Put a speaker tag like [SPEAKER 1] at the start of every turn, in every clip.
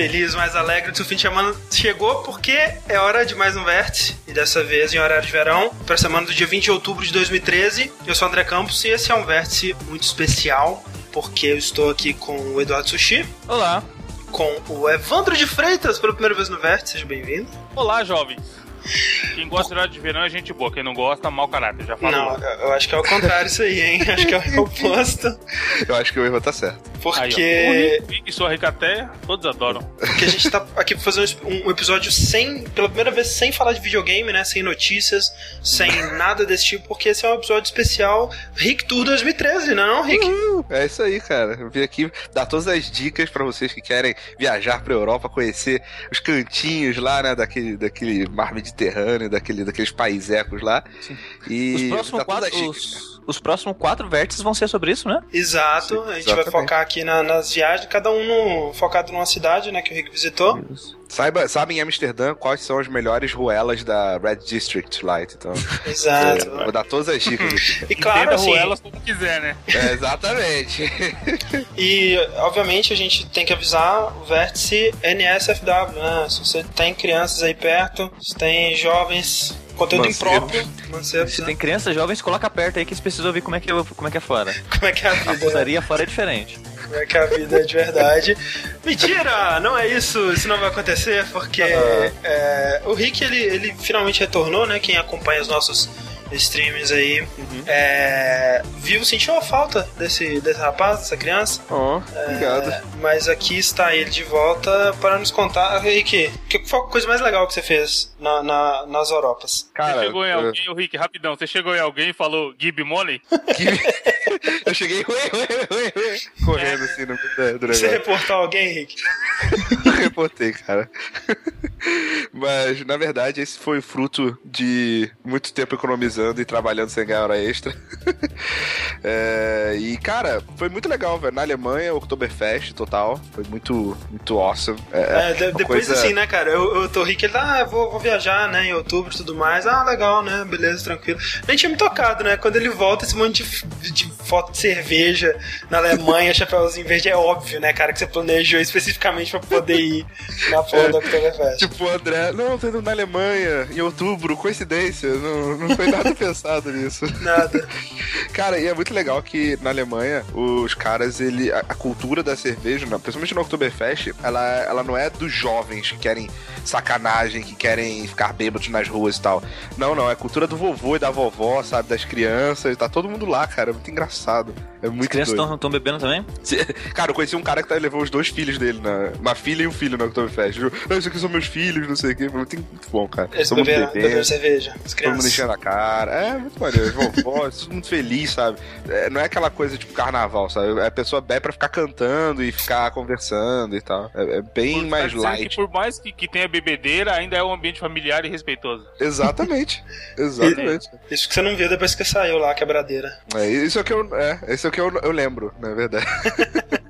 [SPEAKER 1] feliz, mais alegre do fim de semana chegou porque é hora de mais um vértice, e dessa vez em horário de verão, para a semana do dia 20 de outubro de 2013. Eu sou o André Campos e esse é um vértice muito especial, porque eu estou aqui com o Eduardo Sushi.
[SPEAKER 2] Olá.
[SPEAKER 1] Com o Evandro de Freitas pela primeira vez no vértice, seja bem-vindo.
[SPEAKER 2] Olá, jovens. Quem gosta de horário de verão é gente boa, quem não gosta, mau caráter, já falou.
[SPEAKER 1] Não, eu acho que é o contrário isso aí, hein? Acho que é o oposto.
[SPEAKER 3] Eu acho que o erro tá certo.
[SPEAKER 1] Porque.
[SPEAKER 2] Aí, ó, e sua ricateia, todos adoram.
[SPEAKER 1] Porque a gente tá aqui pra fazer um episódio sem, pela primeira vez, sem falar de videogame, né? Sem notícias, sem nada desse tipo, porque esse é um episódio especial Rick Tour 2013, não é não, Rick?
[SPEAKER 3] Uhum, é isso aí, cara. Eu vim aqui dar todas as dicas pra vocês que querem viajar pra Europa, conhecer os cantinhos lá, né? Daquele, daquele mar Mediterrâneo, daquele, daqueles paisecos lá.
[SPEAKER 2] Sim. E os próximos quatro, os, os, próximos quatro vértices vão ser sobre isso, né?
[SPEAKER 1] Exato. Sim, a gente exatamente. vai focar aqui na, nas viagens, cada um no, focado numa cidade, né, que o Rick visitou. Isso.
[SPEAKER 3] Saiba, sabe em Amsterdã quais são as melhores ruelas da Red District Light, então.
[SPEAKER 1] Exato.
[SPEAKER 3] Vou dar todas as dicas aqui.
[SPEAKER 1] e claro, assim,
[SPEAKER 2] ruelas como quiser, né?
[SPEAKER 3] É, exatamente.
[SPEAKER 1] e, obviamente, a gente tem que avisar o vértice NSFW, né? Se você tem crianças aí perto, se tem jovens conteúdo Mancebo. impróprio.
[SPEAKER 2] Mancebo, Se né? tem crianças jovens, coloca perto aí que eles precisam ouvir como é que, como é, que é fora.
[SPEAKER 1] Como é que é a vida. A
[SPEAKER 2] putaria fora é diferente.
[SPEAKER 1] Como é que a vida é de verdade. Mentira! Não é isso, isso não vai acontecer, porque uhum. é, o Rick ele, ele finalmente retornou, né? Quem acompanha os nossos streams aí, uhum. é, viu, sentiu a falta desse, desse rapaz, dessa criança.
[SPEAKER 3] Oh, obrigado. É,
[SPEAKER 1] mas aqui está ele de volta para nos contar. Rick, que foi a coisa mais legal que você fez na, na nas Europas?
[SPEAKER 2] Cara, você chegou em alguém, eu... Rick, rapidão, você chegou em alguém e falou Gib Molly?
[SPEAKER 3] eu cheguei ui, ui, ui, ui, correndo assim no
[SPEAKER 1] do negócio. Você reportou alguém, Rick?
[SPEAKER 3] Reportei, cara. Mas, na verdade, esse foi fruto de muito tempo e trabalhando sem ganhar hora extra. é, e, cara, foi muito legal, velho. Na Alemanha, Oktoberfest total. Foi muito, muito awesome.
[SPEAKER 1] É, é de, depois coisa... assim, né, cara? Eu, eu tô rico, ele, ah, vou, vou viajar, né, em outubro e tudo mais. Ah, legal, né? Beleza, tranquilo. Nem tinha me tocado, né? Quando ele volta, esse monte de, de foto de cerveja na Alemanha, chapéuzinho verde, é óbvio, né, cara, que você planejou especificamente pra poder ir na porra é, do Oktoberfest.
[SPEAKER 3] Tipo, André, não, tô indo na Alemanha em outubro, coincidência. Não, não foi nada pensado nisso.
[SPEAKER 1] Nada.
[SPEAKER 3] Cara, e é muito legal que na Alemanha, os caras, ele. A, a cultura da cerveja, principalmente no Oktoberfest, ela, ela não é dos jovens que querem sacanagem, que querem ficar bêbados nas ruas e tal. Não, não, é a cultura do vovô e da vovó, sabe? Das crianças, tá todo mundo lá, cara. É muito engraçado. É muito As
[SPEAKER 2] crianças estão bebendo também?
[SPEAKER 3] Cara, eu conheci um cara que tá, levou os dois filhos dele, na, uma filha e um filho no Oktoberfest. Ah, isso aqui são meus filhos, não sei o que. Muito, muito bom, cara.
[SPEAKER 1] Eles beberam, beberam cerveja.
[SPEAKER 3] Todo mundo enchendo a cara. É, muito maneiro. Vovó, todo mundo feliz, sabe? É, não é aquela coisa tipo carnaval, sabe? A pessoa bebe pra ficar cantando e ficar conversando e tal. É, é bem por, mais light.
[SPEAKER 2] por mais que, que tenha bebedeira, ainda é um ambiente familiar e respeitoso.
[SPEAKER 3] Exatamente. Exatamente.
[SPEAKER 1] E, isso que você não viu depois que saiu lá, a quebradeira.
[SPEAKER 3] É, isso é o que eu, é, isso é o que eu, eu lembro, na verdade.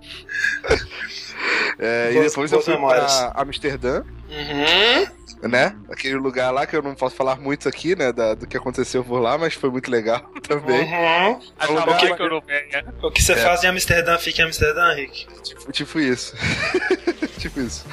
[SPEAKER 3] é, e depois eu fui memórias. pra Amsterdã.
[SPEAKER 1] Uhum
[SPEAKER 3] né? Aquele lugar lá que eu não posso falar muito aqui, né? Da, do que aconteceu por lá, mas foi muito legal também.
[SPEAKER 1] Uhum.
[SPEAKER 2] É um lugar que,
[SPEAKER 1] o que você é. faz em Amsterdã fica em Amsterdã, Rick.
[SPEAKER 3] Tipo, tipo isso. tipo isso.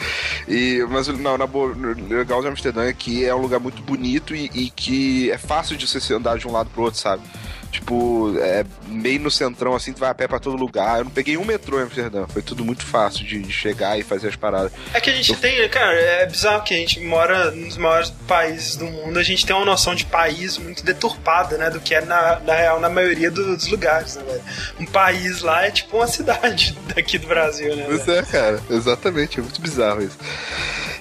[SPEAKER 3] E, mas não, na boa, legal de Amsterdã é que é um lugar muito bonito e, e que é fácil de você andar de um lado pro outro, sabe? Tipo, é, meio no centrão, assim, tu vai a pé pra todo lugar. Eu não peguei um metrô em Amsterdã. Foi tudo muito fácil de, de chegar e fazer as paradas.
[SPEAKER 1] É que a gente eu... tem, cara, é bizarro que a gente mora nos maiores países do mundo. A gente tem uma noção de país muito deturpada, né? Do que é, na, na real, na maioria dos lugares, né, velho? Um país lá é tipo uma cidade daqui do Brasil, né?
[SPEAKER 3] Pois é, cara. Exatamente. É muito bizarro isso.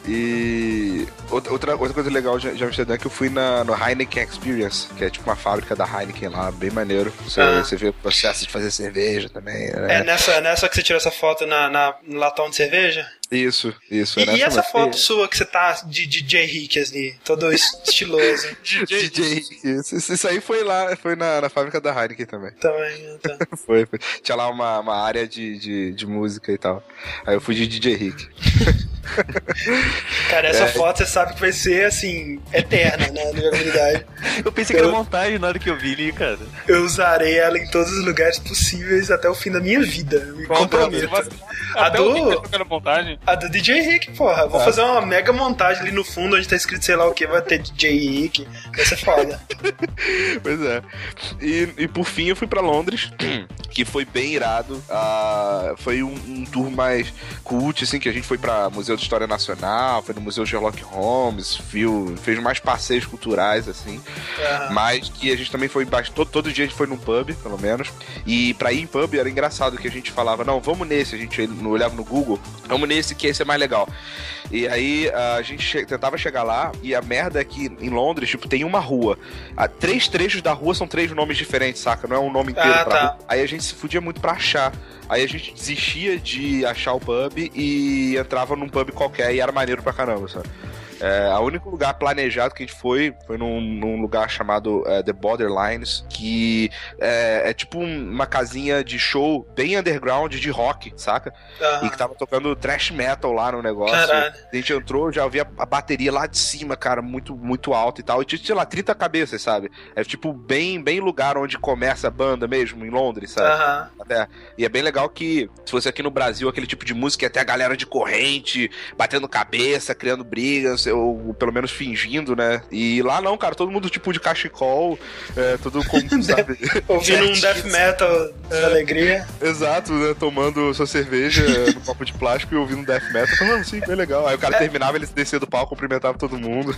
[SPEAKER 3] E outra, outra coisa legal de, de Amsterdã é que eu fui na, no Heineken Experience, que é tipo uma fábrica da Heineken lá, bem maneiro. Você, ah. você vê o processo de fazer cerveja também.
[SPEAKER 1] Né? É nessa, nessa que você tirou essa foto na, na, no latão de cerveja?
[SPEAKER 3] Isso, isso.
[SPEAKER 1] E, e essa foto sua que você tá de DJ Rick ali, todo estiloso.
[SPEAKER 3] DJ, Rick. Isso, isso, aí foi lá, foi na, na fábrica da Heineken também.
[SPEAKER 1] Também, tá.
[SPEAKER 3] foi, foi. Tinha lá uma, uma área de, de, de música e tal. Aí eu fui de DJ Rick.
[SPEAKER 1] Cara, essa é. foto você sabe que vai ser, assim, eterna, né? Na jogabilidade.
[SPEAKER 4] Eu pensei que era montagem na hora que eu vi ali, cara.
[SPEAKER 1] Eu usarei ela em todos os lugares possíveis até o fim da minha vida. Me Qual comprometo.
[SPEAKER 2] A do, montagem.
[SPEAKER 1] a do DJ Rick, porra. Vou ah. fazer uma mega montagem ali no fundo onde tá escrito sei lá o que, vai ter DJ Rick. Vai ser foda.
[SPEAKER 3] pois é. E, e por fim eu fui pra Londres, que foi bem irado. Uh, foi um, um, tour mais cult, assim, que a gente foi pra Museu de História Nacional, foi no Museu Sherlock Holmes, viu, fez mais passeios culturais, assim. Uhum. Mas que a gente também foi todo, todo dia a gente foi num pub, pelo menos. E pra ir em pub era engraçado que a gente falava, não, vamos nesse, a gente olhava no Google, vamos nesse que esse é mais legal. E aí a gente che tentava chegar lá e a merda é que em Londres, tipo, tem uma rua. Ah, três trechos da rua são três nomes diferentes, saca? Não é um nome inteiro ah, pra tá. Aí a gente se fudia muito pra achar. Aí a gente desistia de achar o pub e entrava num pub qualquer e era maneiro pra caramba, sabe? É, o único lugar planejado que a gente foi foi num, num lugar chamado é, The Borderlines, que é, é, tipo uma casinha de show bem underground de rock, saca? Uhum. E que tava tocando thrash metal lá no negócio. Caralho. A gente entrou, já ouvia a bateria lá de cima, cara, muito, muito alto e tal. E tinha, sei lá, 30 cabeças, sabe? É tipo bem, bem lugar onde começa a banda mesmo, em Londres, sabe? Uhum. Até. E é bem legal que, se fosse aqui no Brasil, aquele tipo de música, até a galera de corrente, batendo cabeça, criando brigas ou pelo menos fingindo, né? E lá não, cara, todo mundo tipo de cachecol, é, tudo como, sabe?
[SPEAKER 1] Ouvindo um death metal de é, alegria.
[SPEAKER 3] Exato, né? Tomando sua cerveja no copo de plástico e ouvindo death metal. Falando, sim, bem legal. Aí o cara é. terminava, ele descia do palco, cumprimentava todo mundo.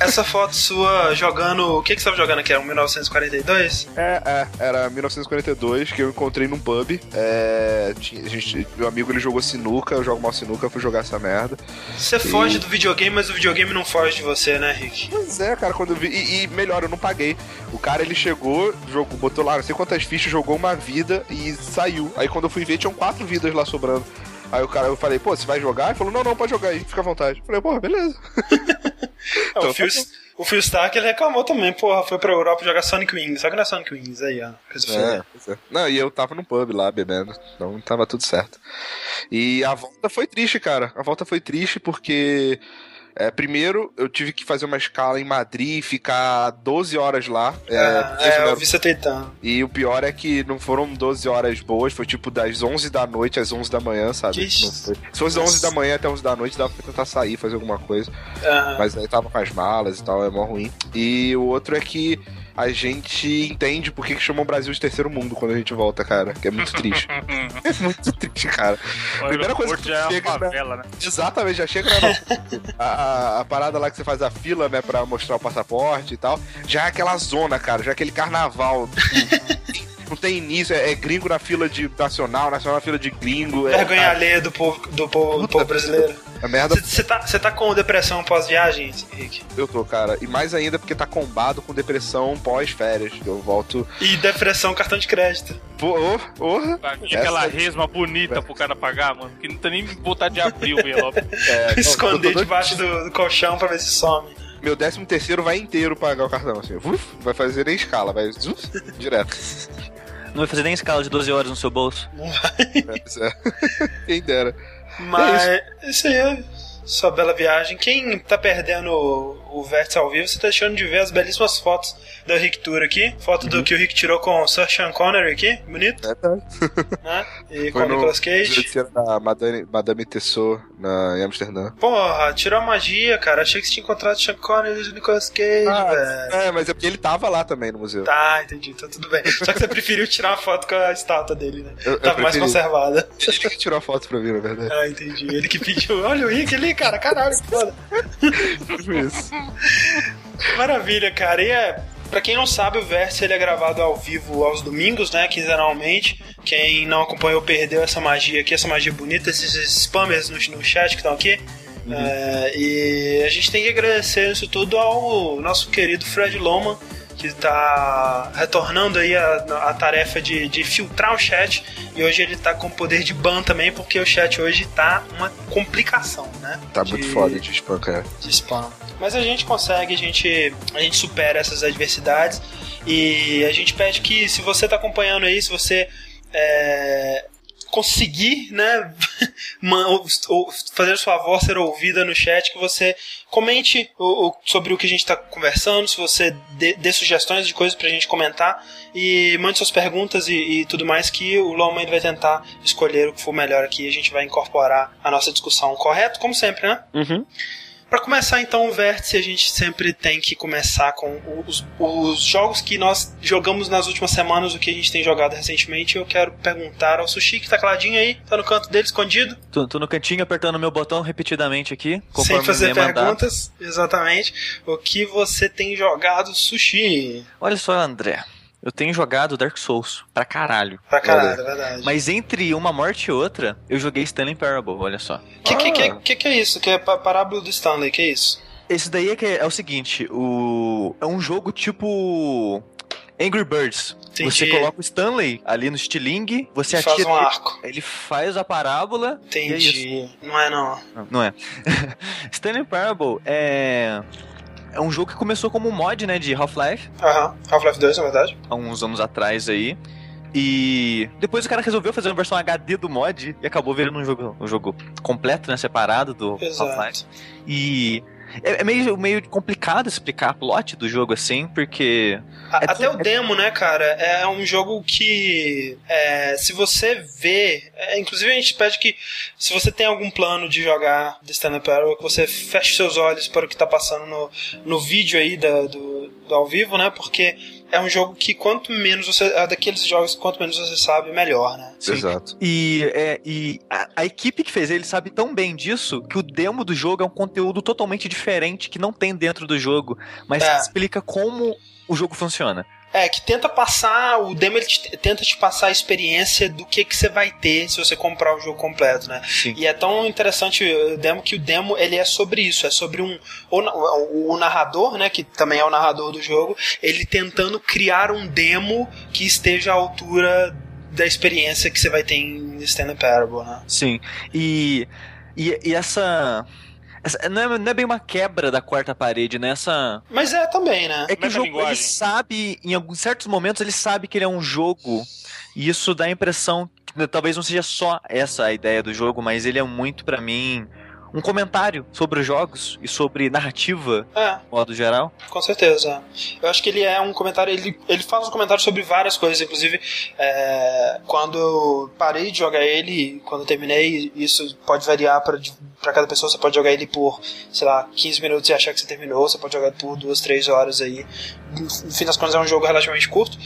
[SPEAKER 1] Essa foto sua jogando. O que, que você tava jogando aqui? Era um 1942?
[SPEAKER 3] É, é, era 1942 que eu encontrei num pub. É, a gente, meu amigo ele jogou sinuca, eu jogo mal sinuca, eu fui jogar essa merda.
[SPEAKER 1] Você e... foge do videogame, mas o videogame não foge de você, né, Rick?
[SPEAKER 3] Pois é, cara, quando eu vi. E, e, melhor, eu não paguei. O cara ele chegou, jogou, botou lá não sei quantas fichas, jogou uma vida e saiu. Aí quando eu fui ver, tinham quatro vidas lá sobrando. Aí o cara, eu falei, pô, você vai jogar? Ele falou, não, não, pode jogar aí, fica à vontade. Eu falei, pô, beleza.
[SPEAKER 1] então, o, Phil, tá o Phil Stark ele reclamou também, porra, foi pra Europa jogar Sonic Wings. Só que não é Sonic Wings aí, ó.
[SPEAKER 3] É, é. Não, e eu tava no pub lá bebendo, então tava tudo certo. E a volta foi triste, cara. A volta foi triste porque é, primeiro, eu tive que fazer uma escala em Madrid e ficar 12 horas lá.
[SPEAKER 1] É, ah, é, é eu vi você tentando.
[SPEAKER 3] E o pior é que não foram 12 horas boas, foi tipo das 11 da noite às 11 da manhã, sabe? Se fosse das 11 da manhã até 11 da noite, dava pra tentar sair, fazer alguma coisa. Mas aí tava com as malas e tal, é mó ruim. E o outro é que a gente entende por que, chamam o Brasil de terceiro mundo quando a gente volta, cara. Que é muito triste. é muito triste, cara.
[SPEAKER 2] O Primeira coisa que é chega. Favela,
[SPEAKER 3] né? Exatamente, já chega na a, a, a, parada lá que você faz a fila, né, pra mostrar o passaporte e tal. Já é aquela zona, cara, já é aquele carnaval. não tem início, é, é, gringo na fila de nacional, nacional na fila de gringo.
[SPEAKER 1] É, Vergonha é, alheia do povo, do povo, do povo brasileiro.
[SPEAKER 3] A merda.
[SPEAKER 1] Você tá, tá com depressão pós-viagem, Henrique?
[SPEAKER 3] Eu tô, cara. E mais ainda porque tá combado com depressão pós-férias. Eu volto.
[SPEAKER 1] E depressão cartão de crédito.
[SPEAKER 3] Porra, porra.
[SPEAKER 2] E aquela resma bonita é. pro cara pagar, mano. Que não tem nem vontade de abrir o envelope.
[SPEAKER 1] É, Esconder debaixo do, do colchão pra ver se some
[SPEAKER 3] meu décimo terceiro vai inteiro pagar o cartão, assim. Uf, vai fazer nem escala, vai uf, direto.
[SPEAKER 4] Não vai fazer nem escala de 12 horas no seu bolso.
[SPEAKER 1] Não vai.
[SPEAKER 3] É, Quem dera.
[SPEAKER 1] Mas é isso. isso aí é sua bela viagem. Quem tá perdendo o, Vértice ao vivo, você tá deixando de ver as belíssimas fotos da Rick Tour aqui. Foto uhum. do que o Rick tirou com o Sir Sean Connery aqui, bonito. É, tá. Né? E Foi com o Nicolas Cage.
[SPEAKER 3] da Madame, Madame Tessot na, em Amsterdã.
[SPEAKER 1] Porra, tirou a magia, cara. Achei que você tinha encontrado o Sean Connery e o Nicolas Cage, ah, velho.
[SPEAKER 3] É, mas é porque ele tava lá também no museu.
[SPEAKER 1] Tá, entendi. Então tudo bem. Só que você preferiu tirar uma foto com a estátua dele, né? Eu, tava eu mais conservada.
[SPEAKER 3] Ele que tirou a foto pra mim, na verdade.
[SPEAKER 1] Ah, entendi. Ele que pediu. Olha o Rick ali, cara. Caralho, que foda. Isso. Maravilha, cara. E é Pra quem não sabe, o Vértice ele é gravado ao vivo aos domingos, né? Quinzenalmente. Quem não acompanhou perdeu essa magia aqui, essa magia bonita, esses spammers no, no chat que estão aqui. Uhum. É, e a gente tem que agradecer isso tudo ao nosso querido Fred Loman, que está retornando aí a, a tarefa de, de, filtrar o chat e hoje ele está com poder de ban também, porque o chat hoje está uma complicação, né?
[SPEAKER 3] Tá de, muito foda de spam, cara.
[SPEAKER 1] De spam. Mas a gente consegue, a gente, a gente supera essas adversidades e a gente pede que se você está acompanhando aí, se você é, conseguir, né, fazer sua voz ser ouvida no chat, que você comente o, o, sobre o que a gente está conversando, se você dê, dê, sugestões de coisas pra gente comentar e mande suas perguntas e, e tudo mais que o Loma vai tentar escolher o que for melhor aqui e a gente vai incorporar a nossa discussão, correto? Como sempre, né?
[SPEAKER 4] Uhum.
[SPEAKER 1] Para começar então o vértice, a gente sempre tem que começar com os, os, jogos que nós jogamos nas últimas semanas, o que a gente tem jogado recentemente. Eu quero perguntar ao Sushi, que tá caladinho aí, tá no canto dele, escondido.
[SPEAKER 4] Tô, tô no cantinho apertando meu botão repetidamente aqui.
[SPEAKER 1] Sem fazer perguntas, exatamente. O que você tem jogado, Sushi?
[SPEAKER 4] Olha só, André. Eu tenho jogado Dark Souls pra caralho.
[SPEAKER 1] Pra caralho, é verdade.
[SPEAKER 4] Mas entre uma morte e outra, eu joguei Stanley Parable, olha só.
[SPEAKER 1] Que, ah. que, que, que, que é isso? Que é a parábola do Stanley, que é isso?
[SPEAKER 4] Esse daí é, que é, é o seguinte, o... é um jogo tipo Angry Birds. Entendi. Você coloca o Stanley ali no estilingue, você
[SPEAKER 1] ele atira. Faz um arco.
[SPEAKER 4] Ele faz a parábola.
[SPEAKER 1] Entendi. É não é não.
[SPEAKER 4] Não, não é. Stanley Parable é é um jogo que começou como um mod, né, de Half-Life.
[SPEAKER 1] Aham, Half-Life 2, na verdade.
[SPEAKER 4] Há uns anos atrás aí. E depois o cara resolveu fazer uma versão HD do mod e acabou virando um jogo, um jogo completo, né, separado do Half-Life. E é, é, meio, meio complicado explicar a plot do jogo assim, porque.
[SPEAKER 1] É até o demo, né, cara? É um jogo que. É, se você vê. É, inclusive a gente pede que, se você tem algum plano de jogar The Stand Up Arrow, que você feche seus olhos para o que tá passando no, no vídeo aí da, do, do ao vivo, né? Porque é um jogo que quanto menos você. É daqueles jogos que quanto menos você sabe, melhor, né?
[SPEAKER 3] Sim. Exato.
[SPEAKER 4] E, é, e a, a, equipe que fez ele sabe tão bem disso que o demo do jogo é um conteúdo totalmente diferente que não tem dentro do jogo, mas é. explica como o jogo funciona.
[SPEAKER 1] É, que tenta passar, o demo ele te, tenta te passar a experiência do que que você vai ter se você comprar o jogo completo, né?
[SPEAKER 4] Sim.
[SPEAKER 1] E é tão interessante o demo que o demo ele é sobre isso, é sobre um o, o narrador, né, que também é o narrador do jogo, ele tentando criar um demo que esteja à altura da experiência que você vai ter em Stand Parable, né?
[SPEAKER 4] Sim. E e, e essa não é, não é, bem uma quebra da quarta parede, né? Essa...
[SPEAKER 1] Mas é também, né?
[SPEAKER 4] É que o jogo, ele sabe, em alguns certos momentos, ele sabe que ele é um jogo. E isso dá a impressão que talvez não seja só essa a ideia do jogo, mas ele é muito, para mim, um comentário sobre os jogos e sobre narrativa,
[SPEAKER 1] é.
[SPEAKER 4] modo geral.
[SPEAKER 1] Com certeza. Eu acho que ele é um comentário, ele, ele faz um comentário sobre várias coisas, inclusive é, quando eu parei de jogar ele, quando eu terminei, isso pode variar para para cada pessoa, você pode jogar ele por, sei lá, 15 minutos e achar que você terminou, você pode jogar por 2, 3 horas aí. No fim das contas é um jogo relativamente curto.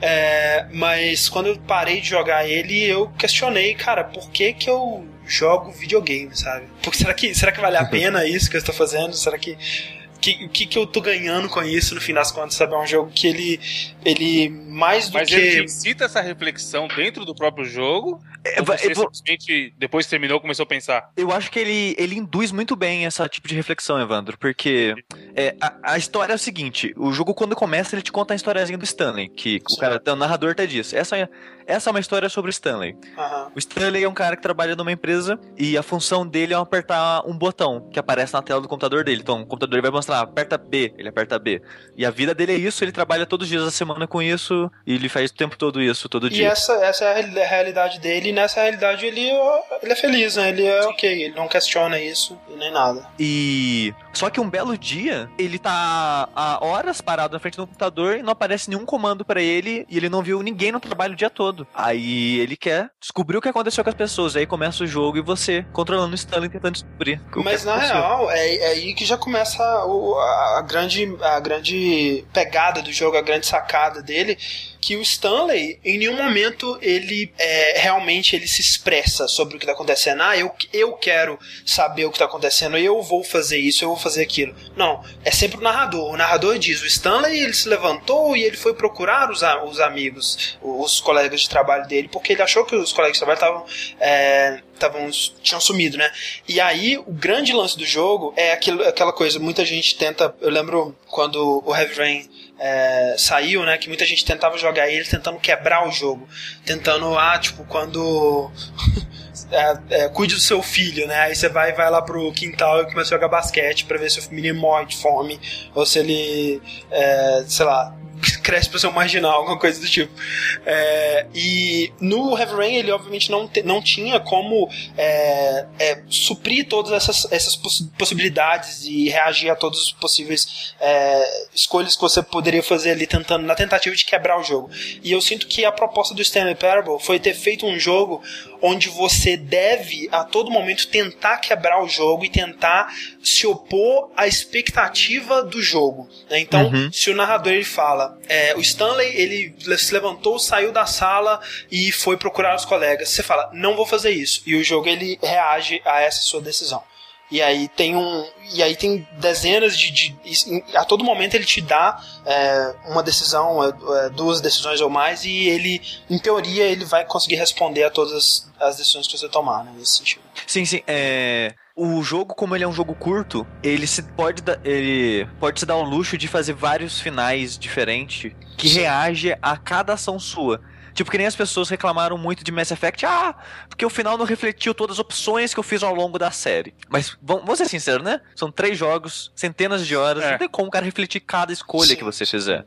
[SPEAKER 1] É, mas quando eu parei de jogar ele, eu questionei, cara, por que que eu jogo videogame, sabe? Porque será que, será que vale a pena isso que eu estou fazendo? Será que que, o que, que eu tô ganhando com isso no fim das contas, sabe? É um jogo que ele, ele mais do
[SPEAKER 2] Mas
[SPEAKER 1] que.
[SPEAKER 2] Mas ele incita essa reflexão dentro do próprio jogo? É, você vou... simplesmente, depois que terminou, começou a pensar?
[SPEAKER 4] Eu acho que ele, ele induz muito bem essa tipo de reflexão, Evandro, porque é, a, a, história é o seguinte: o jogo, quando começa, ele te conta a historiazinha do Stanley, que Sim. o cara, o narrador até diz. Essa é, essa é uma história sobre o Stanley.
[SPEAKER 1] Uhum.
[SPEAKER 4] O Stanley é um cara que trabalha numa empresa e a função dele é apertar um botão que aparece na tela do computador dele. Então, o computador vai mostrar, aperta B, ele aperta B. E a vida dele é isso, ele trabalha todos os dias da semana com isso e ele faz o tempo todo isso, todo
[SPEAKER 1] e
[SPEAKER 4] dia.
[SPEAKER 1] E essa, essa é a realidade dele, e nessa realidade ele, ele é feliz, né? Ele é ok, ele não questiona isso nem nada.
[SPEAKER 4] E. Só que um belo dia, ele tá há horas parado na frente do computador e não aparece nenhum comando para ele e ele não viu ninguém no trabalho o dia todo. Aí ele quer descobrir o que aconteceu com as pessoas. Aí começa o jogo e você controlando o Stanley tentando descobrir.
[SPEAKER 1] Mas na real, é, é, aí que já começa a, a, grande, a grande pegada do jogo, a grande sacada dele que o Stanley, em nenhum momento, ele é, realmente ele se expressa sobre o que está acontecendo. Ah, eu, eu quero saber o que está acontecendo, eu vou fazer isso, eu vou fazer aquilo. Não, é sempre o narrador. O narrador diz: o Stanley ele se levantou e ele foi procurar os, os amigos, os colegas de trabalho dele, porque ele achou que os colegas de trabalho estavam. É, tavam, tinham sumido, né? E aí, o grande lance do jogo é aquilo, aquela coisa, muita gente tenta. Eu lembro quando o Heavy Rain é, saiu, né? Que muita gente tentava jogar ele tentando quebrar o jogo. Tentando, ah, tipo, quando. é, é, cuide do seu filho, né? Aí você vai, vai lá pro quintal e começa a jogar basquete para ver se o menino morre de fome ou se ele, é, sei lá, cresce pra ser um marginal, alguma coisa do tipo. É, e no Heavy Rain ele obviamente não, te, não tinha como é, é, suprir todas essas, essas possibilidades e reagir a todas as possíveis é, escolhas que você poderia fazer ali tentando, na tentativa de quebrar o jogo. E eu sinto que a proposta do Stanley Parable foi ter feito um jogo onde você deve a todo momento tentar quebrar o jogo e tentar se opor à expectativa do jogo. Né? Então, uhum. se o narrador ele fala, é, o Stanley ele se levantou, saiu da sala e foi procurar os colegas, você fala, não vou fazer isso. E o jogo ele reage a essa sua decisão. E aí tem um. E aí tem dezenas de. de a todo momento ele te dá é, uma decisão, é, é, duas decisões ou mais, e ele, em teoria, ele vai conseguir responder a todas as, decisões que você tomar, né, nesse sentido.
[SPEAKER 4] Sim, sim. É o jogo, como ele é um jogo curto, ele se pode, ele pode se dar o luxo de fazer vários finais diferentes que reage a cada ação sua. Tipo, que nem as pessoas reclamaram muito de Mass Effect, ah, porque o final não refletiu todas as opções que eu fiz ao longo da série. Mas vamos ser sinceros, né? São três jogos, centenas de horas, é. não tem como o cara refletir cada escolha Sim. que você fizer.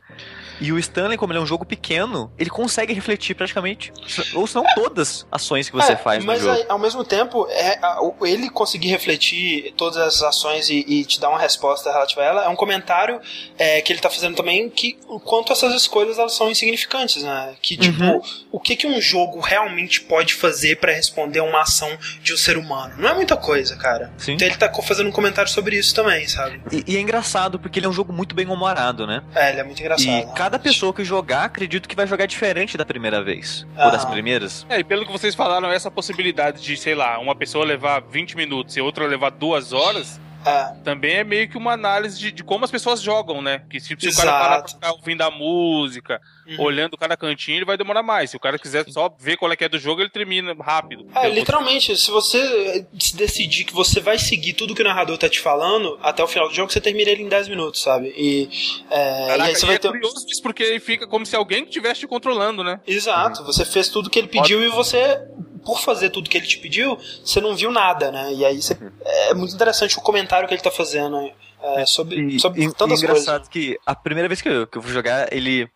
[SPEAKER 4] E o Stanley, como ele é um jogo pequeno, ele consegue refletir praticamente, ou se não todas as ações que você é, faz
[SPEAKER 1] mas
[SPEAKER 4] jogo.
[SPEAKER 1] ao mesmo tempo, é, ele conseguir refletir todas as ações e, e, te dar uma resposta relativa a ela é um comentário é, que ele tá fazendo também que o quanto essas escolhas elas são insignificantes, né? Que tipo, uhum. O que que um jogo realmente pode fazer para responder a uma ação de um ser humano? Não é muita coisa, cara. Sim. Então ele tá fazendo um comentário sobre isso também, sabe?
[SPEAKER 4] E, e é engraçado porque ele é um jogo muito bem humorado, né?
[SPEAKER 1] É, ele é muito engraçado.
[SPEAKER 4] E cada pessoa que jogar, acredito que vai jogar diferente da primeira vez. Ah. Ou das primeiras.
[SPEAKER 2] É, e pelo que vocês falaram, essa possibilidade de, sei lá, uma pessoa levar 20 minutos e outra levar duas horas é. Também é meio que uma análise de, de como as pessoas jogam, né? Que tipo, se o cara parar pra ficar ouvindo a música, uhum. olhando cada cantinho, ele vai demorar mais. Se o cara quiser só ver qual é que é do jogo, ele termina rápido.
[SPEAKER 1] É, literalmente, se você decidir que você vai seguir tudo que o narrador tá te falando, até o final do jogo, você termina ele em 10 minutos, sabe? E,
[SPEAKER 2] é, Caraca, e aí você vai é ter... curioso isso porque fica como se alguém estivesse te controlando, né?
[SPEAKER 1] Exato, você fez tudo que ele pediu e você por fazer tudo que ele te pediu, você não viu nada, né? E aí você, é muito interessante o comentário que ele tá fazendo é, sobre, e, sobre
[SPEAKER 4] e,
[SPEAKER 1] tantas
[SPEAKER 4] e engraçado que a primeira vez que eu, que eu vou jogar, ele.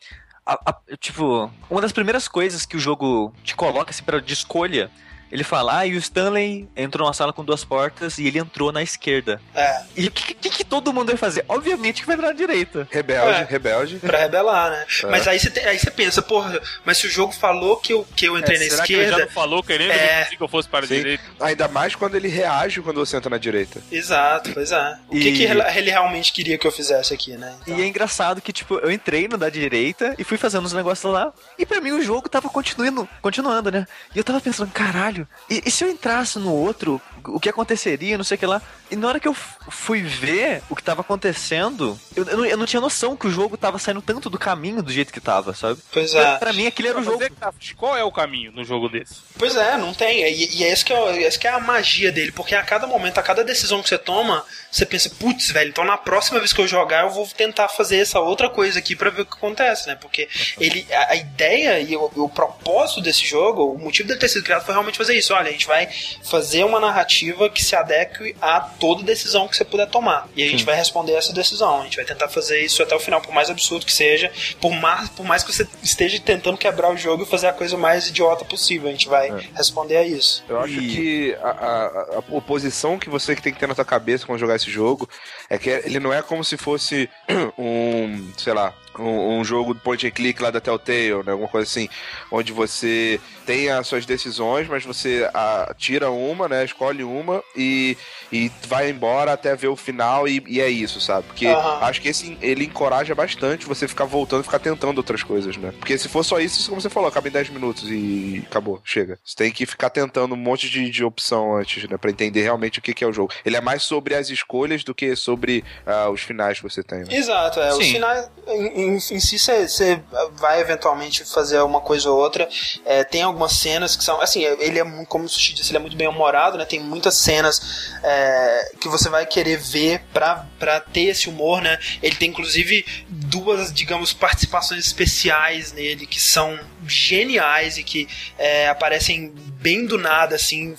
[SPEAKER 4] A, a, tipo, uma das primeiras coisas que o jogo te coloca assim, pra, de escolha ele fala, ah, e o Stanley entrou numa sala com duas portas e ele entrou na esquerda.
[SPEAKER 1] É.
[SPEAKER 4] E o que, que, que, todo mundo vai fazer? Obviamente que vai entrar na direita.
[SPEAKER 3] Rebelde, é. rebelde.
[SPEAKER 1] Pra rebelar, né? É. Mas aí você, aí você pensa, porra, mas se o jogo falou que eu, que eu entrei é, na
[SPEAKER 2] será
[SPEAKER 1] esquerda. Que
[SPEAKER 2] ele já não falou querendo é... que eu fosse para a Sim. direita.
[SPEAKER 3] Ainda mais quando ele reage quando você entra na direita.
[SPEAKER 1] Exato, pois é. O e... que, que ele realmente queria que eu fizesse aqui, né?
[SPEAKER 4] Então... E é engraçado que, tipo, eu entrei no da direita e fui fazendo os negócios lá. E pra mim o jogo tava continuando, continuando, né? E eu tava pensando, caralho, e, e se eu entrasse no outro, o que aconteceria, não sei o que lá. E na hora que eu fui ver o que tava acontecendo, eu, eu, não, eu, não, tinha noção que o jogo tava saindo tanto do caminho do jeito que tava, sabe?
[SPEAKER 1] Pois é. Pra,
[SPEAKER 4] mim aquilo era o jogo. É
[SPEAKER 2] tá, qual é o caminho no jogo desse?
[SPEAKER 1] Pois é, não tem. E, e é, isso que é, é isso que é a magia dele, porque a cada momento, a cada decisão que você toma, você pensa, putz, velho, então na próxima vez que eu jogar, eu vou tentar fazer essa outra coisa aqui para ver o que acontece, né? Porque ele, a, a ideia e o, o, propósito desse jogo, o motivo dele ter sido criado foi realmente fazer isso. Olha, a gente vai fazer uma narrativa que se adeque a toda decisão que você puder tomar. E a gente Sim. vai responder essa decisão. A gente vai tentar fazer isso até o final, por mais absurdo que seja, por mais, por mais que você esteja tentando quebrar o jogo e fazer a coisa mais idiota possível. A gente vai é. responder a isso.
[SPEAKER 3] Eu acho e... que a, a, a, oposição que você tem que ter na sua cabeça quando jogar esse jogo é que ele não é como se fosse um, sei lá, um, um jogo point and click lá da Telltale, né? Alguma coisa assim, onde você tem as suas decisões, mas você a, tira uma, né? Escolhe uma e, e vai embora até ver o final e, e é isso, sabe? Porque uhum. acho que esse ele encoraja bastante você ficar voltando, ficar tentando outras coisas, né? Porque se for só isso, como você falou, acaba em 10 minutos e acabou, chega. Você tem que ficar tentando um monte de, de opção antes, né? Pra entender realmente o que, que é o jogo. Ele é mais sobre as escolhas do que sobre uh, os finais que você tem. Né?
[SPEAKER 1] Exato, é. Sim. Os finais em, em, em si você vai eventualmente fazer uma coisa ou outra. É, tem algumas cenas que são. Assim, ele é como o Sushi disse, ele é muito bem humorado, né? Tem muitas cenas é, que você vai querer ver pra, pra ter esse humor, né? Ele tem inclusive duas, digamos, participações especiais nele que são geniais e que é, aparecem bem do nada, assim,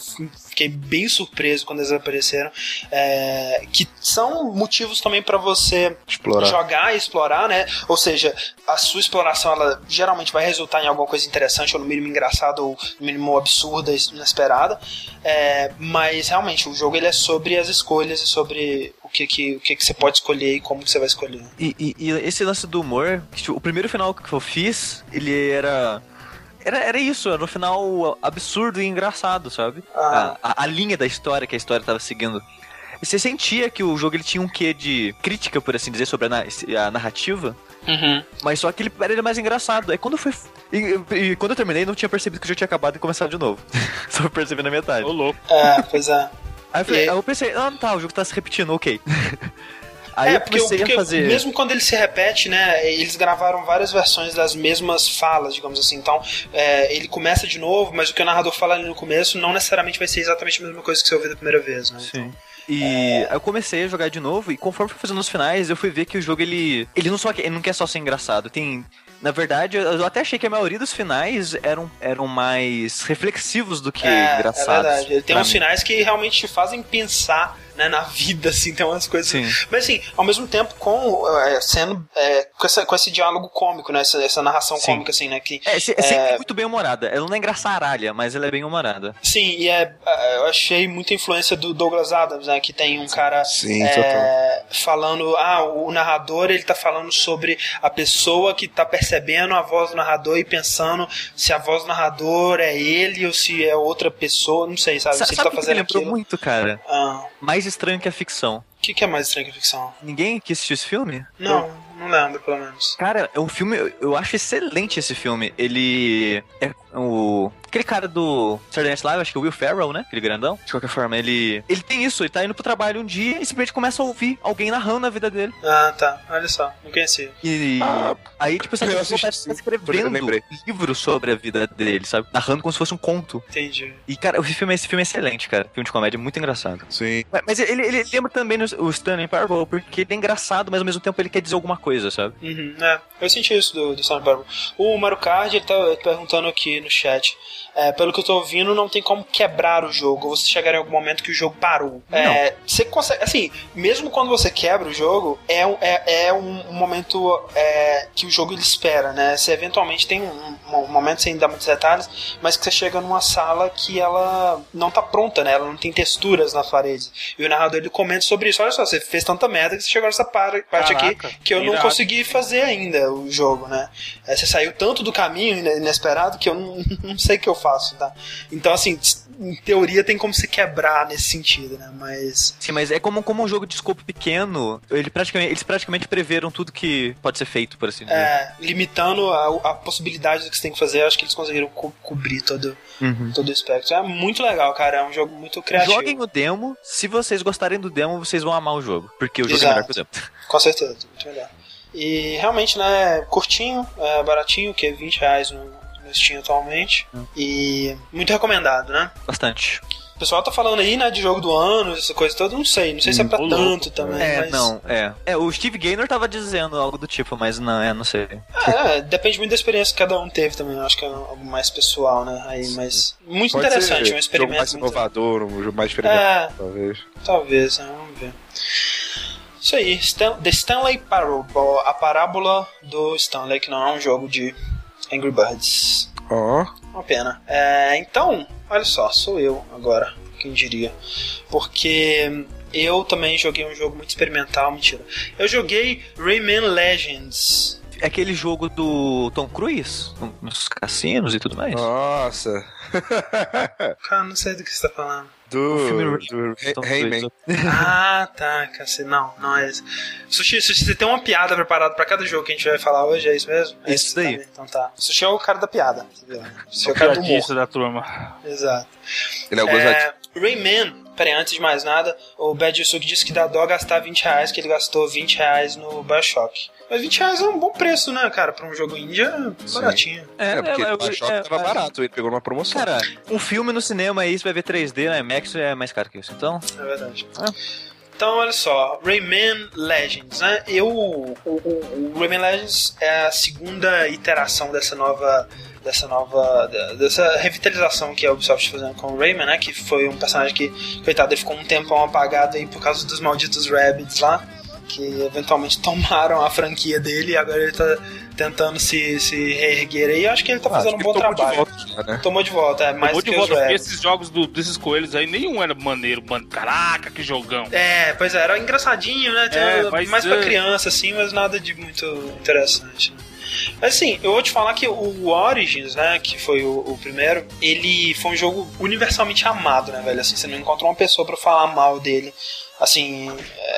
[SPEAKER 1] fiquei bem surpreso quando eles apareceram. É, que são motivos também para você
[SPEAKER 3] explorar.
[SPEAKER 1] jogar e explorar, né? Ou seja, a sua exploração ela geralmente vai resultar em alguma coisa interessante, ou no mínimo engraçada, ou no mínimo absurda, inesperada. É, mas realmente o jogo ele é sobre as escolhas e sobre o que, que, o que, que você pode escolher e como você vai escolher.
[SPEAKER 4] E, e, e esse lance do humor, tipo, o primeiro final que eu fiz, ele era era, era isso, era um final absurdo e engraçado, sabe? Ah. A, a, a, linha da história que a história tava seguindo. Você sentia que o jogo ele tinha um quê de crítica, por assim dizer, sobre a, a narrativa.
[SPEAKER 1] Uhum.
[SPEAKER 4] Mas só que ele era mais engraçado. Aí quando foi. E, e, quando eu terminei, não tinha percebido que eu já tinha acabado e começado de novo. só percebi na metade.
[SPEAKER 2] Ô, louco.
[SPEAKER 1] É, pois é.
[SPEAKER 4] Aí eu, falei, aí eu pensei, ah, tá, o jogo tá se repetindo, ok. Aí é, porque, porque fazer...
[SPEAKER 1] mesmo quando ele se repete, né, eles gravaram várias versões das mesmas falas, digamos assim. Então, é, ele começa de novo, mas o que o narrador fala ali no começo não necessariamente vai ser exatamente a mesma coisa que você ouviu da primeira vez, né?
[SPEAKER 4] Sim. Então, e é... eu comecei a jogar de novo e conforme fui fazendo os finais, eu fui ver que o jogo ele ele não só ele não quer só ser engraçado, tem na verdade, eu até achei que a maioria dos finais eram, eram mais reflexivos do que é, engraçados. É
[SPEAKER 1] verdade. Tem uns mim. finais que realmente te fazem pensar né, na vida, assim, tem umas coisas.
[SPEAKER 4] Sim.
[SPEAKER 1] Mas assim, ao mesmo tempo, com é, sendo é, com, essa, com esse diálogo cômico, né? Essa, essa narração Sim. cômica, assim, né? Que,
[SPEAKER 4] é, é sempre é muito bem humorada. Ela não é engraçaralha, mas ela é bem humorada.
[SPEAKER 1] Sim, e é, é, eu achei muita influência do Douglas Adams, né? Que tem um cara
[SPEAKER 3] Sim,
[SPEAKER 1] é, falando. Ah, o narrador ele tá falando sobre a pessoa que tá percebendo a voz do narrador e pensando se a voz do narrador é ele ou se é outra pessoa, não sei, sabe?
[SPEAKER 4] Sa
[SPEAKER 1] se
[SPEAKER 4] sabe
[SPEAKER 1] ele tá fazendo
[SPEAKER 4] que lembrou
[SPEAKER 1] aquilo.
[SPEAKER 4] muito, cara.
[SPEAKER 1] Ah.
[SPEAKER 4] Mais estranho que a ficção.
[SPEAKER 1] O que, que, é mais estranho que a ficção?
[SPEAKER 4] Ninguém que assistiu esse filme?
[SPEAKER 1] Não, eu... não lembro, pelo menos.
[SPEAKER 4] Cara, é um filme. Eu acho excelente esse filme. Ele. É o. Aquele cara do Saturday Night Live, acho que é o Will Ferrell, né? Aquele grandão. De qualquer forma, ele. Ele tem isso, ele tá indo pro trabalho um dia e simplesmente começa a ouvir alguém narrando a vida dele.
[SPEAKER 1] Ah, tá. Olha só, não conhecia.
[SPEAKER 4] E. Ah, aí, tipo, essa pessoa tá escrevendo livro sobre a vida dele, sabe? Narrando como se fosse um conto.
[SPEAKER 1] Entendi.
[SPEAKER 4] E, cara, esse filme, esse filme é excelente, cara. Filme de comédia muito engraçado.
[SPEAKER 3] Sim.
[SPEAKER 4] Mas, mas ele, ele, lembra também o Stanley Parable, porque ele é engraçado, mas ao mesmo tempo ele quer dizer alguma coisa, sabe?
[SPEAKER 1] Uhum, é. Eu senti isso do, do Stanley Parable. O Mario Kart, ele tá perguntando aqui no chat é, pelo que eu tô ouvindo, não tem como quebrar o jogo. Você chegar em algum momento que o jogo parou. É, você consegue. Assim, mesmo quando você quebra o jogo, é, é, é um, momento é, que o jogo ele espera, né? Você eventualmente tem um, um, momento sem dar muitos detalhes, mas que você chega numa sala que ela não tá pronta, né? Ela não tem texturas nas paredes. E o narrador ele comenta sobre isso. Olha só, você fez tanta merda que você chegou nessa parte Caraca, aqui que eu irado. não consegui fazer ainda o jogo, né? É, você saiu tanto do caminho inesperado que eu não, não sei o que eu faço, tá? Então, assim, em teoria tem como se quebrar nesse sentido, né? Mas.
[SPEAKER 4] Sim, mas é como, como um jogo de escopo pequeno, ele praticamente, eles praticamente preveram tudo que pode ser feito, por assim dizer.
[SPEAKER 1] É, limitando a, a possibilidade do que você tem que fazer, acho que eles conseguiram co cobrir todo, uhum. todo o espectro. É muito legal, cara. É um jogo muito criativo.
[SPEAKER 4] Joguem o demo. Se vocês gostarem do demo, vocês vão amar o jogo. Porque o jogo Exato. é melhor que o demo.
[SPEAKER 1] Com certeza, muito melhor. E realmente, né, curtinho, é baratinho, que é 20 reais no, no Steam atualmente. Hum. E muito recomendado, né?
[SPEAKER 4] Bastante.
[SPEAKER 1] O pessoal tá falando aí, né, de jogo do ano, essa coisa toda, não sei. Não sei se é pra hum, tanto também.
[SPEAKER 4] É,
[SPEAKER 1] mas...
[SPEAKER 4] não, é. É, o Steve Gaynor tava dizendo algo do tipo, mas não, é, não sei.
[SPEAKER 1] É, depende muito da experiência que cada um teve também. Eu acho que é algo mais pessoal, né? Aí, mas. Muito Pode interessante, um experimento. Um
[SPEAKER 3] jogo mais
[SPEAKER 1] muito...
[SPEAKER 3] inovador, um jogo mais experimental, é, talvez.
[SPEAKER 1] Talvez, né? vamos ver. Isso aí, Stan The Stanley Parable, a parábola do Stanley, que não é um jogo de Angry Birds.
[SPEAKER 3] Ó.
[SPEAKER 1] Oh. Uma pena. É, então, olha só, sou eu agora, quem diria. Porque eu também joguei um jogo muito experimental, mentira. Eu joguei Rayman Legends.
[SPEAKER 4] É aquele jogo do Tom Cruise? Nos cassinos e tudo mais?
[SPEAKER 3] Nossa.
[SPEAKER 1] Cara, não sei do que você tá falando.
[SPEAKER 3] Do, do Rayman.
[SPEAKER 1] Ah, tá, cacete. Não, não é isso. Sushi, Sushi, você tem uma piada preparada pra cada jogo que a gente vai falar hoje, é isso mesmo?
[SPEAKER 4] É isso daí.
[SPEAKER 1] Então tá. Sushi é o cara da piada.
[SPEAKER 2] Sushi é o cara do humor. da turma.
[SPEAKER 1] Exato.
[SPEAKER 3] Ele é o é,
[SPEAKER 1] Rayman Peraí, antes de mais nada, o Bad Yusuke disse que dá dó gastar 20 reais, que ele gastou 20 reais no Bioshock. Mas 20 reais é um bom preço, né, cara? Pra um jogo índia, baratinho.
[SPEAKER 3] É, é porque é, o Bioshock é, tava é, barato, ele pegou numa promoção.
[SPEAKER 4] Cara, um filme no cinema aí, você vai ver 3D, né? Max é mais caro que isso, então...
[SPEAKER 1] É verdade. Então, olha só, Rayman Legends, né? Eu, o, o, o Rayman Legends é a segunda iteração dessa nova dessa nova. dessa revitalização que a Ubisoft tá fazendo com o Rayman, né? Que foi um personagem que, coitado, ele ficou um tempão apagado aí por causa dos malditos Rabbids lá que eventualmente tomaram a franquia dele e agora ele tá tentando se, se reerguer aí. Eu acho que ele tá ah, fazendo um bom trabalho. De volta, né? Tomou de volta, é mais tomou de volta, porque
[SPEAKER 2] esses jogos do, desses coelhos aí, nenhum era maneiro, mano. Caraca, que jogão.
[SPEAKER 1] É, pois é, era engraçadinho, né? É, mais pra criança, assim, mas nada de muito interessante, né? Mas assim, eu vou te falar que o Origins, né, que foi o, o, primeiro, ele foi um jogo universalmente amado, né, velho? Assim, você não encontrou uma pessoa para falar mal dele assim,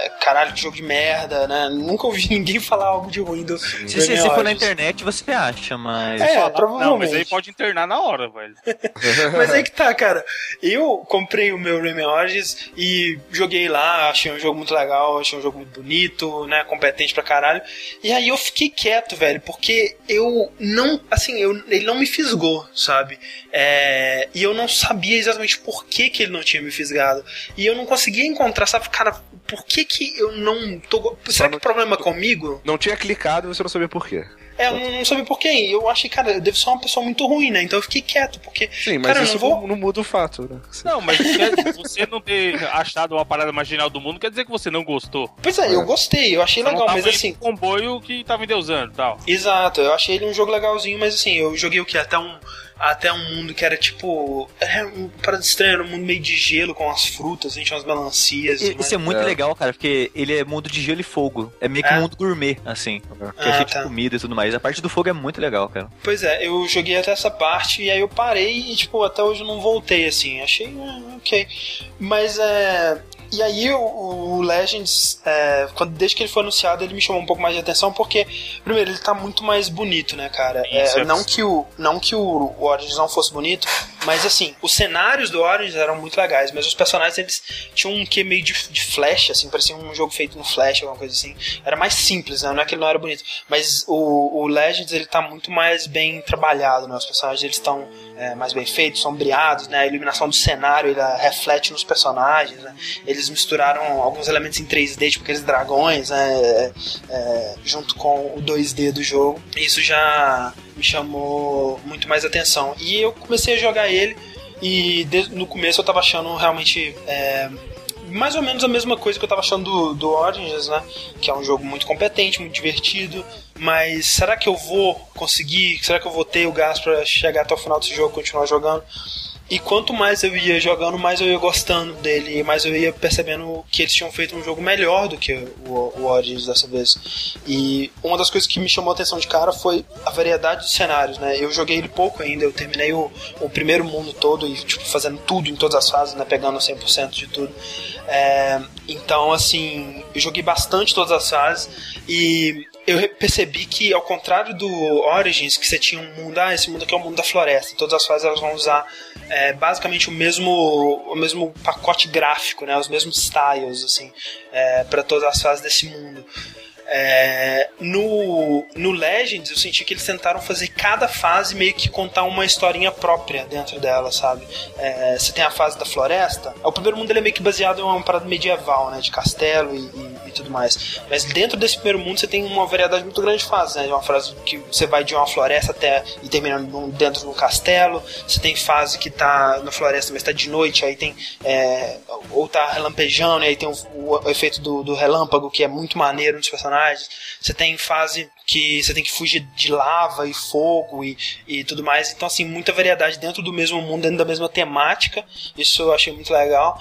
[SPEAKER 1] é, caralho, que jogo de merda, né? Nunca ouvi ninguém falar algo de ruim do.
[SPEAKER 4] Se, se, se for na internet, você acha, mas.
[SPEAKER 1] É, falar, provavelmente. Não,
[SPEAKER 2] mas aí pode internar na hora, velho.
[SPEAKER 1] mas aí que tá, cara. Eu comprei o meu Rayman Origins e joguei lá, achei um jogo muito legal, achei um jogo muito bonito, né? Competente pra caralho. E aí eu fiquei quieto, velho, porque eu não. Assim, eu, ele não me fisgou, sabe? É, e eu não sabia exatamente por que, que ele não tinha me fisgado. E eu não conseguia encontrar, sabe? cara, por que que eu não tô. Será que o problema é comigo?
[SPEAKER 3] Não tinha clicado e você não sabia por quê.
[SPEAKER 1] É, eu não sabia por quê. Eu achei, cara, eu devo ser uma pessoa muito ruim, né? Então eu fiquei quieto, porque.
[SPEAKER 3] Sim, mas
[SPEAKER 1] cara,
[SPEAKER 3] isso
[SPEAKER 1] não, vou...
[SPEAKER 3] não, muda o fato, né?
[SPEAKER 2] Não, mas você não ter achado uma parada marginal do mundo quer dizer que você não gostou.
[SPEAKER 1] Pois é, eu gostei, eu achei você legal, mas assim.
[SPEAKER 2] Um comboio que tava endeusando e tal.
[SPEAKER 1] Exato, eu achei ele um jogo legalzinho, mas assim, eu joguei o que? Até um até um mundo que era tipo. Era um parada estranha, um mundo meio de gelo com as frutas, a gente umas melancias.
[SPEAKER 4] E, isso é muito é. legal, cara, porque ele é mundo de gelo e fogo. É meio que é. um mundo gourmet, assim. Que é ah, cheio tá. de comida e tudo mais. A parte do fogo é muito legal, cara.
[SPEAKER 1] Pois é, eu joguei até essa parte e aí eu parei e, tipo, até hoje eu não voltei, assim. Achei, ah, ok. Mas é. E aí o, o Legends, é, quando, desde que ele foi anunciado, ele me chamou um pouco mais de atenção, porque, primeiro, ele tá muito mais bonito, né, cara? É, não, que o, não que o, o Origins não fosse bonito, mas assim, os cenários do Origins eram muito legais, mas os personagens eles tinham um que meio de, de flash, assim, parecia um jogo feito no flash, alguma coisa assim. Era mais simples, né? Não é que ele não era bonito. Mas o, o Legends ele tá muito mais bem trabalhado, né? Os personagens eles estão é, mais bem feitos, sombreados, né? A iluminação do cenário ele reflete nos personagens, né? Eles misturaram alguns elementos em 3D, tipo aqueles dragões, né? É, é, junto com o 2D do jogo. Isso já me chamou muito mais atenção. E eu comecei a jogar ele e no começo eu tava achando realmente é, mais ou menos a mesma coisa que eu tava achando do, do Origins, né? Que é um jogo muito competente, muito divertido. Mas será que eu vou conseguir? Será que eu vou ter o gás para chegar até o final desse jogo e continuar jogando? E quanto mais eu ia jogando, mais eu ia gostando dele, e mais eu ia percebendo que eles tinham feito um jogo melhor do que o, o Origins dessa vez. E uma das coisas que me chamou a atenção de cara foi a variedade de cenários, né? Eu joguei ele pouco ainda, eu terminei o, o primeiro mundo todo e tipo, fazendo tudo em todas as fases, né? Pegando 100% de tudo. É, então, assim, eu joguei bastante todas as fases e eu percebi que, ao contrário do Origins, que você tinha um mundo, ah, esse mundo aqui é o mundo da floresta, todas as fases elas vão usar é, basicamente o mesmo, o mesmo pacote gráfico, né, os mesmos styles, assim, é, para todas as fases desse mundo. É, no, no Legends, eu senti que eles tentaram fazer cada fase meio que contar uma historinha própria dentro dela, sabe? É, você tem a fase da floresta, o primeiro mundo ele é meio que baseado em uma parada medieval, né? De castelo e, e, e, tudo mais. Mas dentro desse primeiro mundo você tem uma variedade muito grande de fases, né? Uma fase que você vai de uma floresta até e termina dentro de um castelo. Você tem fase que tá na floresta, mas tá de noite, aí tem. É, ou tá relampejando, e aí tem o, o efeito do, do relâmpago, que é muito maneiro nos personagens personagens. Você tem fase que você tem que fugir de lava e fogo e, e tudo mais. Então, assim, muita variedade dentro do mesmo mundo, dentro da mesma temática. Isso eu achei muito legal.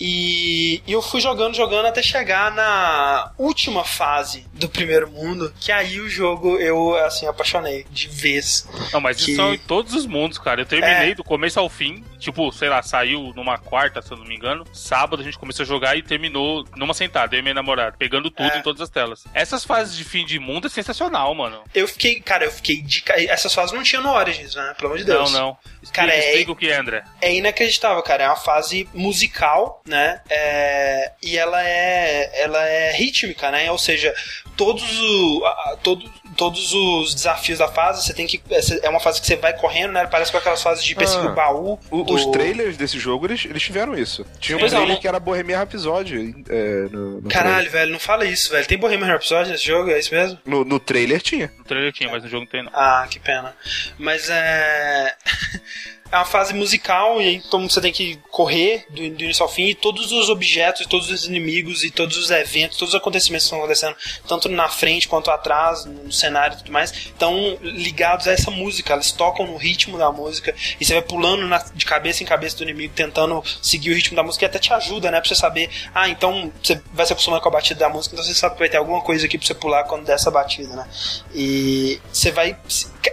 [SPEAKER 1] E, e, eu fui jogando, jogando até chegar na última fase do primeiro mundo, que aí o jogo eu, assim, apaixonei de vez.
[SPEAKER 2] Não, mas
[SPEAKER 1] que...
[SPEAKER 2] isso são em todos os mundos, cara. Eu terminei é... do começo ao fim, tipo, sei lá, saiu numa quarta, se eu não me engano. Sábado a gente começou a jogar e terminou numa sentada, eu e minha namorada, pegando tudo é... em todas as telas. Essas fases de fim de mundo é sensacional, mano.
[SPEAKER 1] Eu fiquei, cara, eu fiquei de. Essas fases não tinham no Origins, né? Pelo amor de Deus.
[SPEAKER 2] Não, não.
[SPEAKER 1] Explica, cara,
[SPEAKER 2] é, o que é, André.
[SPEAKER 1] É inacreditável, cara. É uma fase musical, né? É, e ela é, ela é rítmica, né? Ou seja, todos, o, todo, todos os desafios da fase, você tem que. É uma fase que você vai correndo, né? Parece com aquelas fases de perseguir ah, o baú.
[SPEAKER 3] O, do... Os trailers desse jogo, eles, eles tiveram isso. Tinha um trailer não... que era Bohemian Rhapsody. É, no,
[SPEAKER 1] no Caralho, trailer. velho, não fala isso, velho. Tem Bohemian Rhapsody nesse jogo, é isso mesmo?
[SPEAKER 3] No, no trailer tinha.
[SPEAKER 2] No trailer tinha, mas no jogo não tem não.
[SPEAKER 1] Ah, que pena. Mas é... é uma fase musical e então você tem que correr do, do, início ao fim e todos os objetos, todos os inimigos e todos os eventos, todos os acontecimentos que estão acontecendo, tanto na frente quanto atrás, no cenário e tudo mais, estão ligados a essa música. Elas tocam no ritmo da música e você vai pulando na, de cabeça em cabeça do inimigo, tentando seguir o ritmo da música e até te ajuda, né? Pra você saber, ah, então você vai se acostumando com a batida da música, então você sabe que vai ter alguma coisa aqui pra você pular quando der essa batida, né? E você vai.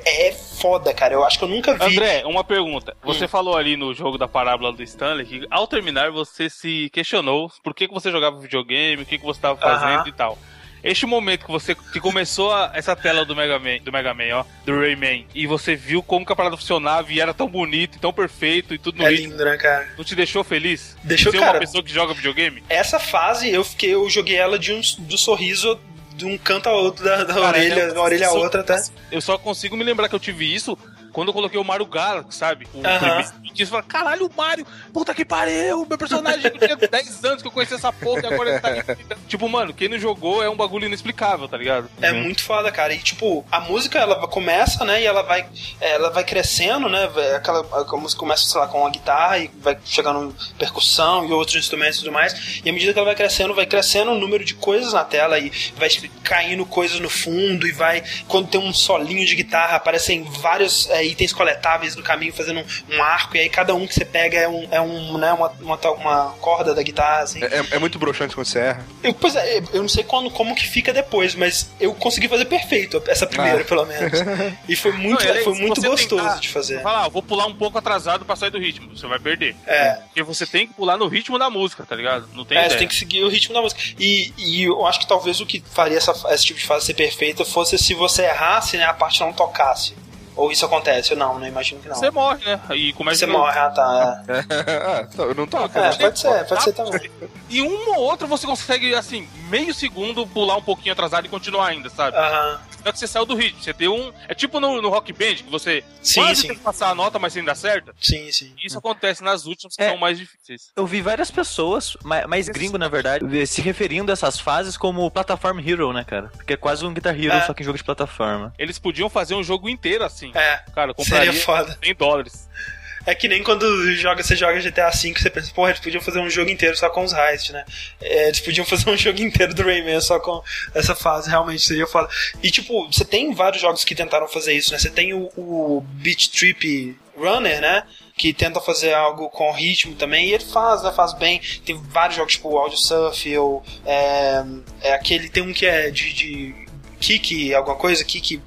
[SPEAKER 1] É foda, cara. Eu acho que eu nunca vi.
[SPEAKER 2] André, uma pergunta. Você hum. falou ali no jogo da parábola do Stanley que ao terminar você se questionou por que, que você jogava videogame, o que, que você estava fazendo uh -huh. e tal. Este momento que você que começou a, essa tela do Mega Man, do Mega Man, ó, do Rayman, e você viu como que a parada funcionava e era tão bonito, tão perfeito e tudo no
[SPEAKER 1] É lindo, né, cara?
[SPEAKER 2] Não te deixou feliz?
[SPEAKER 1] Deixou,
[SPEAKER 2] de
[SPEAKER 1] ser cara,
[SPEAKER 2] uma pessoa que joga videogame?
[SPEAKER 1] Essa fase eu fiquei, eu joguei ela de um, do sorriso de um canto ao outro da, da Cara, orelha, da orelha a outra até.
[SPEAKER 2] Eu só consigo me lembrar que eu tive isso quando eu coloquei o Mario Galaxy, sabe? O uh -huh. primeiro falei, caralho, o Mario, puta que pariu, meu personagem eu tinha 10 anos que eu conheci essa porra e agora ele tá aqui. Tipo, mano, quem não jogou é um bagulho inexplicável, tá ligado?
[SPEAKER 1] É uhum. muito foda, cara. E tipo, a música ela começa, né? E ela vai, ela vai crescendo, né? Aquela a música começa, sei lá, com a guitarra e vai chegando percussão e outros instrumentos e tudo mais. E à medida que ela vai crescendo, vai crescendo o número de coisas na tela e vai caindo coisas no fundo e vai. Quando tem um solinho de guitarra, aparecem vários é, itens coletáveis no caminho fazendo um, um, arco, e aí cada um que você pega é, um, é um, né, uma, uma, uma corda da guitarra, assim.
[SPEAKER 3] É, é muito broxante quando você erra.
[SPEAKER 1] Eu, pois é, eu não sei quando, como que fica depois, mas eu consegui fazer perfeito essa primeira, ah. pelo menos. E foi muito, não, foi muito gostoso tentar, de fazer.
[SPEAKER 2] Falar, ah, vou pular um pouco atrasado pra sair do ritmo, você vai perder.
[SPEAKER 1] É.
[SPEAKER 2] Porque você tem que pular no ritmo da música, tá ligado? Não tem
[SPEAKER 1] É,
[SPEAKER 2] ideia.
[SPEAKER 1] você tem que seguir o ritmo da música. E, e eu acho que talvez o que faria essa, esse tipo de fase ser perfeita fosse se você errasse, né, a parte não tocasse. Ou isso acontece? Não, não imagino que não.
[SPEAKER 2] Você morre, né? E começa
[SPEAKER 1] Você morre, ah tá.
[SPEAKER 3] É. é não toca.
[SPEAKER 1] É, pode ser, pode ser também.
[SPEAKER 2] E um ou outro você consegue, assim, meio segundo pular um pouquinho atrasado e continuar ainda, sabe?
[SPEAKER 1] Aham.
[SPEAKER 2] Só que você saiu do ritmo. Você deu um. É tipo no, no Rock Band, que você
[SPEAKER 1] sim,
[SPEAKER 2] quase
[SPEAKER 1] sim.
[SPEAKER 2] tem que passar a nota, mas você ainda acerta.
[SPEAKER 1] Sim, sim.
[SPEAKER 2] Isso acontece nas últimas que é, são mais difíceis.
[SPEAKER 4] Eu vi várias pessoas, mais, mais gringo na verdade, se referindo a essas fases como Platform Hero, né, cara? Porque é quase um Guitar Hero, é. só que em jogo de plataforma.
[SPEAKER 2] Eles podiam fazer um jogo inteiro assim.
[SPEAKER 1] É.
[SPEAKER 2] Cara, compraria
[SPEAKER 1] Seria foda.
[SPEAKER 2] 100 dólares.
[SPEAKER 1] É que nem quando joga, você joga GTA V, você pensa, porra, eles podiam fazer um jogo inteiro só com os heists, né? É, eles podiam fazer um jogo inteiro do Rayman só com essa fase, realmente seria foda. E tipo, você tem vários jogos que tentaram fazer isso, né? Você tem o, o Beat Trip Runner, né? que tenta fazer algo com ritmo também, e ele faz, né, faz bem. Tem vários jogos, tipo o Audio Surf, ou é, é aquele, tem um que é de, de kick, alguma coisa, kick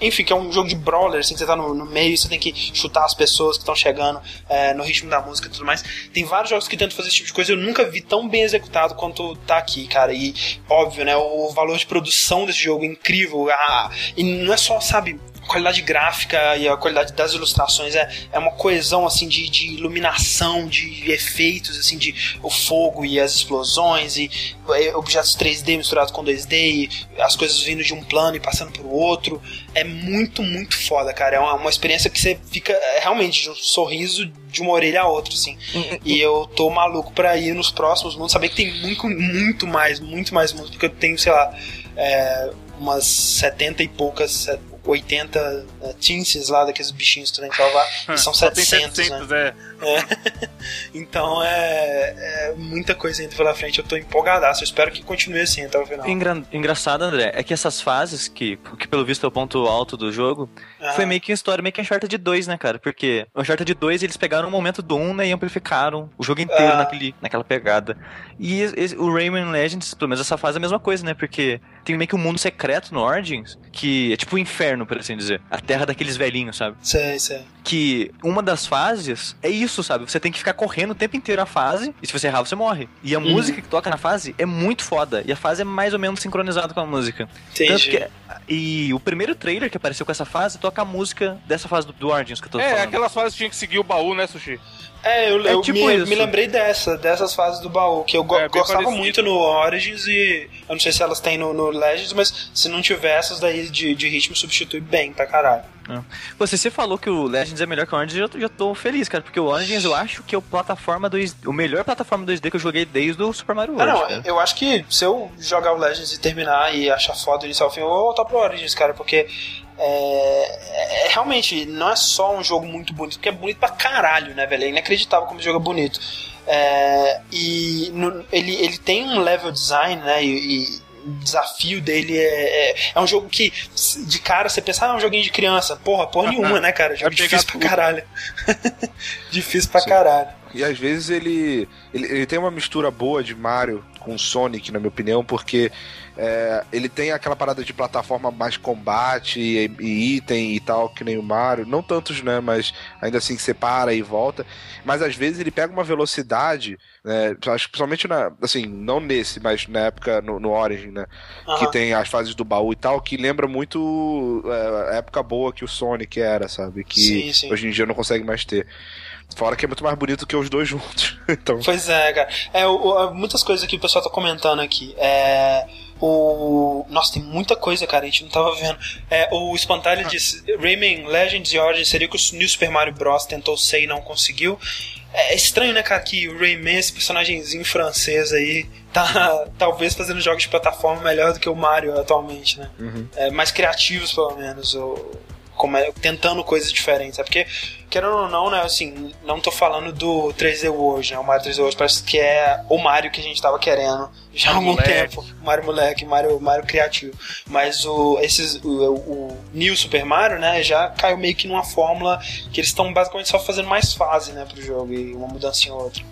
[SPEAKER 1] enfim, que é um jogo de brawler, assim, que você tá no, no meio, você tem que chutar as pessoas que estão chegando é, no ritmo da música e tudo mais. Tem vários jogos que tentam fazer esse tipo de coisa, eu nunca vi tão bem executado quanto tá aqui, cara. E óbvio, né, o valor de produção desse jogo é incrível. Ah, e não é só, sabe, qualidade gráfica e a qualidade das ilustrações é, é uma coesão assim de, de iluminação, de efeitos assim de o fogo e as explosões e é, objetos 3D misturados com 2D e as coisas vindo de um plano e passando para o outro é muito muito foda, cara. É uma, uma experiência que você fica é, realmente de um sorriso de uma orelha a outra assim. e eu tô maluco para ir nos próximos mundos, saber que tem muito muito mais, muito mais mundos porque eu tenho, sei lá, é, umas 70 e poucas 80 uh, tinces lá daqueles bichinhos que tu que salvar. e são 700, 700 né? É. é. então é, é, muita coisa ainda pela frente. Eu tô empolgadaço. Eu espero que continue assim até o final.
[SPEAKER 4] Engra engraçado, André, é que essas fases, que, que pelo visto é o ponto alto do jogo, ah. foi meio que uma história, meio que Uncharted 2, né, cara? Porque Uncharted 2 eles pegaram o momento do 1 né, e amplificaram o jogo inteiro ah. naquele, naquela pegada. E esse, o Rayman Legends, pelo menos essa fase é a mesma coisa, né? Porque tem meio que um mundo secreto no Origins, que é tipo o um inferno, por assim dizer. A terra daqueles velhinhos, sabe?
[SPEAKER 1] Sei, sei.
[SPEAKER 4] Que uma das fases é isso, sabe? Você tem que ficar correndo o tempo inteiro a fase, e se você errar, você morre. E a uhum. música que toca na fase é muito foda. E a fase é mais ou menos sincronizada com a música.
[SPEAKER 1] Entendi. Tanto
[SPEAKER 4] que, e o primeiro trailer que apareceu com essa fase toca a música dessa fase do, do Origins que eu tô
[SPEAKER 2] é,
[SPEAKER 4] falando.
[SPEAKER 2] É, aquelas fases tinha que seguir o baú, né, Sushi?
[SPEAKER 1] É, eu, é eu tipo me, me, lembrei dessa, dessas fases do baú, que eu go é, gostava parecido. muito no Origins e eu não sei se elas têm no, no Legends, mas se não tiver essas daí de, de ritmo, substitui bem pra caralho.
[SPEAKER 4] É. Você, você falou que o Legends é melhor que o Origins, eu já tô feliz, cara, porque o Origins eu acho que é o plataforma 2 o melhor plataforma 2D que eu joguei desde o Super Mario World.
[SPEAKER 1] Ah, não, eu acho que se eu jogar o Legends e terminar e achar foda iniciar ao fim, eu vou voltar pro Origins, cara, porque é, é, realmente não é só um jogo muito bonito, porque é bonito pra caralho, né, velho? É inacreditável como o jogo é bonito. É, e no, ele, ele tem um level design, né? E, e o desafio dele é, é, é, um jogo que de cara você pensa, ah, é um joguinho de criança. Porra, porra nenhuma, né, cara? Jogo difícil pra caralho. difícil pra Sim. caralho.
[SPEAKER 3] E às vezes ele, ele, ele tem uma mistura boa de Mario com Sonic, na minha opinião, porque é, ele tem aquela parada de plataforma mais combate e, e, item e tal, que nem o Mario. Não tantos, né? Mas ainda assim separa e volta. Mas às vezes ele pega uma velocidade, né? Acho que principalmente na. Assim, não nesse, mas na época, no, no Origin, né? Uhum. Que tem as fases do baú e tal, que lembra muito é, a época boa que o Sonic era, sabe? Que sim, sim. hoje em dia não consegue mais ter. Fora que é muito mais bonito que os dois juntos. então...
[SPEAKER 1] Pois é, cara. É, o, muitas coisas que o pessoal tá comentando aqui. É. O. Nossa, tem muita coisa, cara, a gente não tava vendo. É, o Espantalho ah. disse: Rayman Legends e Origins seria que o New Super Mario Bros. tentou ser e não conseguiu. É estranho, né, cara, que o Rayman, esse personagemzinho francês aí, tá talvez fazendo jogos de plataforma melhor do que o Mario atualmente, né? Uhum. É, mais criativos, pelo menos. O, como é, tentando coisas diferentes. É porque, querendo ou não, né, assim, não tô falando do 3D World, né? O Mario 3D World parece que é o Mario que a gente tava querendo já há algum moleque. tempo. Mario moleque, Mario, Mario criativo. Mas o, esses, o, o New Super Mario, né, já caiu meio que numa fórmula que eles estão basicamente só fazendo mais fase, né, pro jogo e uma mudança em outra.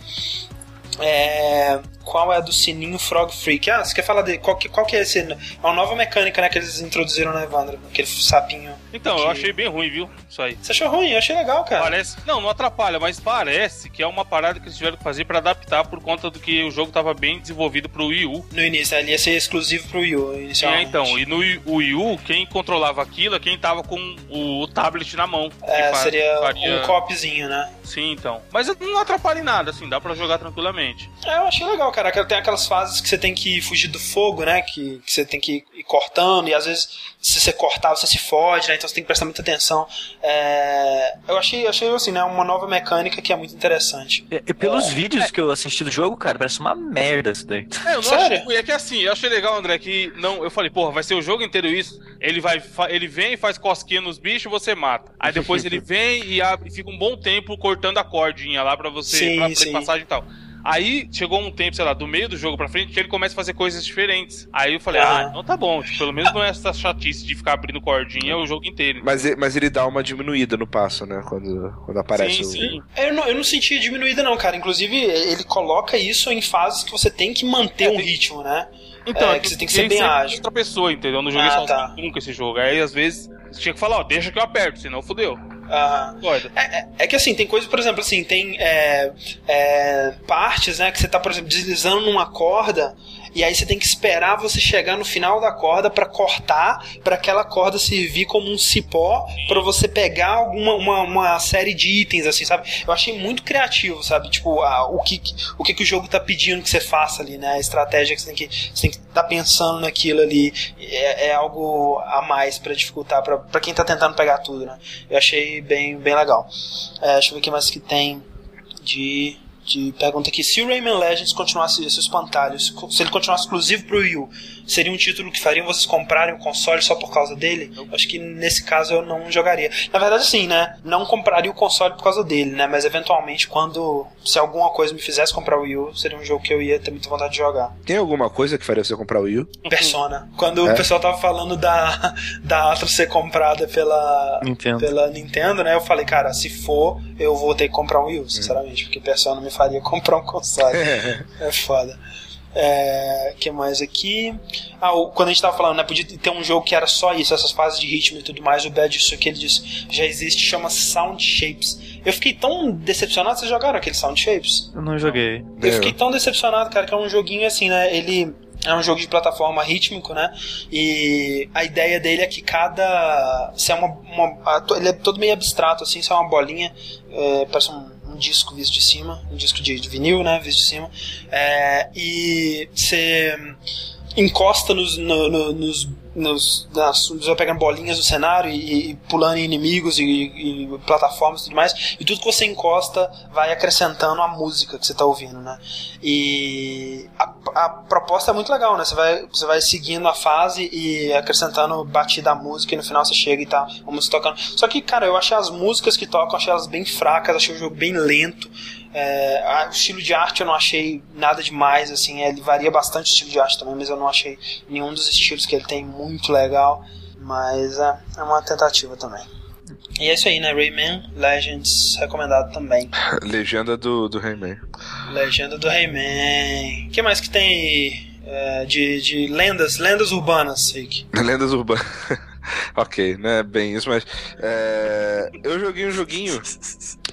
[SPEAKER 1] É, qual é a do sininho Frog Freak? Ah, você quer falar de qual que, qual que é esse? É uma nova mecânica né, que eles introduziram na Evandro, aquele sapinho.
[SPEAKER 2] Então, eu achei bem ruim, viu? Isso aí.
[SPEAKER 1] Você achou ruim? Eu achei legal, cara.
[SPEAKER 2] Parece. Não, não atrapalha, mas parece que é uma parada que eles tiveram que fazer para adaptar por conta do que o jogo tava bem desenvolvido pro Wii U.
[SPEAKER 1] No início, ele ia ser exclusivo pro Wii U inicialmente.
[SPEAKER 2] É, então, e no Wii U, quem controlava aquilo é quem tava com o tablet na mão.
[SPEAKER 1] É, seria faria... um copzinho, né?
[SPEAKER 2] Sim, então. Mas não atrapalha em nada, assim, dá para jogar tranquilamente.
[SPEAKER 1] É, eu achei legal, cara. Tem aquelas fases que você tem que fugir do fogo, né? Que, que você tem que ir cortando, e às vezes, se você cortar, você se fode, né? Então você tem que prestar muita atenção. É... Eu achei, achei, assim, né? Uma nova mecânica que é muito interessante.
[SPEAKER 4] E, e pelos é, vídeos é. que eu assisti do jogo, cara, parece uma merda isso daí.
[SPEAKER 2] É, eu não Sério? achei. É que assim, eu achei legal, André, que não. Eu falei, porra, vai ser o jogo inteiro isso. Ele vai, ele vem e faz cosquinha nos bichos, você mata. Aí depois ele vem e, abre, e fica um bom tempo cortando a cordinha lá para você, sim, pra, sim. passagem e tal. Aí chegou um tempo, sei lá, do meio do jogo pra frente, que ele começa a fazer coisas diferentes. Aí eu falei, ah, ah então tá bom, tipo, pelo menos não é essa chatice de ficar abrindo cordinha o jogo inteiro.
[SPEAKER 3] Mas, mas ele dá uma diminuída no passo, né? Quando, quando aparece sim, o.
[SPEAKER 1] Sim. Eu não, eu não senti diminuída, não, cara. Inclusive, ele coloca isso em fases que você tem que manter é, um ritmo, né?
[SPEAKER 2] Então, é, é que você tem que ser bem ágil. outra pessoa, entendeu? Eu não joguei ah, sozinho tá. nunca esse jogo. Aí, às vezes, você tinha que falar, ó, deixa que eu aperto, senão fodeu.
[SPEAKER 1] É, é, é, que assim, tem coisas, por exemplo, assim, tem é, é, partes, né, que você tá, por exemplo, deslizando numa corda e aí você tem que esperar você chegar no final da corda para cortar, para aquela corda servir como um cipó para você pegar alguma uma, uma, série de itens assim, sabe? Eu achei muito criativo, sabe? Tipo, a, o que o que, que o jogo tá pedindo que você faça ali, né? A estratégia que você tem que você tem que tá pensando naquilo ali é, é algo a mais para dificultar para quem tá tentando pegar tudo, né? Eu achei bem bem legal. É, deixa eu ver o que mais que tem de de pergunta aqui: se o Rayman Legends continuasse esses espantalhos, se ele continuasse exclusivo pro Wii U, seria um título que faria vocês comprarem o console só por causa dele? Acho que nesse caso eu não jogaria. Na verdade, sim, né? Não compraria o console por causa dele, né? Mas eventualmente, quando se alguma coisa me fizesse comprar o Wii U, seria um jogo que eu ia ter muita vontade de jogar.
[SPEAKER 3] Tem alguma coisa que faria você comprar o Wii U?
[SPEAKER 1] Persona. Quando é? o pessoal tava falando da, da Atlas ser comprada pela Nintendo. pela Nintendo, né? Eu falei, cara, se for, eu vou ter que comprar um Wii U, sinceramente, hum. porque Persona me faria comprar um console. é foda. É, que mais aqui? Ah, o, quando a gente tava falando, né, podia ter um jogo que era só isso, essas fases de ritmo e tudo mais. O Bad, isso que ele diz, já existe, chama Sound Shapes. Eu fiquei tão decepcionado. Vocês jogaram aquele Sound Shapes?
[SPEAKER 4] Eu não joguei.
[SPEAKER 1] Eu fiquei tão decepcionado, cara, que é um joguinho assim, né? Ele é um jogo de plataforma rítmico, né? E a ideia dele é que cada. Se é uma, uma ele é todo meio abstrato, assim, se é uma bolinha, é, parece um um disco visto de cima, um disco de, de vinil, né, visto de cima, é, e você encosta nos, no, no, nos nos, nas, pegando bolinhas do cenário e, e pulando em inimigos e, e, plataformas e tudo mais, e tudo que você encosta vai acrescentando a música que você está ouvindo, né? E a, a, proposta é muito legal, né? Você vai, você vai seguindo a fase e acrescentando batida a música e no final você chega e tá a música tocando. Só que, cara, eu achei as músicas que tocam, achei elas bem fracas, achei o jogo bem lento. É, o estilo de arte eu não achei nada demais, assim, ele varia bastante o estilo de arte também, mas eu não achei nenhum dos estilos que ele tem muito legal, mas é, é uma tentativa também. E é isso aí, né? Rayman Legends recomendado também.
[SPEAKER 3] Legenda do, do Rayman.
[SPEAKER 1] Legenda do Rayman. O que mais que tem é, de, de lendas, lendas urbanas, Rick?
[SPEAKER 3] Lendas urbanas. ok, não é bem isso, mas é, eu joguei um joguinho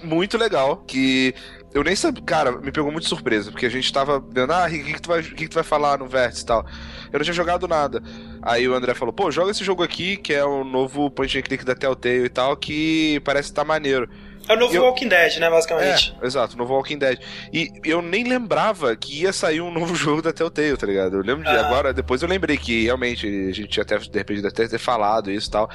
[SPEAKER 3] muito legal que eu nem sabia. Cara, me pegou muito surpresa, porque a gente tava vendo, ah, o que, que, tu vai, que, que tu vai falar no Vértice e tal. Eu não tinha jogado nada. Aí o André falou, pô, joga esse jogo aqui, que é o novo point and click da Telltale e tal, que parece tá maneiro.
[SPEAKER 1] É o novo eu... Walking Dead, né, basicamente.
[SPEAKER 3] É, exato, o novo Walking Dead. E eu nem lembrava que ia sair um novo jogo da Telltale, tá ligado? Eu lembro de ah. agora, depois eu lembrei que realmente a gente até, de repente, até ter falado isso e tal.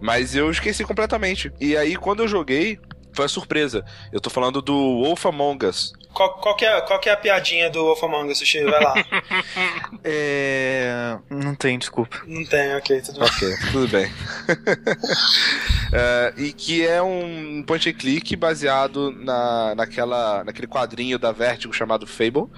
[SPEAKER 3] Mas eu esqueci completamente. E aí, quando eu joguei, foi uma surpresa. Eu tô falando do Wolf Among Us.
[SPEAKER 1] Qual, qual, que é, qual que é a piadinha do Wolf Among Us, Sushi? Vai lá.
[SPEAKER 4] é... Não tem, desculpa.
[SPEAKER 1] Não tem, ok, tudo bem.
[SPEAKER 3] Ok, tudo bem. é, e que é um point and click baseado na, naquela, naquele quadrinho da Vertigo chamado Fable.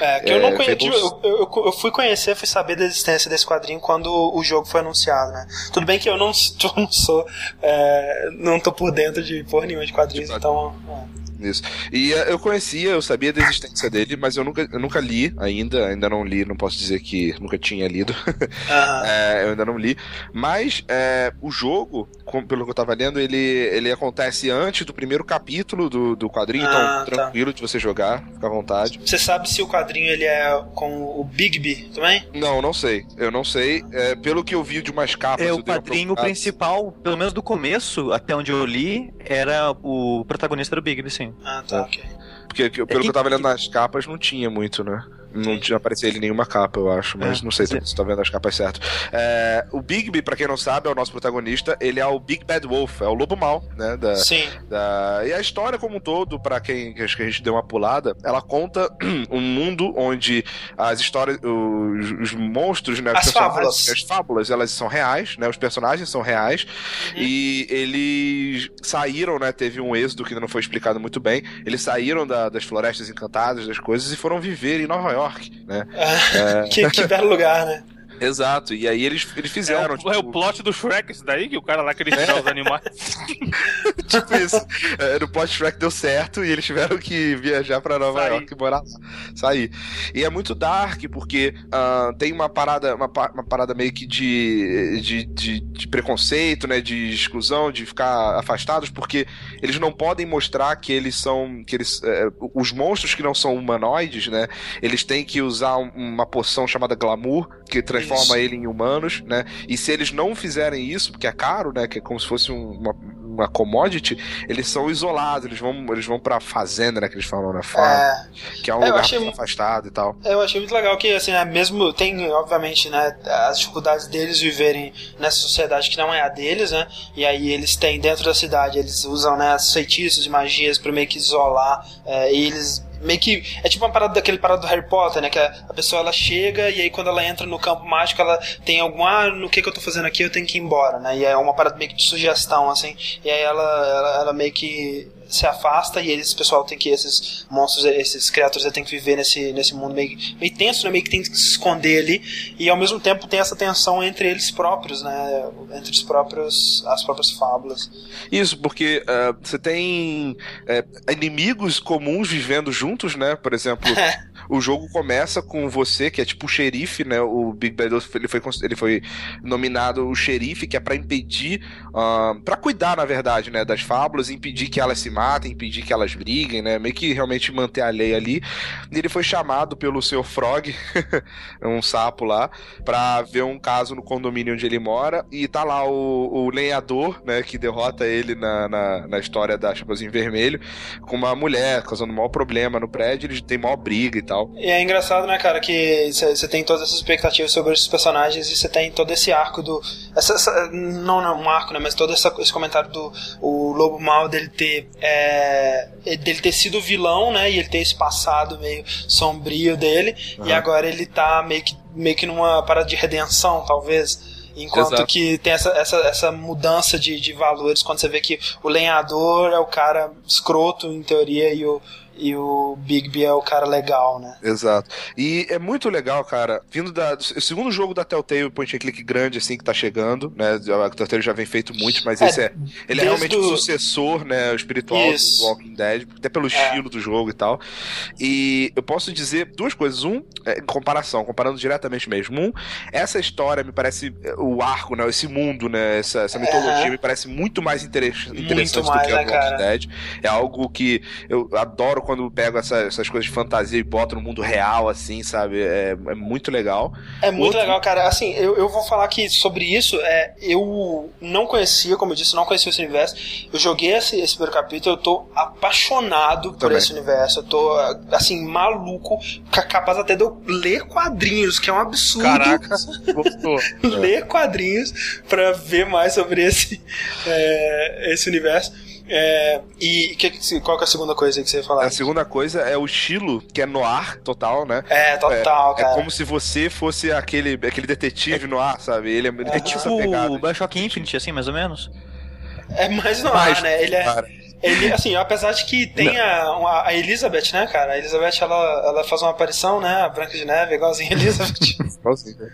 [SPEAKER 1] É, que eu não é, conheço. Eu, eu, eu, fui conhecer, fui saber da existência desse quadrinho quando o jogo foi anunciado, né? Tudo bem que eu não, eu não sou. É, não tô por dentro de porra nenhuma de quadrinhos, de então. É.
[SPEAKER 3] Isso. E uh, eu conhecia, eu sabia da existência dele, mas eu nunca, eu nunca li ainda, ainda não li, não posso dizer que nunca tinha lido. é, eu ainda não li. Mas é, o jogo, pelo que eu tava lendo, ele, ele acontece antes do primeiro capítulo do, do quadrinho, então ah, então tranquilo tá. de você jogar, fica à vontade.
[SPEAKER 1] Você sabe se o quadrinho ele é com o Bigby também?
[SPEAKER 3] Não, não sei. Eu não sei. É, pelo que eu vi de umas capas.
[SPEAKER 4] É, o quadrinho principal, pelo menos do começo, até onde eu li, era o protagonista do Bigby, sim.
[SPEAKER 1] Ah, tá, é. ok.
[SPEAKER 3] Porque pelo é que, que eu tava lendo nas capas, não tinha muito, né? Não tinha aparecido ele em nenhuma capa, eu acho, mas é, não sei se você tá vendo as capas certo. É, o Bigby, pra quem não sabe, é o nosso protagonista. Ele é o Big Bad Wolf, é o lobo mal, né? Da,
[SPEAKER 1] Sim.
[SPEAKER 3] Da... E a história como um todo, para quem acho que a gente deu uma pulada, ela conta um mundo onde as histórias, os, os monstros, né?
[SPEAKER 1] As fábulas.
[SPEAKER 3] As fábulas, elas são reais, né? Os personagens são reais. Uhum. E eles saíram, né? Teve um êxodo que ainda não foi explicado muito bem. Eles saíram da, das florestas encantadas, das coisas, e foram viver em Nova York York, né?
[SPEAKER 1] É, que, que belo lugar, né?
[SPEAKER 3] Exato, e aí eles, eles fizeram.
[SPEAKER 2] É o, tipo... é o plot do Shrek, isso daí, que o cara lá acredita é. os animais.
[SPEAKER 3] tipo isso. É, no plot Shrek deu certo e eles tiveram que viajar pra Nova. York e morar lá. Sair. E é muito dark, porque uh, tem uma parada, uma, uma, parada meio que de, de, de, de, preconceito, né? De exclusão, de ficar afastados, porque eles não podem mostrar que eles são. que eles. É, os monstros que não são humanoides, né? Eles têm que usar uma poção chamada glamour, que transforma transforma ele em humanos, né? E se eles não fizerem isso, porque é caro, né? Que é como se fosse uma, uma commodity, eles são isolados, eles vão, eles vão pra fazenda, né? Que eles falam na farm, é... que é um é, lugar achei... afastado e tal.
[SPEAKER 1] Eu achei muito legal que, assim, né, mesmo tem, obviamente, né, as dificuldades deles viverem nessa sociedade que não é a deles, né? E aí eles têm dentro da cidade, eles usam, né, feitiços e magias para meio que isolar, é, e eles meio que. É tipo uma parada daquele parada do Harry Potter, né? Que a, a, pessoa ela chega e aí quando ela entra no campo mágico, ela tem algum. Ah, no que, que eu tô fazendo aqui, eu tenho que ir embora, né? E é uma parada meio que de sugestão, assim. E aí ela, ela, ela meio que se afasta e eles, pessoal, tem que esses monstros, esses criaturas têm que viver nesse, nesse mundo meio, meio tenso, né? Meio que tem que se esconder ali e ao mesmo tempo tem essa tensão entre eles próprios, né? Entre os próprios, as próprias fábulas.
[SPEAKER 3] Isso, porque uh, você tem uh, inimigos comuns vivendo juntos, né? Por exemplo, o jogo começa com você, que é tipo o xerife, né? O Big Bad ele foi, ele foi nominado o xerife, que é para impedir, uh, para cuidar, na verdade, né, das fábulas, impedir que elas se matem, impedir que elas briguem, né? Meio que realmente manter a lei ali. E ele foi chamado pelo seu Frog, um sapo lá, pra ver um caso no condomínio onde ele mora. E tá lá o, o lenhador, né, que derrota ele na, na, na história da Chapeuzinho Vermelho, com uma mulher causando maior problema no prédio, eles têm maior briga e tal.
[SPEAKER 1] E é engraçado, né, cara, que você tem todas essas expectativas sobre esses personagens e você tem todo esse arco do. Essa, essa, não, não um arco, né? Mas todo essa, esse comentário do o Lobo Mal dele ter. É, dele ter sido vilão, né? E ele ter esse passado meio sombrio dele. Uhum. E agora ele tá meio que, meio que numa parada de redenção, talvez. Enquanto Exato. que tem essa, essa, essa mudança de, de valores quando você vê que o lenhador é o cara escroto, em teoria, e o, e o Bigby é o cara legal, né?
[SPEAKER 3] Exato. E é muito legal, cara, vindo da. O segundo jogo da Telltale point and click grande, assim, que tá chegando, né? A Telltale já vem feito muito, mas é, esse é. Ele é realmente o sucessor, né? O espiritual Isso. do Walking Dead, até pelo é. estilo do jogo e tal. E eu posso dizer duas coisas. Um, é, em comparação, comparando diretamente mesmo. Um, essa história me parece. O arco, né? Esse mundo, né? Essa, essa mitologia me parece muito mais interessante muito mais, do que né, o Walking? Dead. É algo que eu adoro quando pego essa, essas coisas de fantasia e boto no mundo real, assim, sabe? É, é muito legal.
[SPEAKER 1] É muito Outro... legal, cara. Assim, eu, eu vou falar que sobre isso, é, eu não conhecia, como eu disse, não conhecia esse universo. Eu joguei esse, esse primeiro capítulo, eu tô apaixonado por esse universo. Eu tô, assim, maluco, capaz até de eu ler quadrinhos, que é um absurdo.
[SPEAKER 2] Caraca, gostou.
[SPEAKER 1] ler quadrinhos pra ver mais sobre esse, é, esse universo. É, e que, qual que é a segunda coisa que você ia falar?
[SPEAKER 3] A segunda coisa é o estilo, que é noir total, né?
[SPEAKER 1] É, total,
[SPEAKER 3] é,
[SPEAKER 1] cara.
[SPEAKER 3] É como se você fosse aquele, aquele detetive é, noir, sabe? Ele é, ele
[SPEAKER 4] é tipo o Bioshock Infinite, assim, mais ou menos?
[SPEAKER 1] É mais noir, mais, né? Ele é... Cara. Ele, assim, apesar de que tem a, a, Elizabeth, né, cara? A Elizabeth, ela, ela faz uma aparição, né? A Branca de Neve, igualzinho a Elizabeth. igualzinho, né?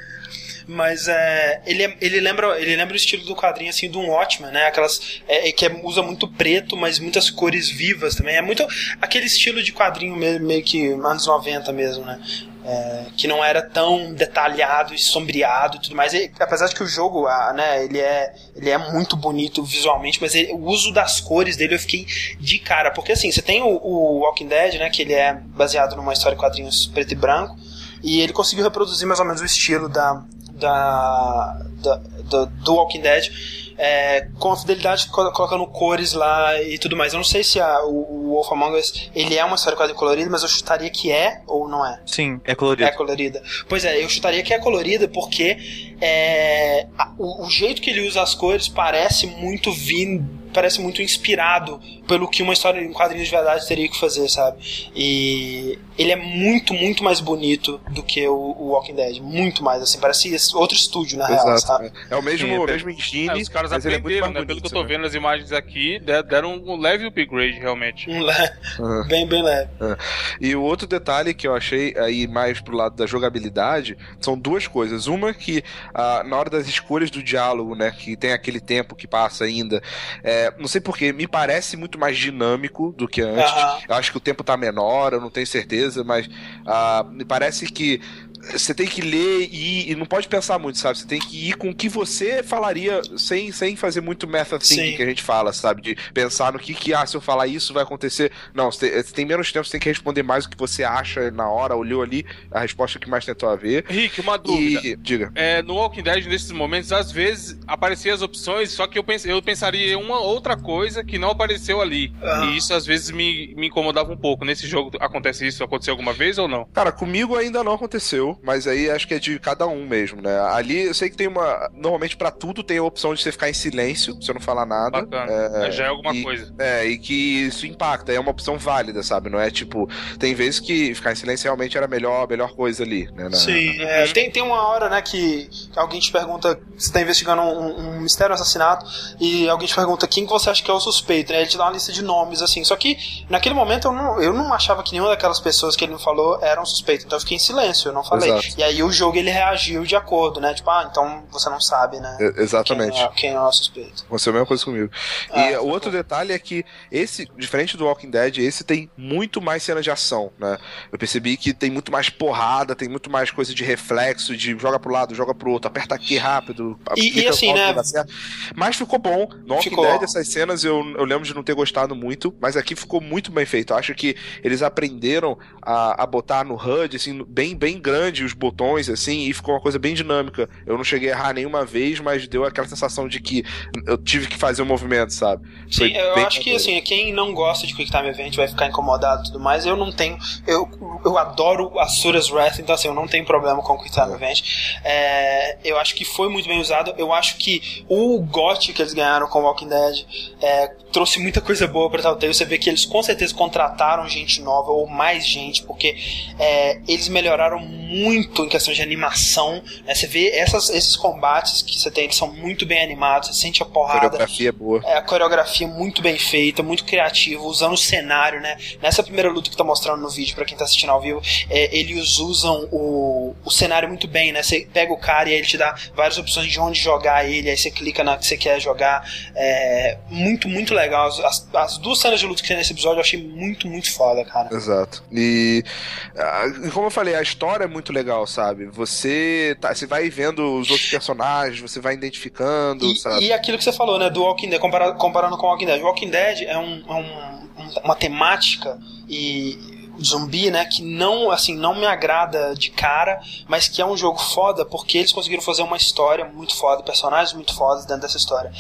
[SPEAKER 1] Mas é, ele, é, ele, lembra, ele lembra o estilo do quadrinho assim, do Watchman, né? Aquelas é, é que é, usa muito preto, mas muitas cores vivas também. É muito aquele estilo de quadrinho meio, meio que anos 90 mesmo, né? É, que não era tão detalhado e sombreado e tudo mais. E, apesar de que o jogo, né, ele é, ele é muito bonito visualmente, mas ele, o uso das cores dele eu fiquei de cara. Porque assim, você tem o, o Walking Dead, né, que ele é baseado numa história de quadrinhos preto e branco, e ele conseguiu reproduzir mais ou menos o estilo da, da, da, da do Walking Dead é, com a fidelidade colocando cores lá e tudo mais. Eu não sei se a, o, o Wolf Among Us ele é uma história quase colorida, mas eu chutaria que é ou não é.
[SPEAKER 4] Sim, é colorida.
[SPEAKER 1] É colorida. Pois é, eu chutaria que é colorida porque é, a, o, o, jeito que ele usa as cores parece muito vindo parece muito inspirado pelo que uma história em quadrinhos de verdade teria que fazer, sabe? E ele é muito, muito mais bonito do que o, o Walking Dead. Muito mais, assim, parece outro estúdio, na Exato, real, sabe?
[SPEAKER 3] É, o mesmo, Sim, o mesmo engine. É,
[SPEAKER 2] os caras é aprenderam, é né? Pelo que eu tô né? vendo as imagens aqui, deram um leve upgrade, realmente. Um
[SPEAKER 1] leve, uhum. Bem, bem leve. Uhum.
[SPEAKER 3] E o outro detalhe que eu achei aí mais pro lado da jogabilidade são duas coisas. Uma que ah, na hora das escolhas do diálogo, né, que tem aquele tempo que passa ainda, é, não sei porquê, me parece muito mais dinâmico do que antes. Uhum. Eu acho que o tempo tá menor, eu não tenho certeza, mas uh, me parece que você tem que ler e, e, não pode pensar muito, sabe? Você tem que ir com o que você falaria sem, sem fazer muito method thinking Sim. que a gente fala, sabe? De pensar no que, que, ah, se eu falar isso vai acontecer. Não, você tem, você tem menos tempo, você tem que responder mais o que você acha na hora, olhou ali a resposta que mais tentou a ver.
[SPEAKER 2] Rick, uma dúvida. E, diga. É, no Walking Dead, nesses momentos, às vezes apareciam as opções, só que eu, pens, eu pensaria em uma outra coisa que não apareceu ali. Ah. E isso às vezes me, me incomodava um pouco. Nesse jogo acontece isso? Aconteceu alguma vez ou não?
[SPEAKER 3] Cara, comigo ainda não aconteceu mas aí acho que é de cada um mesmo, né? Ali eu sei que tem uma. Normalmente para tudo tem a opção de você ficar em silêncio, você não falar nada.
[SPEAKER 2] Bacana. É, já é alguma
[SPEAKER 3] e,
[SPEAKER 2] coisa.
[SPEAKER 3] É, e que isso impacta, é uma opção válida, sabe? Não é tipo. Tem vezes que ficar em silêncio realmente era a melhor, melhor coisa ali, né? Na,
[SPEAKER 1] Sim, na... É, tem, tem uma hora, né, que alguém te pergunta, você tá investigando um, um mistério, um assassinato, e alguém te pergunta quem que você acha que é o suspeito, né? Ele te dá uma lista de nomes, assim. Só que naquele momento eu não, eu não achava que nenhuma daquelas pessoas que ele me falou era um suspeito, então eu fiquei em silêncio, eu não falei Exato. E aí o jogo ele reagiu de acordo, né? Tipo, ah, então você não sabe, né?
[SPEAKER 3] É, exatamente. Quem
[SPEAKER 1] é, quem é o suspeito.
[SPEAKER 3] Aconteceu a mesma coisa comigo. Ah, e o outro detalhe é que esse, diferente do Walking Dead, esse tem muito mais cena de ação, né? Eu percebi que tem muito mais porrada, tem muito mais coisa de reflexo, de joga pro lado, joga pro outro, aperta aqui rápido.
[SPEAKER 1] E, e assim, né?
[SPEAKER 3] Mas ficou bom. No Walking ficou. Dead, essas cenas eu, eu lembro de não ter gostado muito, mas aqui ficou muito bem feito. Eu acho que eles aprenderam a, a botar no HUD, assim, bem, bem grande os botões, assim, e ficou uma coisa bem dinâmica. Eu não cheguei a errar nenhuma vez, mas deu aquela sensação de que eu tive que fazer o um movimento, sabe?
[SPEAKER 1] Sim, Foi eu acho que, assim, quem não gosta de Quick Time Event vai ficar incomodado e tudo mais. Eu não tenho. Eu, eu adoro Asuras Wrath, então, assim, eu não tenho problema com Quick Time é. Event. É, eu acho que foi muito bem usado. Eu acho que o GOT que eles ganharam com Walking Dead é, trouxe muita coisa boa pra Telltale. Você vê que eles com certeza contrataram gente nova ou mais gente, porque é, eles melhoraram muito em questão de animação. Né? Você vê essas, esses combates que você tem, que são muito bem animados, você sente a porrada. A
[SPEAKER 3] coreografia é boa.
[SPEAKER 1] É, a coreografia muito bem feita, muito criativa, usando o cenário, né? Nessa primeira luta que tá mostrando no vídeo, para quem tá assistindo ao vivo, é, eles usam o, o cenário muito bem, né? Você pega o cara e aí ele te dá várias opções de onde jogar ele, aí você clica na que você quer jogar. É, muito, muito legal. As, as duas cenas de luta que tem nesse episódio eu achei muito, muito foda, cara.
[SPEAKER 3] Exato. E ah, como eu falei, a história é muito legal, sabe? Você, tá, você vai vendo os outros personagens, você vai identificando,
[SPEAKER 1] e,
[SPEAKER 3] sabe?
[SPEAKER 1] E aquilo que você falou, né, do Walking Dead, comparado, comparando com o Walking Dead. Walking Dead é, um, é um, uma temática e zumbi, né, que não, assim, não me agrada de cara, mas que é um jogo foda porque eles conseguiram fazer uma história muito foda, personagens muito fodas dentro dessa história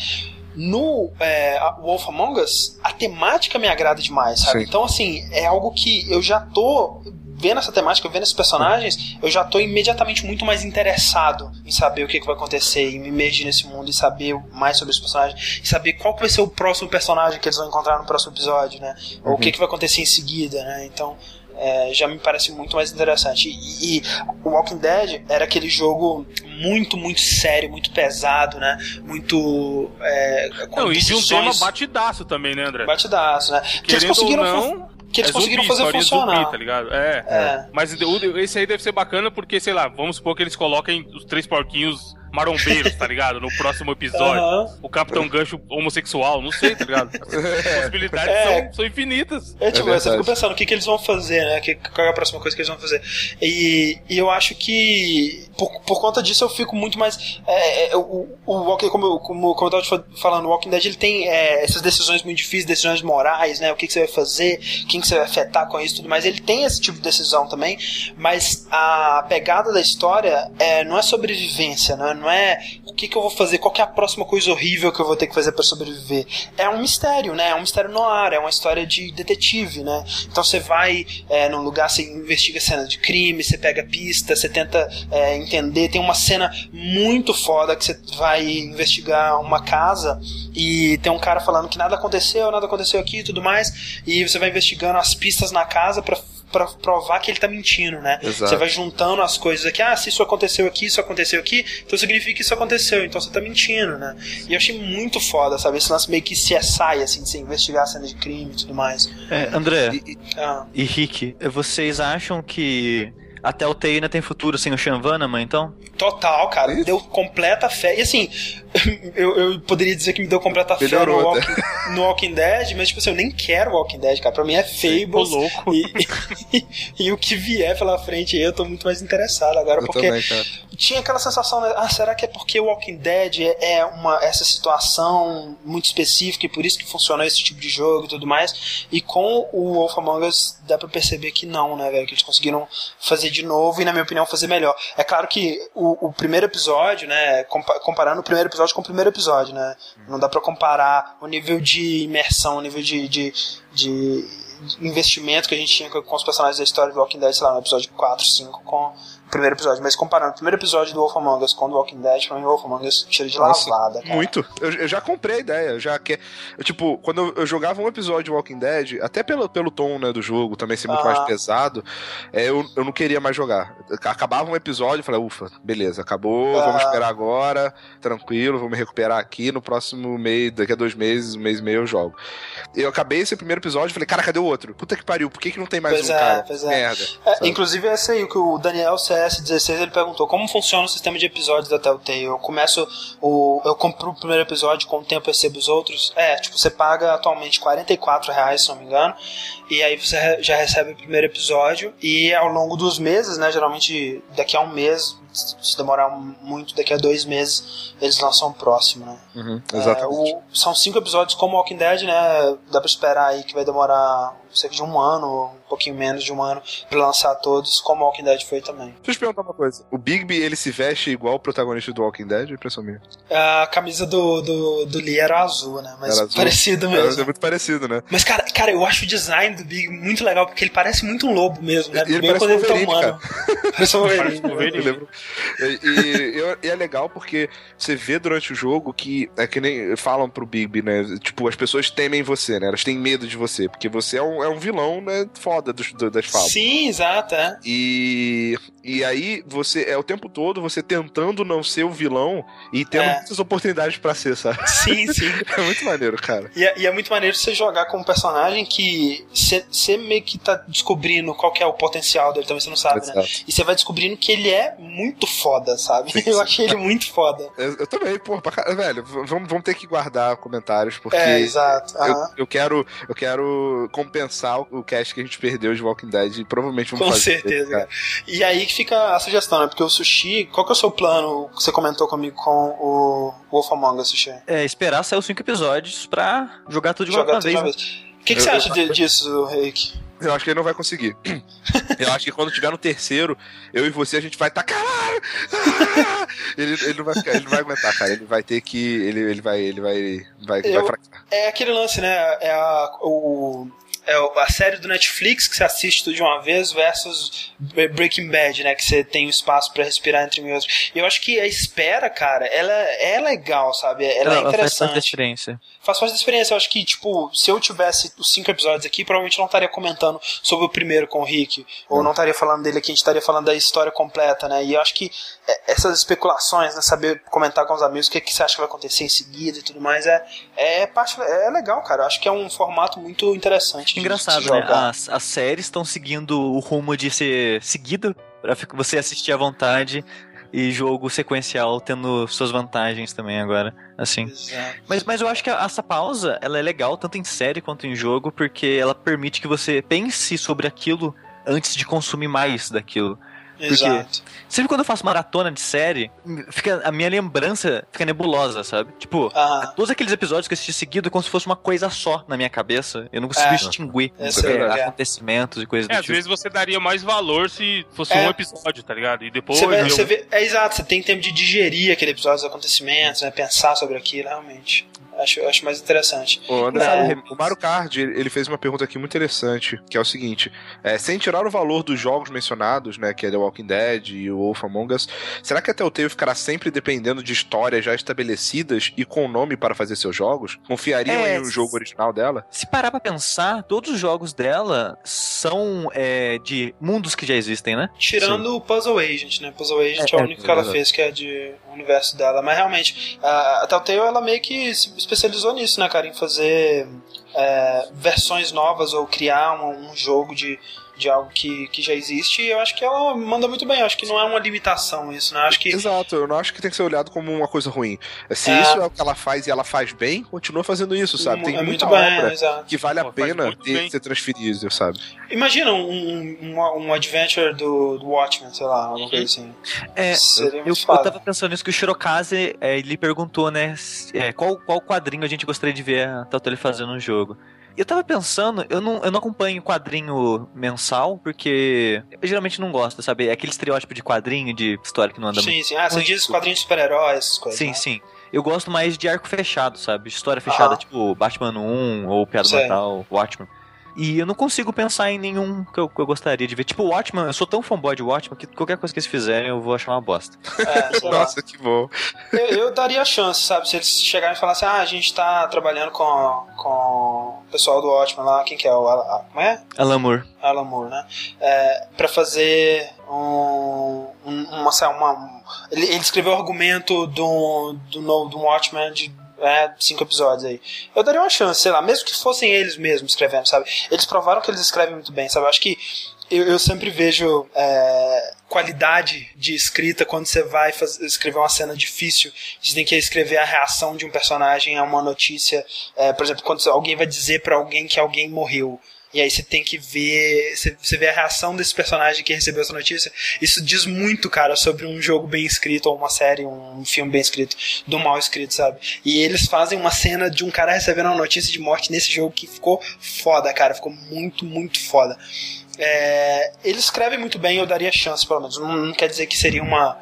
[SPEAKER 1] no é, Wolf Among Us, a temática me agrada demais, sabe? Sim. Então, assim, é algo que eu já tô vendo essa temática, vendo esses personagens, eu já tô imediatamente muito mais interessado em saber o que, que vai acontecer, e me imergir nesse mundo e saber mais sobre os personagens, e saber qual vai ser o próximo personagem que eles vão encontrar no próximo episódio, né? Ou o que, uhum. que vai acontecer em seguida, né? Então, é, já me parece muito mais interessante. E, e, Walking Dead era aquele jogo muito, muito sério, muito pesado, né? Muito. É,
[SPEAKER 2] não, e de um tema batidaço também, né, André?
[SPEAKER 1] Batidaço, né?
[SPEAKER 2] Querendo que eles conseguiram. Não,
[SPEAKER 1] que eles é conseguiram zumbi, fazer funcionar. Zumbi,
[SPEAKER 2] tá ligado? É. é. Mas esse aí deve ser bacana porque, sei lá, vamos supor que eles coloquem os três porquinhos marombeiros, tá ligado? No próximo episódio. Uhum. O Capitão Gancho homossexual, não sei, tá ligado? As possibilidades é. são, são, infinitas.
[SPEAKER 1] É, tipo, é você fica pensando o que, que eles vão fazer, né? Que, qual é a próxima coisa que eles vão fazer. E, e eu acho que por, por conta disso eu fico muito mais. É, é o, o Walking, como, como, como eu tava falando, o Walking Dead ele tem é, essas decisões muito difíceis, decisões morais, né? O que, que você vai fazer, quem que você vai afetar com isso tudo mais. Ele tem esse tipo de decisão também, mas a pegada da história é, não é sobrevivência, né? Não é o que, que eu vou fazer, qual é a próxima coisa horrível que eu vou ter que fazer para sobreviver. É um mistério, né? É um mistério no ar, é uma história de detetive, né? Então você vai é, num lugar, você investiga cenas de crime, você pega pista, você tenta é, entender. Tem uma cena muito foda que você vai investigar uma casa e tem um cara falando que nada aconteceu, nada aconteceu aqui e tudo mais, e você vai investigando as pistas na casa para para provar que ele tá mentindo, né? Exato. Você vai juntando as coisas aqui, ah, se isso aconteceu aqui, isso aconteceu aqui, então significa que isso aconteceu, então você tá mentindo, né? E eu achei muito foda, sabe? Esse lance meio que CSI, assim, de você investigar a cena de crime e tudo mais.
[SPEAKER 4] É, André e, e, ah. e Rick, vocês acham que até o TI ainda tem futuro sem o Sean Vanaman, então?
[SPEAKER 1] Total, cara. Isso? Deu completa fé. E assim, eu, eu poderia dizer que me deu completa fé no Walking, no Walking, Dead, mas tipo assim, eu nem quero Walking Dead, cara. Pra mim é Fables.
[SPEAKER 2] louco.
[SPEAKER 1] E, e, e, o que vier pela frente eu tô muito mais interessado agora, eu porque também, tinha aquela sensação, né? Ah, será que é porque o Walking Dead é, é uma, essa situação muito específica e por isso que funciona esse tipo de jogo e tudo mais? E com o Wolf Among Us dá pra perceber que não, né, velho? Que eles conseguiram fazer de novo e, na minha opinião, fazer melhor. É claro que o, o primeiro episódio, né, comparando o primeiro episódio com o primeiro episódio, né? Não dá para comparar o nível de imersão, o nível de, de, de investimento que a gente tinha com os personagens da história do Walking Dead, sei lá, no episódio 4, 5, com primeiro episódio, mas comparando o primeiro episódio do Wolf Among Us com o Walking Dead, pra mim o Wolf Among Us tira de Nossa, lavada, cara.
[SPEAKER 3] Muito. Eu, eu, já comprei a ideia, eu já que eu, tipo, quando eu, eu, jogava um episódio de Walking Dead, até pelo, pelo tom, né, do jogo, também ser muito ah. mais pesado, é, eu, eu não queria mais jogar. Acabava um episódio, eu falei, ufa, beleza, acabou, ah. vamos esperar agora, tranquilo, vou me recuperar aqui, no próximo mês, daqui a dois meses, um mês e meio eu jogo. Eu acabei esse primeiro episódio e falei, cara, cadê o outro? Puta que pariu, por que, que não tem mais
[SPEAKER 1] pois
[SPEAKER 3] um
[SPEAKER 1] é,
[SPEAKER 3] cara?
[SPEAKER 1] Pois é.
[SPEAKER 3] Merda.
[SPEAKER 1] É, inclusive, esse aí, que o Daniel CS16 ele perguntou como funciona o sistema de episódios da Telltale. Eu começo o. Eu compro o primeiro episódio, com o tempo eu recebo os outros. É, tipo, você paga atualmente 44 reais, se não me engano. E aí você já recebe o primeiro episódio. E ao longo dos meses, né? Geralmente daqui a um mês, se demorar muito, daqui a dois meses, eles lançam o próximo, né?
[SPEAKER 3] Uhum,
[SPEAKER 1] é, o, são cinco episódios como Walking Dead, né? Dá pra esperar aí que vai demorar cerca de um ano, um pouquinho menos de um ano, pra lançar todos, como Walking Dead foi também.
[SPEAKER 3] Deixa eu te perguntar uma coisa. O Bigby, ele se veste igual o protagonista do Walking Dead? Impressão minha.
[SPEAKER 1] A camisa do, do, do Lee era azul, né? Mas azul. parecido mesmo.
[SPEAKER 3] É muito parecido, né?
[SPEAKER 1] Mas, cara, cara, eu acho o design do Big muito legal, porque ele parece muito um lobo mesmo, né?
[SPEAKER 3] E ele
[SPEAKER 1] Bem
[SPEAKER 3] parece
[SPEAKER 1] quando ele tá
[SPEAKER 3] humano.
[SPEAKER 1] parece um
[SPEAKER 3] e, e, e, é legal porque você vê durante o jogo que é que nem falam pro Bigby, né? Tipo, as pessoas temem você, né? Elas têm medo de você, porque você é um, é um vilão, né? Foda dos, das falas.
[SPEAKER 1] Sim, exato, é.
[SPEAKER 3] E, e aí você é o tempo todo você tentando não ser o vilão e tendo é. muitas oportunidades para ser, sabe?
[SPEAKER 1] Sim, sim.
[SPEAKER 3] é muito maneiro, cara.
[SPEAKER 1] E é, e é muito maneiro você jogar com um personagem que você meio que tá descobrindo qual é o potencial dele, também você não sabe, Exato. né? E você vai descobrindo que ele é muito foda, sabe? Sim, eu achei ele muito foda.
[SPEAKER 3] Eu, eu também, pô, pra, velho, vamos, vamos ter que guardar comentários, porque
[SPEAKER 1] é, exato.
[SPEAKER 3] Eu, eu, quero, eu quero compensar o cast que a gente perdeu de Walking Dead e provavelmente vamos
[SPEAKER 1] com
[SPEAKER 3] fazer.
[SPEAKER 1] Com certeza, cara. E aí que fica a sugestão, né? Porque o Sushi, qual que é o seu plano que você comentou comigo com o Wolf Among Us, Sushi?
[SPEAKER 4] É, esperar sair os cinco episódios pra jogar tudo de
[SPEAKER 1] jogar
[SPEAKER 4] uma,
[SPEAKER 1] tudo
[SPEAKER 4] vez.
[SPEAKER 1] Uma vez. O que, que eu, você acha eu... disso, Rick?
[SPEAKER 3] Eu acho que ele não vai conseguir. Eu acho que quando tiver no terceiro, eu e você, a gente vai estar. Tá, caralho! Ah! Ele, ele, não vai ficar, ele não vai aguentar, cara. Ele vai ter que. Ele, ele vai. Ele vai. Vai,
[SPEAKER 1] eu,
[SPEAKER 3] vai
[SPEAKER 1] É aquele lance, né? É a, o, é a série do Netflix que você assiste tudo de uma vez versus Breaking Bad, né? Que você tem um espaço para respirar entre meus. E eu acho que a espera, cara, ela é legal, sabe? Ela, ela é interessante. Faz parte
[SPEAKER 4] da experiência.
[SPEAKER 1] Faz parte da experiência. Eu acho que, tipo, se eu tivesse os cinco episódios aqui, provavelmente não estaria comentando sobre o primeiro com o Rick. Ou não estaria falando dele aqui, a gente estaria falando da história completa, né? E eu acho que essas especulações, né? Saber comentar com os amigos o que, que você acha que vai acontecer em seguida e tudo mais, é, é, parte, é legal, cara. Eu acho que é um formato muito interessante.
[SPEAKER 4] Engraçado, né? As, as séries estão seguindo o rumo de ser seguida para você assistir à vontade e jogo sequencial tendo suas vantagens também agora, assim. Mas, mas eu acho que essa pausa, ela é legal tanto em série quanto em jogo, porque ela permite que você pense sobre aquilo antes de consumir mais daquilo. Porque
[SPEAKER 1] Exato.
[SPEAKER 4] sempre quando eu faço maratona de série, fica, a minha lembrança fica nebulosa, sabe? Tipo,
[SPEAKER 1] ah.
[SPEAKER 4] todos aqueles episódios que eu assisti seguido é como se fosse uma coisa só na minha cabeça. Eu não consigo é. distinguir é, acontecimentos e coisas
[SPEAKER 2] é,
[SPEAKER 4] do
[SPEAKER 2] às
[SPEAKER 4] tipo.
[SPEAKER 2] vezes você daria mais valor se fosse um episódio, tá ligado? E depois.
[SPEAKER 1] Você vê, você vê, é exato, você tem tempo de digerir aquele episódio, os acontecimentos, né? Pensar sobre aquilo, realmente. Acho, acho mais interessante.
[SPEAKER 3] Ô, André, é. o Mario Card, ele fez uma pergunta aqui muito interessante, que é o seguinte: é, sem tirar o valor dos jogos mencionados, né, que é The Walking Dead e o Wolf Among Us, será que a Telltale ficará sempre dependendo de histórias já estabelecidas e com nome para fazer seus jogos? Confiariam é, em um jogo original dela?
[SPEAKER 4] Se parar pra pensar, todos os jogos dela são é, de mundos que já existem, né?
[SPEAKER 1] Tirando Sim. o Puzzle Agent, né? Puzzle Agent é, é o único que ela fez que é de universo dela. Mas realmente, a, a Telltale ela meio que se especializou nisso, né, cara? Em fazer é, versões novas ou criar um, um jogo de, de algo que, que já existe, e eu acho que ela manda muito bem. Eu acho que não é uma limitação isso, né? Eu acho que...
[SPEAKER 3] Exato, eu não acho que tem que ser olhado como uma coisa ruim. Se é... isso é o que ela faz e ela faz bem, continua fazendo isso, sabe? Tem é muita obra bem, que vale a pena ter, ser transferível, sabe?
[SPEAKER 1] Imagina um, um, um adventure do, do Watchmen, sei lá, alguma coisa assim.
[SPEAKER 4] É, eu, eu tava pensando nisso que o Shirokaze, é, ele perguntou, né, é, qual, qual quadrinho a gente gostaria de ver a Telltale fazendo no jogo. Eu tava pensando, eu não, eu não acompanho quadrinho mensal, porque eu geralmente não gosto, sabe? É aquele estereótipo de quadrinho, de história que não anda
[SPEAKER 1] sim,
[SPEAKER 4] muito.
[SPEAKER 1] Sim, sim. Ah, você diz quadrinhos de super-heróis, essas coisas.
[SPEAKER 4] Sim,
[SPEAKER 1] né?
[SPEAKER 4] sim. Eu gosto mais de arco fechado, sabe? História fechada, ah. tipo Batman 1 ou Piada Mortal, Watchmen. E eu não consigo pensar em nenhum que eu, que eu, gostaria de ver. Tipo, o Watchman, eu sou tão fanboy de Watchman que qualquer coisa que eles fizerem eu vou achar uma bosta.
[SPEAKER 1] É,
[SPEAKER 3] Nossa, que bom.
[SPEAKER 1] Eu, eu, daria chance, sabe? Se eles chegarem e falassem, ah, a gente tá trabalhando com, com o pessoal do Watchman lá, quem que é? O Al como é?
[SPEAKER 4] Alan Moore.
[SPEAKER 1] Alan Moore, né? É, pra fazer um, uma, uma, uma ele, ele escreveu o argumento do, do, do Watchman de é, cinco episódios aí. Eu daria uma chance, sei lá, mesmo que fossem eles mesmos escrevendo, sabe? Eles provaram que eles escrevem muito bem, sabe? Eu acho que eu, eu sempre vejo é, qualidade de escrita quando você vai fazer, escrever uma cena difícil. Você tem que escrever a reação de um personagem a uma notícia. É, por exemplo, quando alguém vai dizer para alguém que alguém morreu. E aí você tem que ver. Você vê a reação desse personagem que recebeu essa notícia. Isso diz muito, cara, sobre um jogo bem escrito, ou uma série, um filme bem escrito, do mal escrito, sabe? E eles fazem uma cena de um cara recebendo uma notícia de morte nesse jogo que ficou foda, cara. Ficou muito, muito foda. É, eles escrevem muito bem, eu daria chance, pelo menos. Não, não quer dizer que seria uma.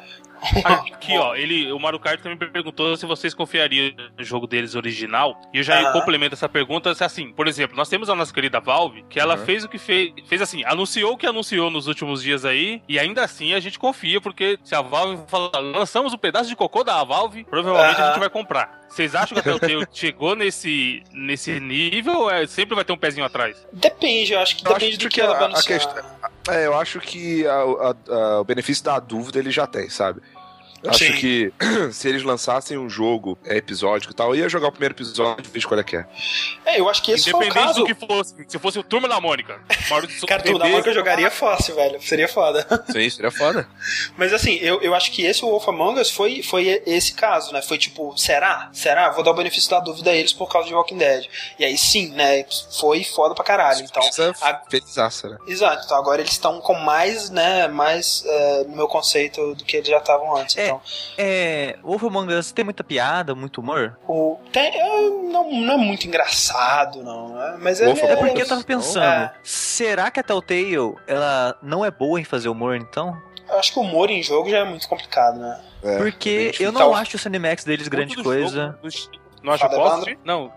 [SPEAKER 2] Aqui, ó, ele, o Mario Kart também perguntou se vocês confiariam no jogo deles original. E eu já uhum. complemento essa pergunta assim, por exemplo, nós temos a nossa querida Valve, que ela uhum. fez o que fez, fez assim, anunciou o que anunciou nos últimos dias aí, e ainda assim a gente confia, porque se a Valve falar, lançamos um pedaço de cocô da Valve, provavelmente uhum. a gente vai comprar. Vocês acham que a Telltale chegou nesse, nesse nível ou é, sempre vai ter um pezinho atrás?
[SPEAKER 1] Depende, eu acho que eu depende acho do que, que ela vai anunciar.
[SPEAKER 3] Questão, é, eu acho que a, a, a, o benefício da dúvida ele já tem, sabe? Acho Sim. que se eles lançassem um jogo é, episódico e tal, eu ia jogar o primeiro episódio e ver qual é que é.
[SPEAKER 1] É, eu acho que esse
[SPEAKER 2] Independente
[SPEAKER 1] foi o caso.
[SPEAKER 2] do que fosse. Se fosse o Turma da Mônica.
[SPEAKER 1] Cara, Turma da Mônica eu jogaria fácil, velho. Seria foda.
[SPEAKER 3] Sim, seria foda.
[SPEAKER 1] Mas assim, eu, eu acho que esse Wolf Among Us foi, foi esse caso, né? Foi tipo, será? Será? Vou dar o benefício da dúvida a eles por causa de Walking Dead. E aí sim, né? Foi foda pra caralho. Então,
[SPEAKER 3] a... felizaça, né?
[SPEAKER 1] Exato. Então agora eles estão com mais, né? Mais uh, no meu conceito do que eles já estavam antes. É.
[SPEAKER 4] é é, Wolf Among Us tem muita piada, muito humor?
[SPEAKER 1] O, tem, é, não, não é muito engraçado, não. Né? Mas é,
[SPEAKER 4] é porque eu tava pensando, é. será que a Telltale ela não é boa em fazer humor, então?
[SPEAKER 1] Eu acho que o humor em jogo já é muito complicado, né?
[SPEAKER 4] É, porque eu não acho o Cinemax deles grande coisa.
[SPEAKER 2] Jogo, não acha posso, Não.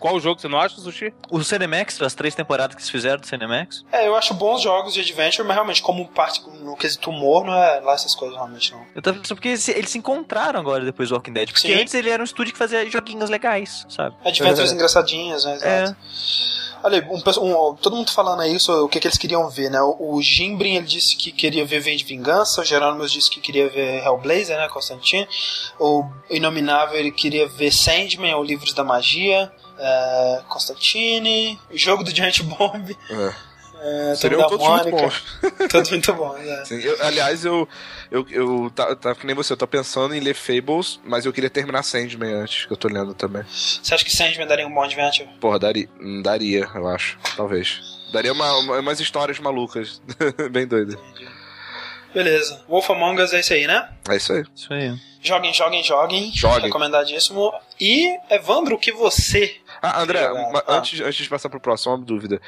[SPEAKER 2] Qual jogo você não acha, Sushi?
[SPEAKER 4] O Cinemax, as três temporadas que eles fizeram do Cinemax?
[SPEAKER 1] É, eu acho bons jogos de adventure, mas realmente, como parte no quesito humor, não é lá essas coisas, realmente, não.
[SPEAKER 4] Eu tô pensando porque eles, eles, se encontraram agora depois do Walking Dead. Porque Sim. antes ele era um estúdio que fazia joguinhos legais, sabe?
[SPEAKER 1] Adventures é. engraçadinhas, né?
[SPEAKER 4] Exato. É.
[SPEAKER 1] Olha, um, um, todo mundo falando aí o que, que eles queriam ver, né? O, o Gimbrin ele disse que queria ver V de Vingança, o Jerônimo disse que queria ver Hellblazer, né? Constantine. O Inominável ele queria ver Sandman, ou Livros da Magia. É, Constantine, o jogo do Giant Bomb.
[SPEAKER 3] É. É, Seriam todos Mônica. muito bons.
[SPEAKER 1] todos muito bons, é.
[SPEAKER 3] Sim, eu, aliás, eu, eu, eu tá, tá que nem você, eu tô pensando em ler Fables, mas eu queria terminar Sandman antes, que eu tô lendo também.
[SPEAKER 1] Você acha que Sandman daria um bom adventure?
[SPEAKER 3] Porra, daria, daria eu acho. Talvez. Daria uma, uma, umas histórias malucas. Bem doidas.
[SPEAKER 1] Beleza. Wolf Among Us é isso aí, né?
[SPEAKER 3] É isso aí.
[SPEAKER 4] Isso aí.
[SPEAKER 1] Joguem, joguem, joguem.
[SPEAKER 3] Joguem.
[SPEAKER 1] Recomendadíssimo. E, Evandro, o que você
[SPEAKER 3] ah, André, ah. antes, antes de passar pro próximo, uma dúvida.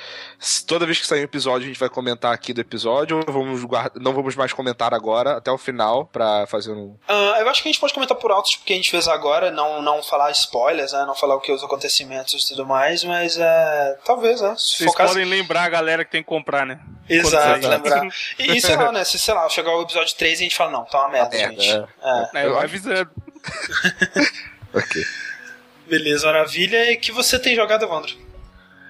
[SPEAKER 3] Toda vez que sair um episódio, a gente vai comentar aqui do episódio ou vamos guarda, não vamos mais comentar agora, até o final, pra fazer um.
[SPEAKER 1] Uh, eu acho que a gente pode comentar por alto, porque a gente fez agora, não, não falar spoilers, né? Não falar o que os acontecimentos e tudo mais, mas é, talvez, né?
[SPEAKER 2] Se Vocês podem lembrar a galera que tem que comprar, né?
[SPEAKER 1] Exato, lembrar. E, e sei lá, né? Se, sei lá, chegar o episódio 3 e a gente fala, não, tá uma merda,
[SPEAKER 3] merda gente.
[SPEAKER 2] É. É. É, eu avisando.
[SPEAKER 3] ok.
[SPEAKER 1] Beleza, maravilha. E que você tem jogado, Evandro?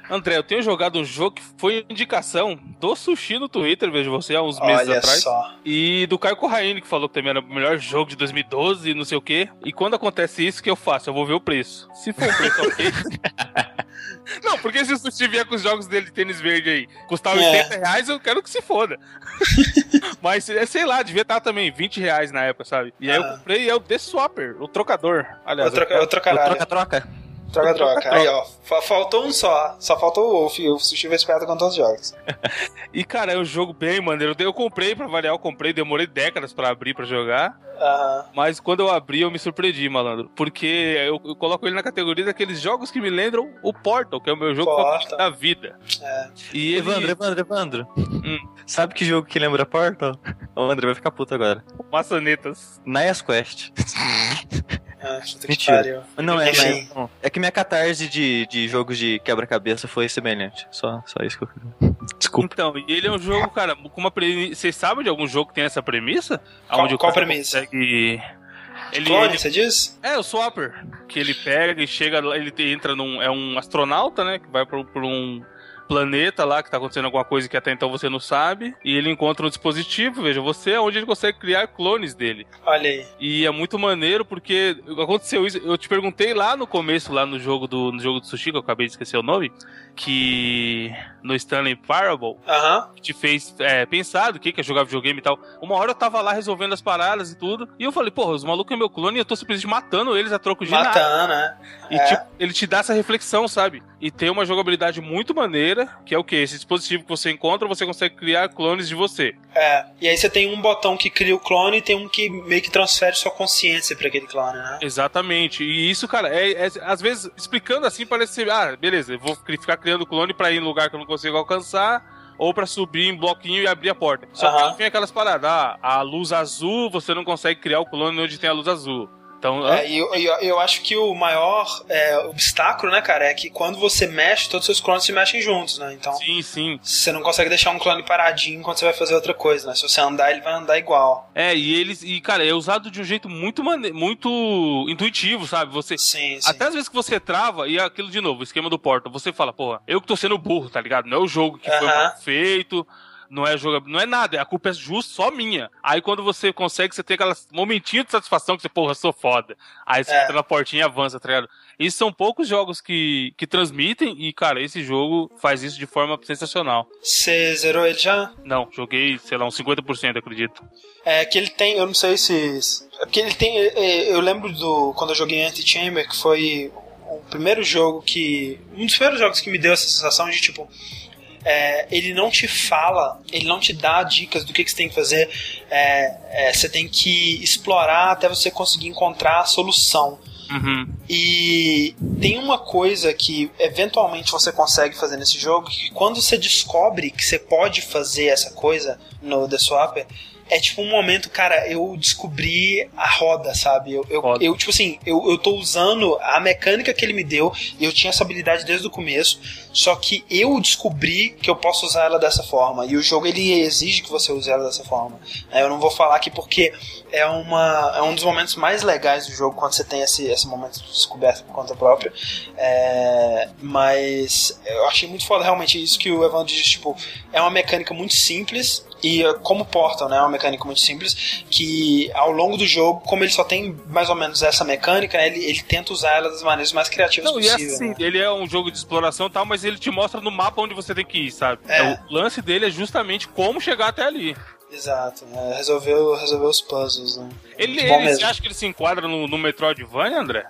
[SPEAKER 2] André, eu tenho jogado um jogo que foi indicação do Sushi no Twitter, vejo você, há uns meses Olha atrás. Só. E do Caio Corraine, que falou que também era o melhor jogo de 2012 e não sei o quê. E quando acontece isso, o que eu faço? Eu vou ver o preço. Se for o preço ok. Não, porque se o Sushi vier com os jogos dele de tênis verde aí, custar é. 80 reais, eu quero que se foda. Mas, é, sei lá, devia estar também 20 reais na época, sabe? E aí eu ah. comprei é o The Swapper, o trocador. Aliás,
[SPEAKER 1] o troca, o
[SPEAKER 4] troca-troca.
[SPEAKER 1] Troca-troca. Aí, ó. Faltou um só. Só faltou o Wolf. O Sushi vai esperto com todos os jogos.
[SPEAKER 2] e, cara, é um jogo bem maneiro. Eu comprei pra variar, eu comprei. Demorei décadas pra abrir pra jogar.
[SPEAKER 1] Uhum.
[SPEAKER 2] Mas quando eu abri, eu me surpreendi, malandro. Porque eu, eu, coloco ele na categoria daqueles jogos que me lembram o Portal, que é o meu jogo favorito da vida.
[SPEAKER 1] É.
[SPEAKER 4] E ele... Evandro, Evandro, Evandro. Hum. Sabe que jogo que lembra Portal? O André vai ficar puto agora.
[SPEAKER 2] Maçanetas.
[SPEAKER 4] Nias Quest.
[SPEAKER 1] Ah, Mentira.
[SPEAKER 4] Não, é, mas, não. é que minha catarse de, de jogos de quebra-cabeça foi semelhante. Só, só isso que eu
[SPEAKER 2] Desculpa. Então, e ele é um jogo, cara, com uma premissa. Vocês sabem de algum jogo que tem essa premissa?
[SPEAKER 1] Qual, qual premissa?
[SPEAKER 2] Consegue...
[SPEAKER 1] Ele, Clone, ele... você diz?
[SPEAKER 2] É, o Swapper. Que ele pega e chega, ele entra num. É um astronauta, né? Que vai por, por um planeta lá que tá acontecendo alguma coisa que até então você não sabe. E ele encontra um dispositivo, veja você, onde ele consegue criar clones dele.
[SPEAKER 1] Olha aí.
[SPEAKER 2] E é muito maneiro porque aconteceu isso. Eu te perguntei lá no começo, lá no jogo do, no jogo do sushi, que eu acabei de esquecer o nome, que no Stanley Parable
[SPEAKER 1] uhum.
[SPEAKER 2] te fez é, pensar do que, que é jogar videogame e tal. Uma hora eu tava lá resolvendo as paradas e tudo, e eu falei, porra, os malucos é meu clone e eu tô simplesmente matando eles a troco de
[SPEAKER 1] matando,
[SPEAKER 2] nada.
[SPEAKER 1] né?
[SPEAKER 2] E é. tipo, ele te dá essa reflexão, sabe? E tem uma jogabilidade muito maneira, que é o que? Esse dispositivo que você encontra, você consegue criar clones de você.
[SPEAKER 1] É, e aí você tem um botão que cria o clone e tem um que meio que transfere sua consciência para aquele clone, né?
[SPEAKER 2] Exatamente. E isso, cara, é, é, às vezes, explicando assim, parece ser, ah, beleza, eu vou ficar criando clone para ir em lugar que eu não consigo alcançar ou para subir em bloquinho e abrir a porta. Só uhum. que tem aquelas paradas, ah, a luz azul, você não consegue criar o clone onde tem a luz azul. Então,
[SPEAKER 1] é, eu, eu, eu, acho que o maior é, obstáculo, né, cara, é que quando você mexe, todos os seus clones se mexem juntos, né? Então,
[SPEAKER 2] sim, sim.
[SPEAKER 1] Você não consegue deixar um clone paradinho enquanto você vai fazer outra coisa, né? Se você andar, ele vai andar igual.
[SPEAKER 2] É, e eles, e cara, é usado de um jeito muito mane muito intuitivo, sabe? Você
[SPEAKER 1] sim, sim.
[SPEAKER 2] Até às vezes que você trava e aquilo de novo, o esquema do porta, você fala, porra, eu que tô sendo burro, tá ligado? Não é o jogo que foi mal feito não é jogo, não é nada, a culpa é justo só minha. Aí quando você consegue, você tem aquela momentinho de satisfação que você, porra, sou foda. Aí você é. entra na portinha e avança, tá ligado? E são poucos jogos que, que transmitem e, cara, esse jogo faz isso de forma sensacional.
[SPEAKER 1] Você zerou ele já?
[SPEAKER 2] Não, joguei, sei lá, uns 50%, acredito.
[SPEAKER 1] É que ele tem, eu não sei se. É porque ele tem. É, é, eu lembro do. Quando eu joguei Anti-Chamber, que foi o primeiro jogo que. Um dos primeiros jogos que me deu essa sensação de tipo é, ele não te fala, ele não te dá dicas do que, que você tem que fazer. É, é, você tem que explorar até você conseguir encontrar a solução.
[SPEAKER 2] Uhum.
[SPEAKER 1] E tem uma coisa que eventualmente você consegue fazer nesse jogo, que quando você descobre que você pode fazer essa coisa no The Swapper, é tipo um momento, cara, eu descobri a roda, sabe? Eu, eu, eu, tipo assim, eu, eu tô usando a mecânica que ele me deu, e eu tinha essa habilidade desde o começo, só que eu descobri que eu posso usar ela dessa forma, e o jogo ele exige que você use ela dessa forma. É, eu não vou falar aqui porque é, uma, é um dos momentos mais legais do jogo, quando você tem esse, esse momento de descoberta por conta própria, é, mas eu achei muito foda realmente isso que o Evandro disse, tipo, é uma mecânica muito simples, e como Portal, né, é uma mecânica muito simples, que ao longo do jogo, como ele só tem mais ou menos essa mecânica, né, ele, ele tenta usar ela das maneiras mais criativas Não, possível. E assim,
[SPEAKER 2] né? ele é um jogo de exploração e tal, mas ele te mostra no mapa onde você tem que ir, sabe? É. O lance dele é justamente como chegar até ali.
[SPEAKER 1] Exato, né? resolveu, resolveu os puzzles, né?
[SPEAKER 2] Ele, ele você acha que ele se enquadra no, no Metroidvania, André?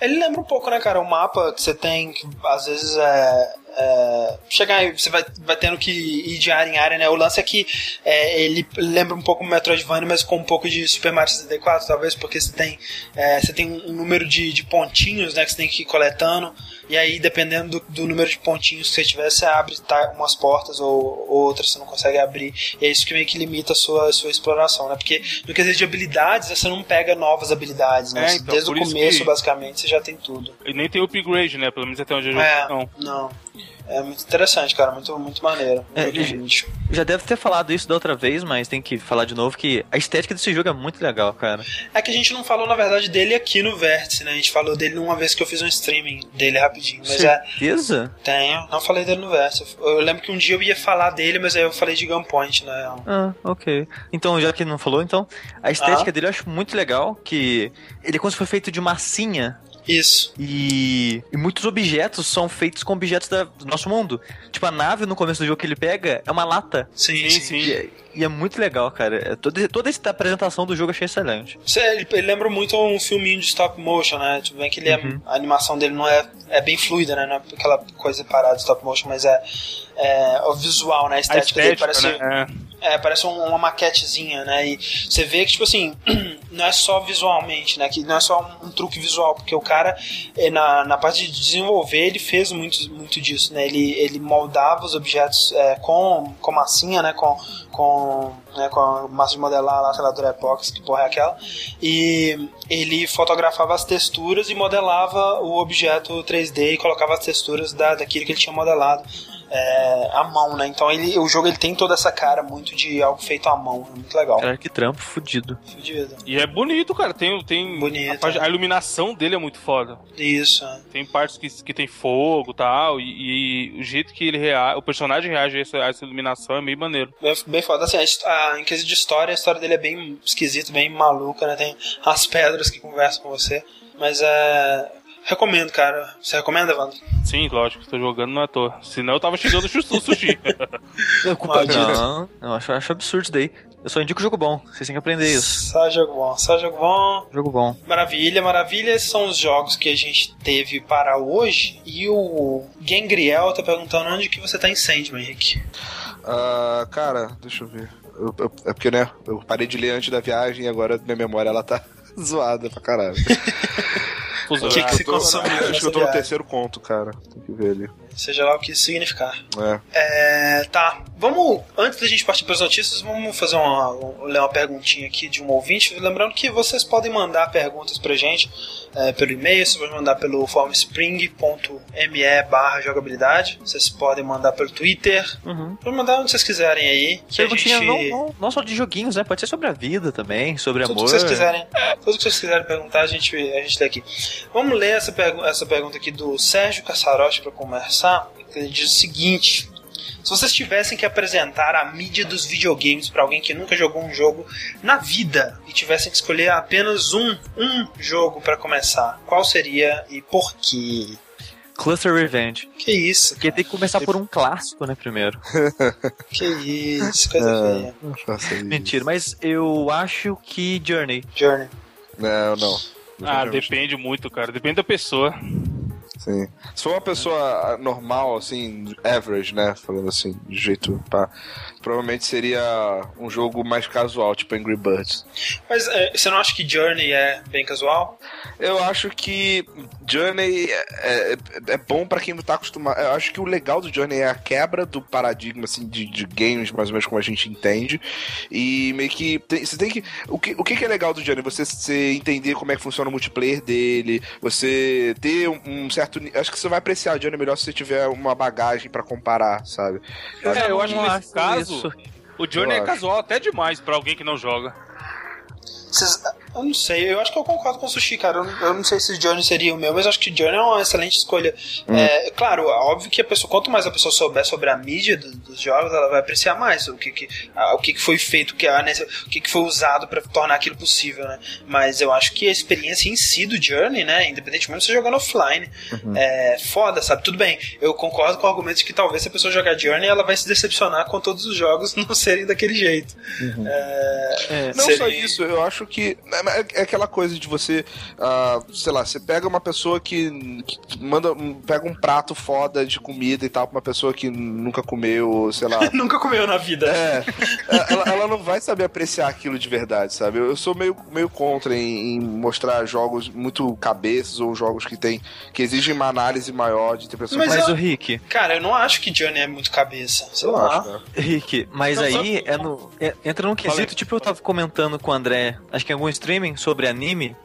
[SPEAKER 1] Ele lembra um pouco, né, cara? O mapa que você tem, às vezes é, é, chegar você vai, vai tendo que ir de área em área, né? O lance é que é, ele lembra um pouco o Metroidvania, mas com um pouco de Super Mario 64, talvez, porque você tem, é, você tem um número de, de pontinhos, né, que você tem que ir coletando, e aí, dependendo do, do número de pontinhos que você tiver, você abre tá, umas portas ou, ou, outras você não consegue abrir, e é isso que meio que limita a sua, a sua exploração, né? Porque no quesito de habilidades, você não pega novas habilidades, né? É, então, Desde o começo, que... basicamente, você já tem tudo.
[SPEAKER 2] E nem tem upgrade, né? Pelo menos até onde eu.
[SPEAKER 1] É, não. não. É muito interessante, cara. Muito, muito maneiro. É,
[SPEAKER 4] já deve ter falado isso da outra vez, mas tem que falar de novo que a estética desse jogo é muito legal, cara.
[SPEAKER 1] É que a gente não falou, na verdade, dele aqui no Vértice, né? A gente falou dele uma vez que eu fiz um streaming dele rapidinho. Mas
[SPEAKER 4] é- Certeza?
[SPEAKER 1] É, tenho. Não falei dele no Vértice. Eu lembro que um dia eu ia falar dele, mas aí eu falei de Gunpoint, né?
[SPEAKER 4] Ah, ok. Então, já que não falou, então, a estética ah. dele eu acho muito legal, que ele é como se foi feito de massinha,
[SPEAKER 1] isso.
[SPEAKER 4] E, e, muitos objetos são feitos com objetos da, do nosso mundo. Tipo, a nave no começo do jogo que ele pega é uma lata.
[SPEAKER 1] Sim, sim. sim.
[SPEAKER 4] E, é, e, é muito legal, cara. É, toda, toda essa apresentação do jogo eu achei excelente.
[SPEAKER 1] Ele, ele lembra muito um filminho de stop motion, né? Tipo, bem que ele é, uhum. a animação dele não é, é bem fluida, né? Não é aquela coisa parada de stop motion, mas é, é o visual, né? A estética, a estética dele parece. Né? É. é. parece uma maquetezinha, né? E você vê que, tipo assim, não é só visualmente, né? Que não é só um, truque visual, porque o cara, é, na, na parte de desenvolver, ele fez muito, muito disso, né? Ele, ele moldava os objetos é, com, com massinha, né? Com, com, né, com a massa de modelar lá, sei lá, Durepox, que porra é aquela. E ele fotografava as texturas e modelava o objeto 3D e colocava as texturas da, daquilo que ele tinha modelado é, à mão, né? Então ele, o jogo ele tem toda essa cara muito de algo feito à mão, é muito legal.
[SPEAKER 4] Cara, que trampo fudido.
[SPEAKER 1] Fudido.
[SPEAKER 2] E é bonito, cara. Tem, tem
[SPEAKER 1] bonito,
[SPEAKER 2] a, a, iluminação dele é muito foda.
[SPEAKER 1] Isso. É.
[SPEAKER 2] Tem partes que, que tem fogo tal, e, e o jeito que ele reage, o personagem reage a essa, a essa iluminação é meio maneiro.
[SPEAKER 1] Bem, bem foda. Assim, a, a, em quesito de história, a história dele é bem esquisita, bem maluca, né? Tem as pedras que conversam com você. Mas é. Recomendo, cara. Você recomenda, Evandro?
[SPEAKER 2] Sim, lógico, estou jogando não é à toa. Senão eu tava chegando no sushi.
[SPEAKER 4] não, culpa não, não, acho, acho absurdo isso daí. Eu só indico jogo bom, vocês têm que aprender isso.
[SPEAKER 1] Só jogo bom, só jogo bom.
[SPEAKER 4] Jogo bom.
[SPEAKER 1] Maravilha, maravilha. Esses são os jogos que a gente teve para hoje. E o Gangriel tá perguntando onde que você tá em Sandman, Henrique.
[SPEAKER 3] Uh, cara, deixa eu ver. Eu, eu, é porque, né, eu parei de ler antes da viagem e agora minha memória ela tá zoada pra caralho.
[SPEAKER 1] O que, que se consome?
[SPEAKER 3] Acho que eu tô no terceiro conto, cara. Tem que ver ali.
[SPEAKER 1] Seja lá o que isso significar.
[SPEAKER 3] É.
[SPEAKER 1] é tá. Vamos, antes da gente partir para as notícias, vamos fazer uma, ler uma perguntinha aqui de um ouvinte. Lembrando que vocês podem mandar perguntas pra gente é, pelo e-mail, vocês podem mandar pelo formspring.me barra jogabilidade. Vocês podem mandar pelo Twitter.
[SPEAKER 4] Uhum.
[SPEAKER 1] Pode mandar onde vocês quiserem aí.
[SPEAKER 4] Que Perguntinha gente... não, não, não, só de joguinhos, né? Pode ser sobre a vida também, sobre
[SPEAKER 1] tudo
[SPEAKER 4] amor.
[SPEAKER 1] Que vocês quiserem, tudo que vocês quiserem perguntar, a gente, a gente lê aqui. Vamos ler essa, pergu essa pergunta aqui do Sérgio Cassarotti para começar. Ele diz o seguinte: se vocês tivessem que apresentar a mídia dos videogames para alguém que nunca jogou um jogo na vida e tivessem que escolher apenas um, um jogo para começar, qual seria e por quê?
[SPEAKER 4] Cluster Revenge.
[SPEAKER 1] Que isso?
[SPEAKER 4] Porque tem que começar por um clássico, né, primeiro.
[SPEAKER 1] que isso, coisa é, feia.
[SPEAKER 4] Mentira, mas eu acho que Journey.
[SPEAKER 1] Journey.
[SPEAKER 3] Não, não.
[SPEAKER 2] Ah, depende muito, cara. Depende da pessoa.
[SPEAKER 3] Sim. Se for uma pessoa normal, assim, average, né? Falando assim, de jeito pá, provavelmente seria um jogo mais casual, tipo Angry Birds.
[SPEAKER 1] Mas é, você não acha que Journey é bem casual?
[SPEAKER 3] Eu acho que Journey é, é, é bom para quem não tá acostumado. Eu acho que o legal do Journey é a quebra do paradigma assim, de, de games, mais ou menos como a gente entende. E meio que. Tem, você tem que. O que, o que é legal do Journey? Você, você entender como é que funciona o multiplayer dele, você ter um, um certo. Acho que você vai apreciar o Journey melhor se você tiver uma bagagem para comparar, sabe?
[SPEAKER 2] É, eu acho que nesse caso, isso. o Journey eu é casual acho. até demais para alguém que não joga.
[SPEAKER 1] Cês, eu não sei, eu acho que eu concordo com o Sushi, cara. Eu não, eu não sei se Journey seria o meu, mas acho que Journey é uma excelente escolha. Hum. É, claro, óbvio que a pessoa, quanto mais a pessoa souber sobre a mídia do, dos jogos, ela vai apreciar mais o que, que, a, o que, que foi feito, o que, a, o que, que foi usado para tornar aquilo possível, né? Mas eu acho que a experiência em si do Journey, né? Independentemente de você jogando offline, uhum. é foda, sabe? Tudo bem, eu concordo com o argumento de que talvez se a pessoa jogar Journey, ela vai se decepcionar com todos os jogos não serem daquele jeito.
[SPEAKER 3] Uhum. É, é, não seria... só isso, eu acho que é, é aquela coisa de você, uh, sei lá, você pega uma pessoa que, que, manda, pega um prato foda de comida e tal pra uma pessoa que nunca comeu, sei lá.
[SPEAKER 1] nunca comeu na vida.
[SPEAKER 3] É. é. ela, ela, não vai saber apreciar aquilo de verdade, sabe? Eu, sou meio, meio contra em, em, mostrar jogos muito cabeças ou jogos que tem que exigem uma análise maior de ter pessoas.
[SPEAKER 4] Mas, mas eu, o Rick.
[SPEAKER 1] Cara, eu não acho que Johnny é muito cabeça. Sei eu lá. Acho, né?
[SPEAKER 4] Rick, mas não, aí é no, é, entra num quesito, tipo eu tava comentando com o André, acho que em algum streaming sobre anime.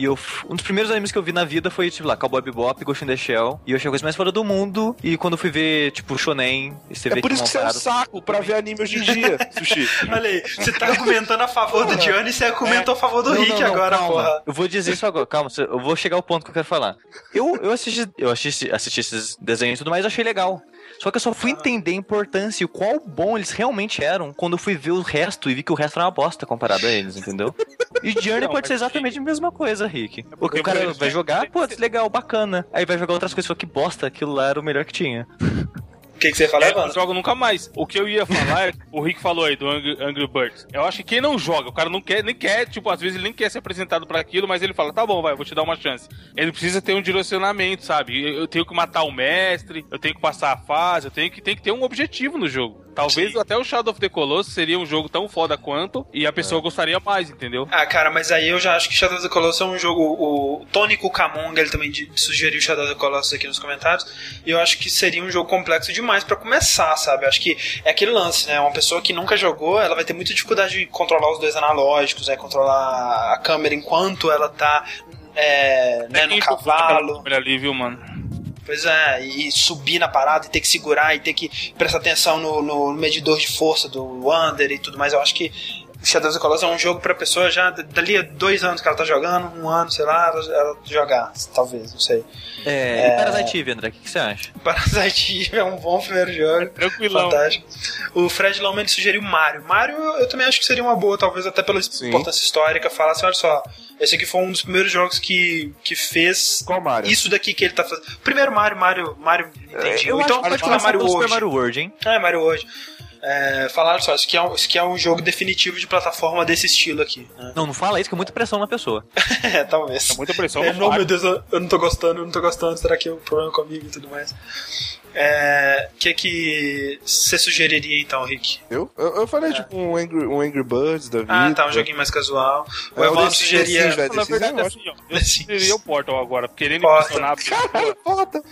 [SPEAKER 4] E eu, um dos primeiros animes que eu vi na vida foi, tipo, lá, Cowboy Bebop, Ghost in the Shell. E eu achei a coisa mais fora do mundo. E quando eu fui ver, tipo, Shonen,
[SPEAKER 3] você é vê por isso que você é um saco pra ver anime hoje em dia, Sushi.
[SPEAKER 1] Olha aí, você tá argumentando a favor do Johnny e você argumentou é. a favor do não, Rick não, não, agora,
[SPEAKER 4] calma.
[SPEAKER 1] porra.
[SPEAKER 4] Eu vou dizer isso agora, calma, eu vou chegar ao ponto que eu quero falar. Eu, eu assisti, eu assisti, assisti esses desenhos e tudo mais, achei legal. Só que eu só fui entender a importância e o qual bom eles realmente eram quando eu fui ver o resto e vi que o resto era uma bosta comparado a eles, entendeu? E Journey não, pode ser exatamente a mesma coisa, Rick. É o cara vai jogar, pô, legal, bacana. Aí vai jogar outras coisas, só que bosta, aquilo lá era o melhor que tinha
[SPEAKER 1] que, que você ia falar, é,
[SPEAKER 2] Não jogo nunca mais. O que eu ia falar, é, o Rick falou aí do Angry, Angry Birds. Eu acho que quem não joga, o cara não quer, nem quer, tipo, às vezes ele nem quer ser apresentado para aquilo, mas ele fala, tá bom, vai, vou te dar uma chance. Ele precisa ter um direcionamento, sabe? Eu tenho que matar o mestre, eu tenho que passar a fase, eu tenho que, tenho que ter um objetivo no jogo. Talvez Sim. até o Shadow of the Colossus seria um jogo tão foda quanto e a pessoa é. gostaria mais, entendeu?
[SPEAKER 1] Ah, cara, mas aí eu já acho que Shadow of the Colossus é um jogo. O Tony Kukamonga, ele também sugeriu Shadow of the Colossus aqui nos comentários. E eu acho que seria um jogo complexo demais para começar, sabe? Eu acho que é aquele lance, né? Uma pessoa que nunca jogou, ela vai ter muita dificuldade de controlar os dois analógicos, né? Controlar a câmera enquanto ela tá é, né, no cavalo.
[SPEAKER 2] Ali, viu, mano?
[SPEAKER 1] Pois é, e subir na parada e ter que segurar e ter que prestar atenção no, no medidor de força do Wander e tudo mais. Eu acho que Shadows of the Colossus é um jogo pra pessoa já dali a dois anos que ela tá jogando, um ano, sei lá, ela, ela jogar, talvez, não sei.
[SPEAKER 4] É, é... e Parasite Eve, André, o que, que, você acha?
[SPEAKER 1] Parasite Eve é um bom primeiro jogo. É tranquilão. Fantástico. O Fred Lawman sugeriu Mario. Mario eu também acho que seria uma boa, talvez até pela Sim. importância histórica, falar assim, olha só, esse aqui foi um dos primeiros jogos que, que fez
[SPEAKER 3] Qual Mario?
[SPEAKER 1] isso daqui que ele tá fazendo. Primeiro Mario, Mario, Mario
[SPEAKER 4] entendi. Eu então pode falar Mario World. Mario World, hein?
[SPEAKER 1] É, Mario World. É, falaram só, isso aqui, é um, isso aqui é um jogo definitivo de plataforma desse estilo aqui.
[SPEAKER 4] Né? Não, não fala isso, que é muita pressão na pessoa.
[SPEAKER 1] é, talvez.
[SPEAKER 2] É muita pressão
[SPEAKER 1] é, Não, meu Deus, eu, eu não tô gostando, eu não tô gostando, será que é um problema comigo e tudo mais? É, que que você sugeriria então, Rick?
[SPEAKER 3] Eu? Eu, eu falei é. tipo um Angry, um Angry Birds da vida.
[SPEAKER 1] Ah, tá, um joguinho mais casual. O é, Evaldo sugeria.
[SPEAKER 2] Na verdade, assim, ó, eu sugeriria o Portal agora, querendo impressionar.
[SPEAKER 1] Cara, Portal.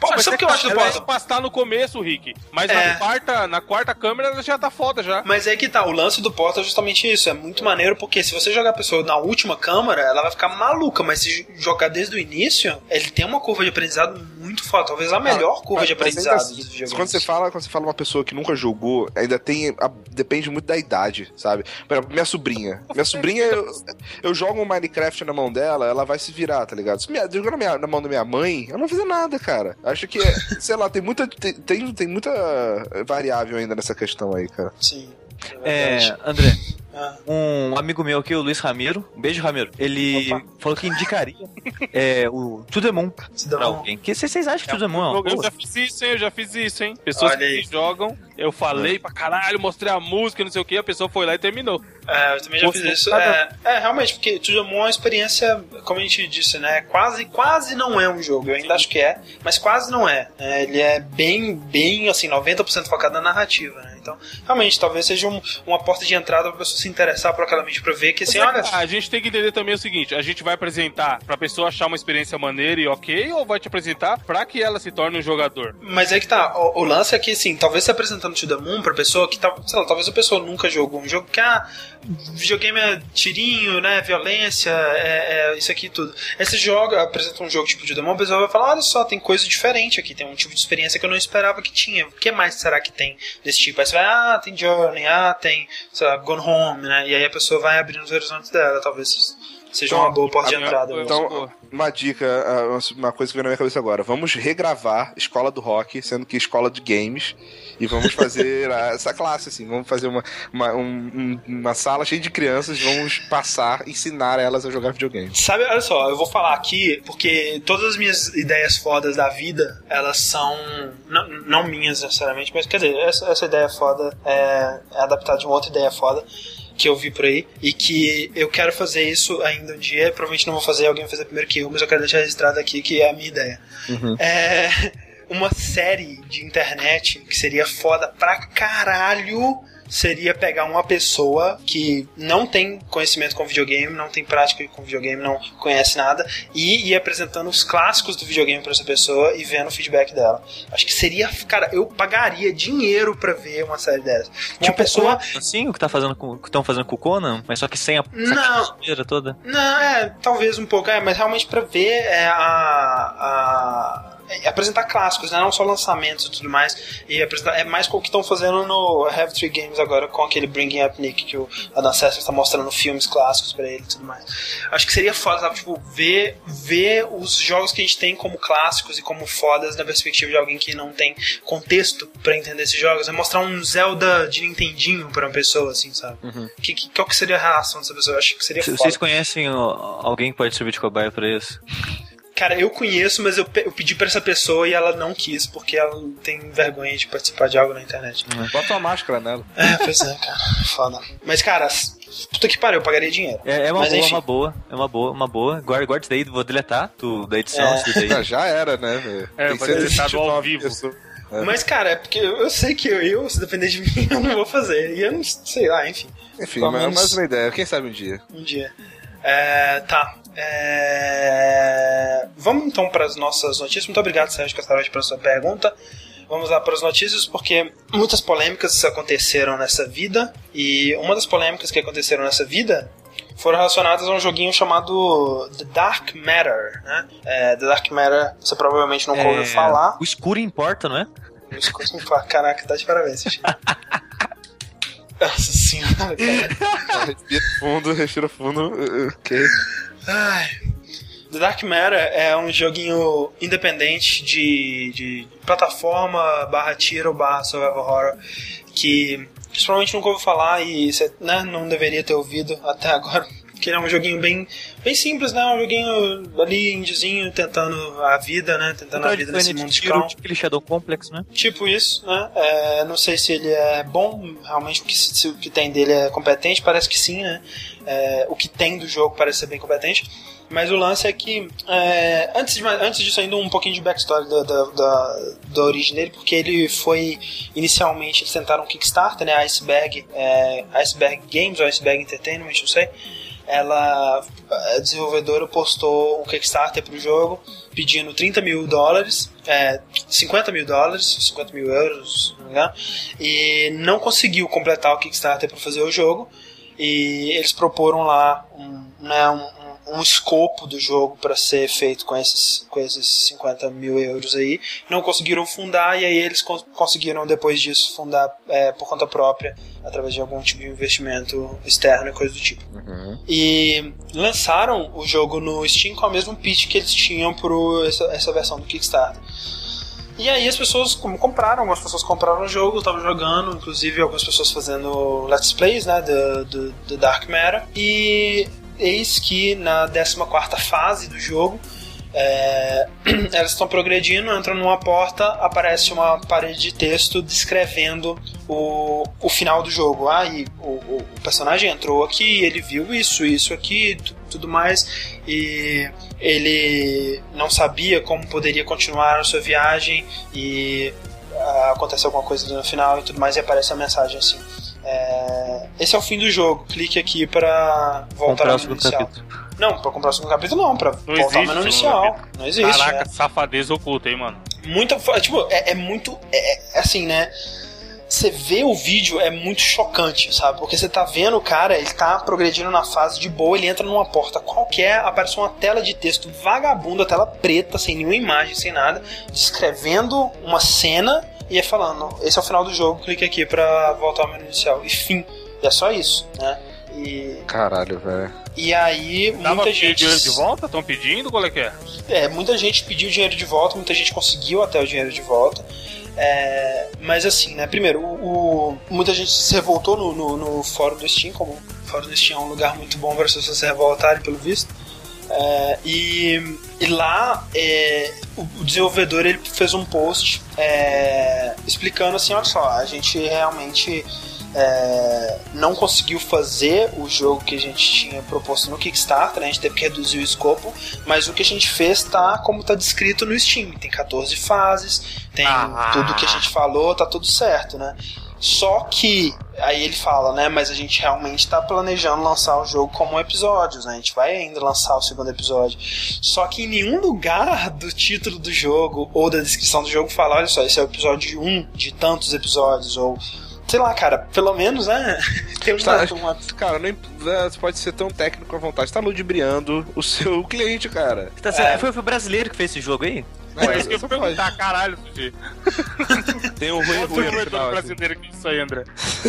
[SPEAKER 1] Pô, sabe o que eu acho do Portal?
[SPEAKER 2] Ela pastar no começo, Rick. Mas é. na, quarta, na quarta câmera ela já tá foda já.
[SPEAKER 1] Mas é que tá, o lance do Portal é justamente isso. É muito maneiro porque se você jogar a pessoa na última câmera, ela vai ficar maluca. Mas se jogar desde o início, ele tem uma curva de aprendizado muito foda. Talvez a melhor ah, curva mas, de aprendizado assim, dos videogames.
[SPEAKER 3] Quando você fala, quando você fala uma pessoa que nunca jogou, ainda tem. A, depende muito da idade, sabe? Por exemplo, minha sobrinha. Minha sobrinha, eu, eu jogo um Minecraft na mão dela, ela vai se virar, tá ligado? Se minha, jogando na, na mão da minha mãe, ela não vai fazer nada, cara. Acho que, sei lá, tem muita. Tem, tem muita variável ainda nessa questão aí, cara.
[SPEAKER 1] Sim.
[SPEAKER 4] É, é André. Um amigo meu aqui, o Luiz Ramiro, um beijo, Ramiro, ele Opa. falou que indicaria é, o To The Moon pra alguém. O que vocês acham que To The Moon é uma
[SPEAKER 2] Eu já fiz isso, hein? Eu já fiz isso, hein? Pessoas que jogam, eu falei pra caralho, mostrei a música, não sei o que, a pessoa foi lá e terminou.
[SPEAKER 1] É, eu também já fiz isso. É, é, realmente, porque To The Moon é uma experiência, como a gente disse, né? Quase, quase não é um jogo. Eu ainda acho que é, mas quase não é. é ele é bem, bem, assim, 90% focado na narrativa, né? Então, realmente, talvez seja um, uma porta de entrada pra pessoa se interessar por aquela mídia pra ver que assim, é olha.
[SPEAKER 2] A gente tem que entender também o seguinte: a gente vai apresentar pra pessoa achar uma experiência maneira e ok, ou vai te apresentar pra que ela se torne um jogador?
[SPEAKER 1] Mas é que tá, o, o lance é que assim, talvez se apresentando To The Moon pra pessoa que tá, sei lá, talvez a pessoa nunca jogou um jogo que ah, videogame é tirinho, né? Violência, é, é isso aqui tudo. Esse jogo, apresenta um jogo tipo de Demon, a pessoa vai falar: olha só, tem coisa diferente aqui, tem um tipo de experiência que eu não esperava que tinha. O que mais será que tem desse tipo? Aí você vai, ah, tem Journey, ah, tem, sei lá, Gone Home, né? E aí a pessoa vai abrindo os horizontes dela, talvez seja uma boa porta de entrada.
[SPEAKER 3] Então, uma dica, ah, uma coisa que veio na minha cabeça agora. Vamos regravar Escola do Rock, sendo que Escola de Games, e vamos fazer essa classe, assim. Vamos fazer uma, uma, um, uma sala cheia de crianças, vamos passar, ensinar elas a jogar videogame.
[SPEAKER 1] Sabe, olha só, eu vou falar aqui, porque todas as minhas ideias fodas da vida, elas são, não, não minhas necessariamente, mas quer dizer, essa, essa ideia foda é, é adaptada de uma outra ideia foda que eu vi por aí e que eu quero fazer isso ainda um dia. Provavelmente não vou fazer, alguém vai fazer primeiro que eu, mas eu quero deixar registrado aqui que é a minha ideia. Uhum. É uma série de internet que seria foda pra caralho seria pegar uma pessoa que não tem conhecimento com videogame, não tem prática com videogame, não conhece nada, e ir apresentando os clássicos do videogame para essa pessoa e vendo o feedback dela. Acho que seria, cara, eu pagaria dinheiro para ver uma série dessa.
[SPEAKER 4] Uma tipo, pessoa. Assim, o que tá fazendo com, que estão fazendo com o Conan, mas só que sem a
[SPEAKER 1] não,
[SPEAKER 4] toda.
[SPEAKER 1] Não, é, talvez um pouco, é, mas realmente para ver é, a, a é, apresentar clássicos, né? não só lançamentos e tudo mais. E apresentar, é mais com o que estão fazendo no Have Three Games agora, com aquele Bringing Up Nick, que o Adam Sessler está mostrando filmes clássicos para ele e tudo mais. Acho que seria foda, sabe? Tipo, ver, ver os jogos que a gente tem como clássicos e como fodas da perspectiva de alguém que não tem contexto para entender esses jogos. É mostrar um Zelda de Nintendinho pra uma pessoa, assim, sabe? Uhum. Que, que, qual que seria a relação dessa pessoa? Eu acho que seria
[SPEAKER 4] Vocês foda. conhecem alguém que pode servir de cobaia pra isso?
[SPEAKER 1] Cara, eu conheço, mas eu, eu pedi pra essa pessoa e ela não quis, porque ela tem vergonha de participar de algo na internet.
[SPEAKER 3] Hum. Bota uma máscara nela.
[SPEAKER 1] É, pois é, cara. Foda. Mas, cara, puta que pariu, eu pagaria dinheiro.
[SPEAKER 4] É, é uma
[SPEAKER 1] mas,
[SPEAKER 4] boa, enfim. uma boa. É uma boa, uma boa. Guarda, guarda isso daí, vou deletar tu, da edição.
[SPEAKER 3] É. já era, né, velho?
[SPEAKER 2] É, tem vai deletar ao vivo.
[SPEAKER 1] É. Mas, cara, é porque eu sei que eu, eu, se depender de mim, eu não vou fazer. E eu não sei lá, enfim.
[SPEAKER 3] Enfim, mas menos... mais uma ideia. Quem sabe um dia.
[SPEAKER 1] Um dia. É, tá. É... Vamos então para as nossas notícias. Muito obrigado, Sérgio Castarotti, pela sua pergunta. Vamos lá para as notícias, porque muitas polêmicas aconteceram nessa vida. E uma das polêmicas que aconteceram nessa vida foram relacionadas a um joguinho chamado The Dark Matter, né? É, The Dark Matter, você provavelmente nunca é... ouviu falar.
[SPEAKER 4] O escuro importa, não é?
[SPEAKER 1] O escuro importa. Caraca, tá de parabéns, Nossa senhora, cara.
[SPEAKER 3] respira fundo, respira fundo. Ok.
[SPEAKER 1] Ai. The Dark Matter é um joguinho independente de, de plataforma barra tiro barra survival horror que provavelmente nunca ouviu falar e você né, não deveria ter ouvido até agora. Que é um joguinho bem, bem simples, né? Um joguinho ali, indiezinho, tentando a vida, né? Tentando a vida nesse mundo de
[SPEAKER 4] Tipo aquele Shadow Complex, né?
[SPEAKER 1] Tipo isso, né? É, não sei se ele é bom, realmente o que, se o que tem dele é competente, parece que sim, né? É, o que tem do jogo parece ser bem competente. Mas o lance é que, é, antes, de, antes disso, ainda um pouquinho de backstory da, da, da, da, origem dele, porque ele foi, inicialmente, eles tentaram um Kickstarter, né, Iceberg, é, Iceberg Games ou Iceberg Entertainment, não sei. Ela, a desenvolvedora postou um Kickstarter para o jogo, pedindo 30 mil dólares, é, 50 mil dólares, 50 mil euros, não engano, e não conseguiu completar o Kickstarter para fazer o jogo. E eles proporam lá um, né, um, um escopo do jogo para ser feito com esses, com esses 50 mil euros aí. Não conseguiram fundar e aí eles conseguiram depois disso fundar é, por conta própria através de algum tipo de investimento externo e coisa do tipo. Uhum. E lançaram o jogo no Steam com o mesmo pitch que eles tinham para essa, essa versão do Kickstarter. E aí as pessoas como compraram, algumas pessoas compraram o jogo, estavam jogando, inclusive algumas pessoas fazendo let's plays, né, do, do, do Dark Matter. E Eis que na 14 fase do jogo, é, elas estão progredindo, entram numa porta, aparece uma parede de texto descrevendo o, o final do jogo. Ah, e o, o, o personagem entrou aqui, ele viu isso, isso aqui, tudo mais, e ele não sabia como poderia continuar a sua viagem e ah, acontece alguma coisa no final e tudo mais, e aparece a mensagem assim. É, esse é o fim do jogo. Clique aqui para voltar ao menu inicial. Capítulo. Não, pra comprar o segundo capítulo não, pra não voltar ao menu inicial. Não existe.
[SPEAKER 2] Caraca, é. safadeza oculta, hein, mano.
[SPEAKER 1] Muita. Tipo, é, é muito. É, é, assim, né? Você vê o vídeo, é muito chocante, sabe? Porque você tá vendo o cara, ele tá progredindo na fase de boa, ele entra numa porta qualquer, aparece uma tela de texto vagabunda, tela preta, sem nenhuma imagem, sem nada, descrevendo uma cena e é falando, esse é o final do jogo, clique aqui pra voltar ao menu inicial. E fim. E é só isso, né? E...
[SPEAKER 3] Caralho, velho.
[SPEAKER 1] E aí,
[SPEAKER 2] Tava muita gente. dinheiro de volta? Estão pedindo? Qual é que é?
[SPEAKER 1] É, muita gente pediu dinheiro de volta, muita gente conseguiu até o dinheiro de volta. É, mas assim, né? Primeiro, o, o, muita gente se revoltou no, no, no, fórum do Steam, como o fórum do Steam é um lugar muito bom para as pessoas se revoltarem, pelo visto. É, e, e, lá é, o, desenvolvedor ele fez um post é, explicando assim, olha só, a gente realmente é, não conseguiu fazer o jogo que a gente tinha proposto no Kickstarter, né? a gente teve que reduzir o escopo, mas o que a gente fez tá como está descrito no Steam, tem 14 fases, tem ah. tudo que a gente falou, tá tudo certo, né? Só que aí ele fala, né? Mas a gente realmente está planejando lançar o jogo como episódios, né? A gente vai ainda lançar o segundo episódio. Só que em nenhum lugar do título do jogo ou da descrição do jogo fala, olha só, esse é o episódio 1 de tantos episódios ou sei lá, cara, pelo menos, né? Tem uma,
[SPEAKER 3] tá, uma... Cara, não, né, você pode ser tão técnico à vontade. Você tá ludibriando o seu cliente, cara.
[SPEAKER 4] Tá, é. foi, foi o brasileiro que fez esse jogo aí?
[SPEAKER 2] Pô, é isso que eu fui perguntar, caralho, Sushi.
[SPEAKER 3] Tem um ruim ruim no
[SPEAKER 2] final. Assim. brasileiro que isso aí, André.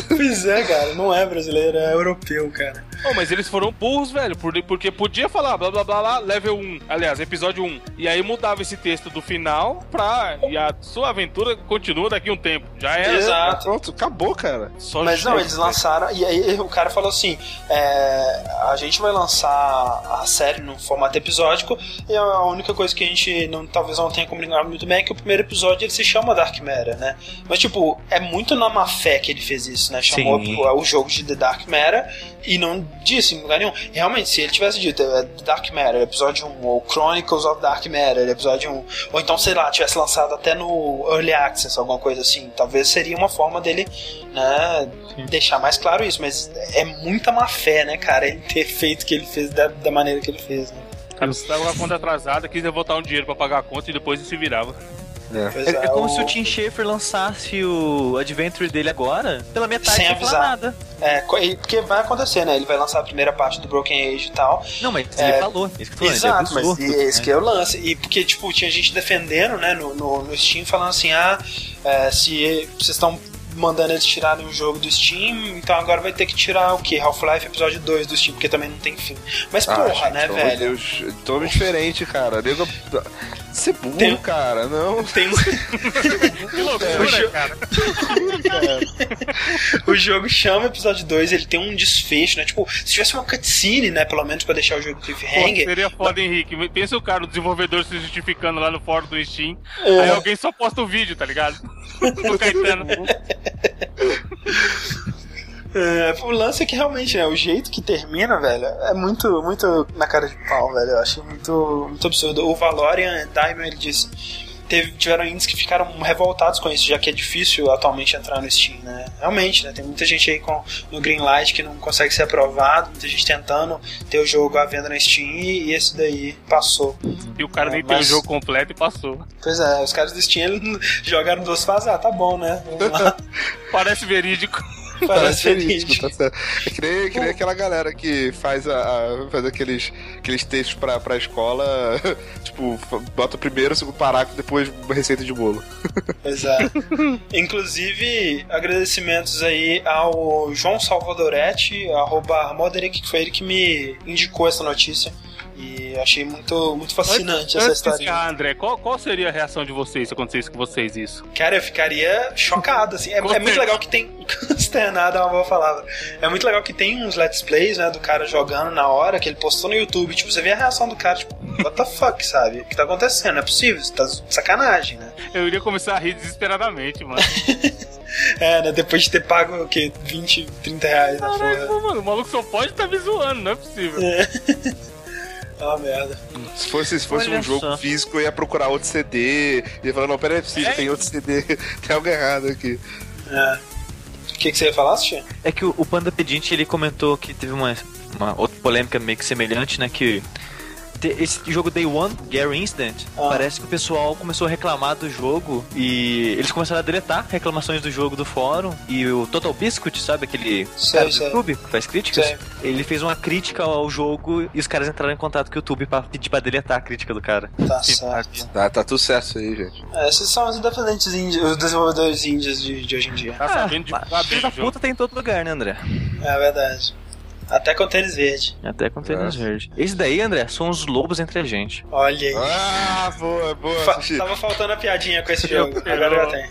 [SPEAKER 1] Pois é, cara, não é brasileiro, é europeu, cara.
[SPEAKER 2] Oh, mas eles foram burros, velho, porque podia falar blá blá blá blá, level 1, aliás, episódio 1. E aí mudava esse texto do final pra. E a sua aventura continua daqui um tempo. Já era.
[SPEAKER 1] Exato.
[SPEAKER 3] Pronto, acabou, cara.
[SPEAKER 1] Só mas não, eles lançaram. E aí o cara falou assim: é, a gente vai lançar a série no formato episódico e a única coisa que a gente não, talvez não tenha combinado muito bem é que o primeiro episódio ele se chama Dark Matter, né? Mas, tipo, é muito na má fé que ele fez isso, né? Chamou o, o, jogo de The Dark Matter e não disse em lugar nenhum. Realmente, se ele tivesse dito é, The Dark Matter, episódio 1, ou Chronicles of Dark Matter, episódio 1, ou então, sei lá, tivesse lançado até no Early Access, alguma coisa assim, talvez seria uma forma dele, né, deixar mais claro isso, mas é muita má fé, né, cara, ele ter feito o que ele fez da, da maneira que ele fez, né?
[SPEAKER 2] Cara, você tava com a conta atrasada, quis devolver um dinheiro pra pagar a conta e depois se virava.
[SPEAKER 4] É, é, é como o... se o Tim Schafer lançasse o Adventure dele agora, pela metade
[SPEAKER 1] sem avisar nada. É, porque vai acontecer, né? Ele vai lançar a primeira parte do Broken Age e tal.
[SPEAKER 4] Não, mas é, ele falou. Isso que
[SPEAKER 1] exato, mas esse né? que é o lance. E porque, tipo, tinha gente defendendo, né, no, no, no Steam, falando assim, ah, é, se vocês estão mandando eles tirarem o jogo do Steam, então agora vai ter que tirar o que? Half-Life episódio 2 do Steam, porque também não tem fim. Mas ah, porra, gente, né, velho? Deus,
[SPEAKER 3] totalmente diferente, cara. Nego... Você é burro, tem... cara, não.
[SPEAKER 1] Tem que loucura, cara. o jogo chama episódio 2, ele tem um desfecho, né? Tipo, se tivesse uma cutscene, né, pelo menos pra deixar o jogo cliffhanger.
[SPEAKER 2] Pô, seria foda, Henrique. Pensa o cara, o desenvolvedor se justificando lá no fórum do Steam, é. aí alguém só posta o vídeo, tá ligado? do Caetano.
[SPEAKER 1] É, o lance é que realmente, né, o jeito que termina, velho, é muito, muito na cara de pau, velho. Eu acho muito, muito absurdo. O Valorian Diamond, ele disse teve, tiveram indies que ficaram revoltados com isso, já que é difícil atualmente entrar no Steam, né? Realmente, né? Tem muita gente aí com, no Greenlight que não consegue ser aprovado, muita gente tentando ter o jogo à venda na Steam e esse daí passou.
[SPEAKER 2] E o cara é, nem mas... tem o jogo completo e passou.
[SPEAKER 1] Pois é, os caras do Steam jogaram duas fases, ah, tá bom, né?
[SPEAKER 2] Parece verídico.
[SPEAKER 3] Parece verídico, tá certo. É que nem, que nem aquela galera que faz, a, a, faz aqueles, aqueles textos pra, pra escola, tipo, bota primeiro, o segundo parágrafo, depois receita de bolo.
[SPEAKER 1] Exato. Inclusive, agradecimentos aí ao João Salvadoretti, arroba Moderic, que foi ele que me indicou essa notícia. E achei muito, muito fascinante essa história.
[SPEAKER 2] André, qual, qual seria a reação de vocês se acontecesse com vocês isso?
[SPEAKER 1] Cara, eu ficaria chocado, assim. É, é muito legal que tem. Consternado é uma boa palavra. É muito legal que tem uns let's plays, né, do cara jogando na hora, que ele postou no YouTube. Tipo, você vê a reação do cara, tipo, what the fuck, sabe? O que tá acontecendo? Não é possível, você tá de sacanagem, né?
[SPEAKER 2] Eu iria começar a rir desesperadamente, mano.
[SPEAKER 1] é, né? Depois de ter pago o quê? 20, 30 reais na
[SPEAKER 2] Caraca, mano, o maluco só pode estar tá me zoando, não é possível. É.
[SPEAKER 1] É uma merda.
[SPEAKER 3] Se fosse, se fosse um jogo só. físico, eu ia procurar outro CD. Ia falar, não, pera aí, é, tem outro CD. tem algo errado aqui.
[SPEAKER 1] É. O que, que você ia falar, Sushi?
[SPEAKER 4] É que o, o Panda Pedinte, ele comentou que teve uma, uma outra polêmica meio que semelhante, né? Que esse jogo Day One, Gary Incident, ah. parece que o pessoal começou a reclamar do jogo e eles começaram a deletar reclamações do jogo do fórum. E o Total Biscuit, sabe aquele sei, cara do sei. YouTube que faz críticas? Sei. Ele fez uma crítica ao jogo e os caras entraram em contato com o YouTube pra pedir pra deletar a crítica do cara.
[SPEAKER 1] Tá certo.
[SPEAKER 3] Tá, tá tudo certo aí, gente.
[SPEAKER 1] É, esses são os independentes índios, os desenvolvedores índios de, de hoje em dia.
[SPEAKER 4] Tá sabendo ah, de da puta tem em todo lugar, né, André?
[SPEAKER 1] É verdade. Até com tênis verde.
[SPEAKER 4] Até com tênis verde. Esse daí, André, são os lobos entre a gente.
[SPEAKER 1] Olha aí.
[SPEAKER 3] Ah, boa, boa. Fa
[SPEAKER 1] tava faltando a piadinha com esse jogo. Agora já tem.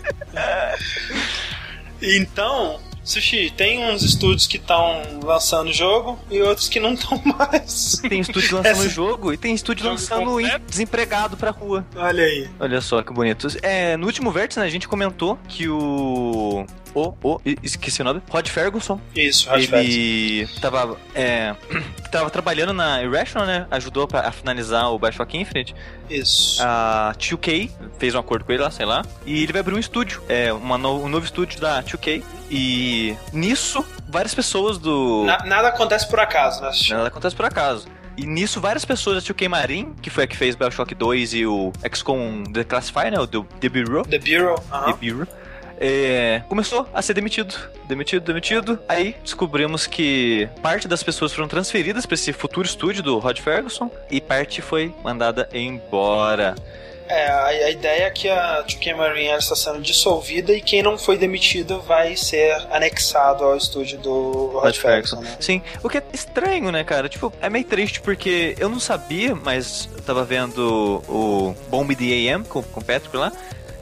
[SPEAKER 1] então, Sushi, tem uns estúdios que estão lançando o jogo e outros que não estão mais.
[SPEAKER 4] Tem estúdio lançando o Essa... jogo e tem estúdio lançando desempregado pra rua.
[SPEAKER 1] Olha aí.
[SPEAKER 4] Olha só que bonito. É, no último vértice, né, a gente comentou que o o, o, esqueci o nome, Rod Ferguson.
[SPEAKER 1] Isso, Rod
[SPEAKER 4] ele Ferguson. Tava, é, tava trabalhando na Irrational, né? Ajudou pra, a finalizar o Bioshock Infinite.
[SPEAKER 1] Isso.
[SPEAKER 4] A 2K fez um acordo com ele lá, sei lá. E ele vai abrir um estúdio, é, uma no, um novo estúdio da 2K. E nisso, várias pessoas do.
[SPEAKER 1] Na, nada acontece por acaso, né?
[SPEAKER 4] Nada acontece por acaso. E nisso, várias pessoas da 2K Marine, que foi a que fez Bioshock 2 e o XCOM The Classified, né? O The Bureau.
[SPEAKER 1] The Bureau, uh -huh.
[SPEAKER 4] The Bureau é, começou a ser demitido. Demitido, demitido. Aí descobrimos que parte das pessoas foram transferidas para esse futuro estúdio do Rod Ferguson e parte foi mandada embora.
[SPEAKER 1] É, a, a, ideia é que a 2K Marine está sendo dissolvida e quem não foi demitido vai ser anexado ao estúdio do Rod, Rod Ferguson. Né?
[SPEAKER 4] Sim, o que é estranho, né, cara? Tipo, é meio triste porque eu não sabia, mas eu tava vendo o Bomb the AM com, com o Patrick lá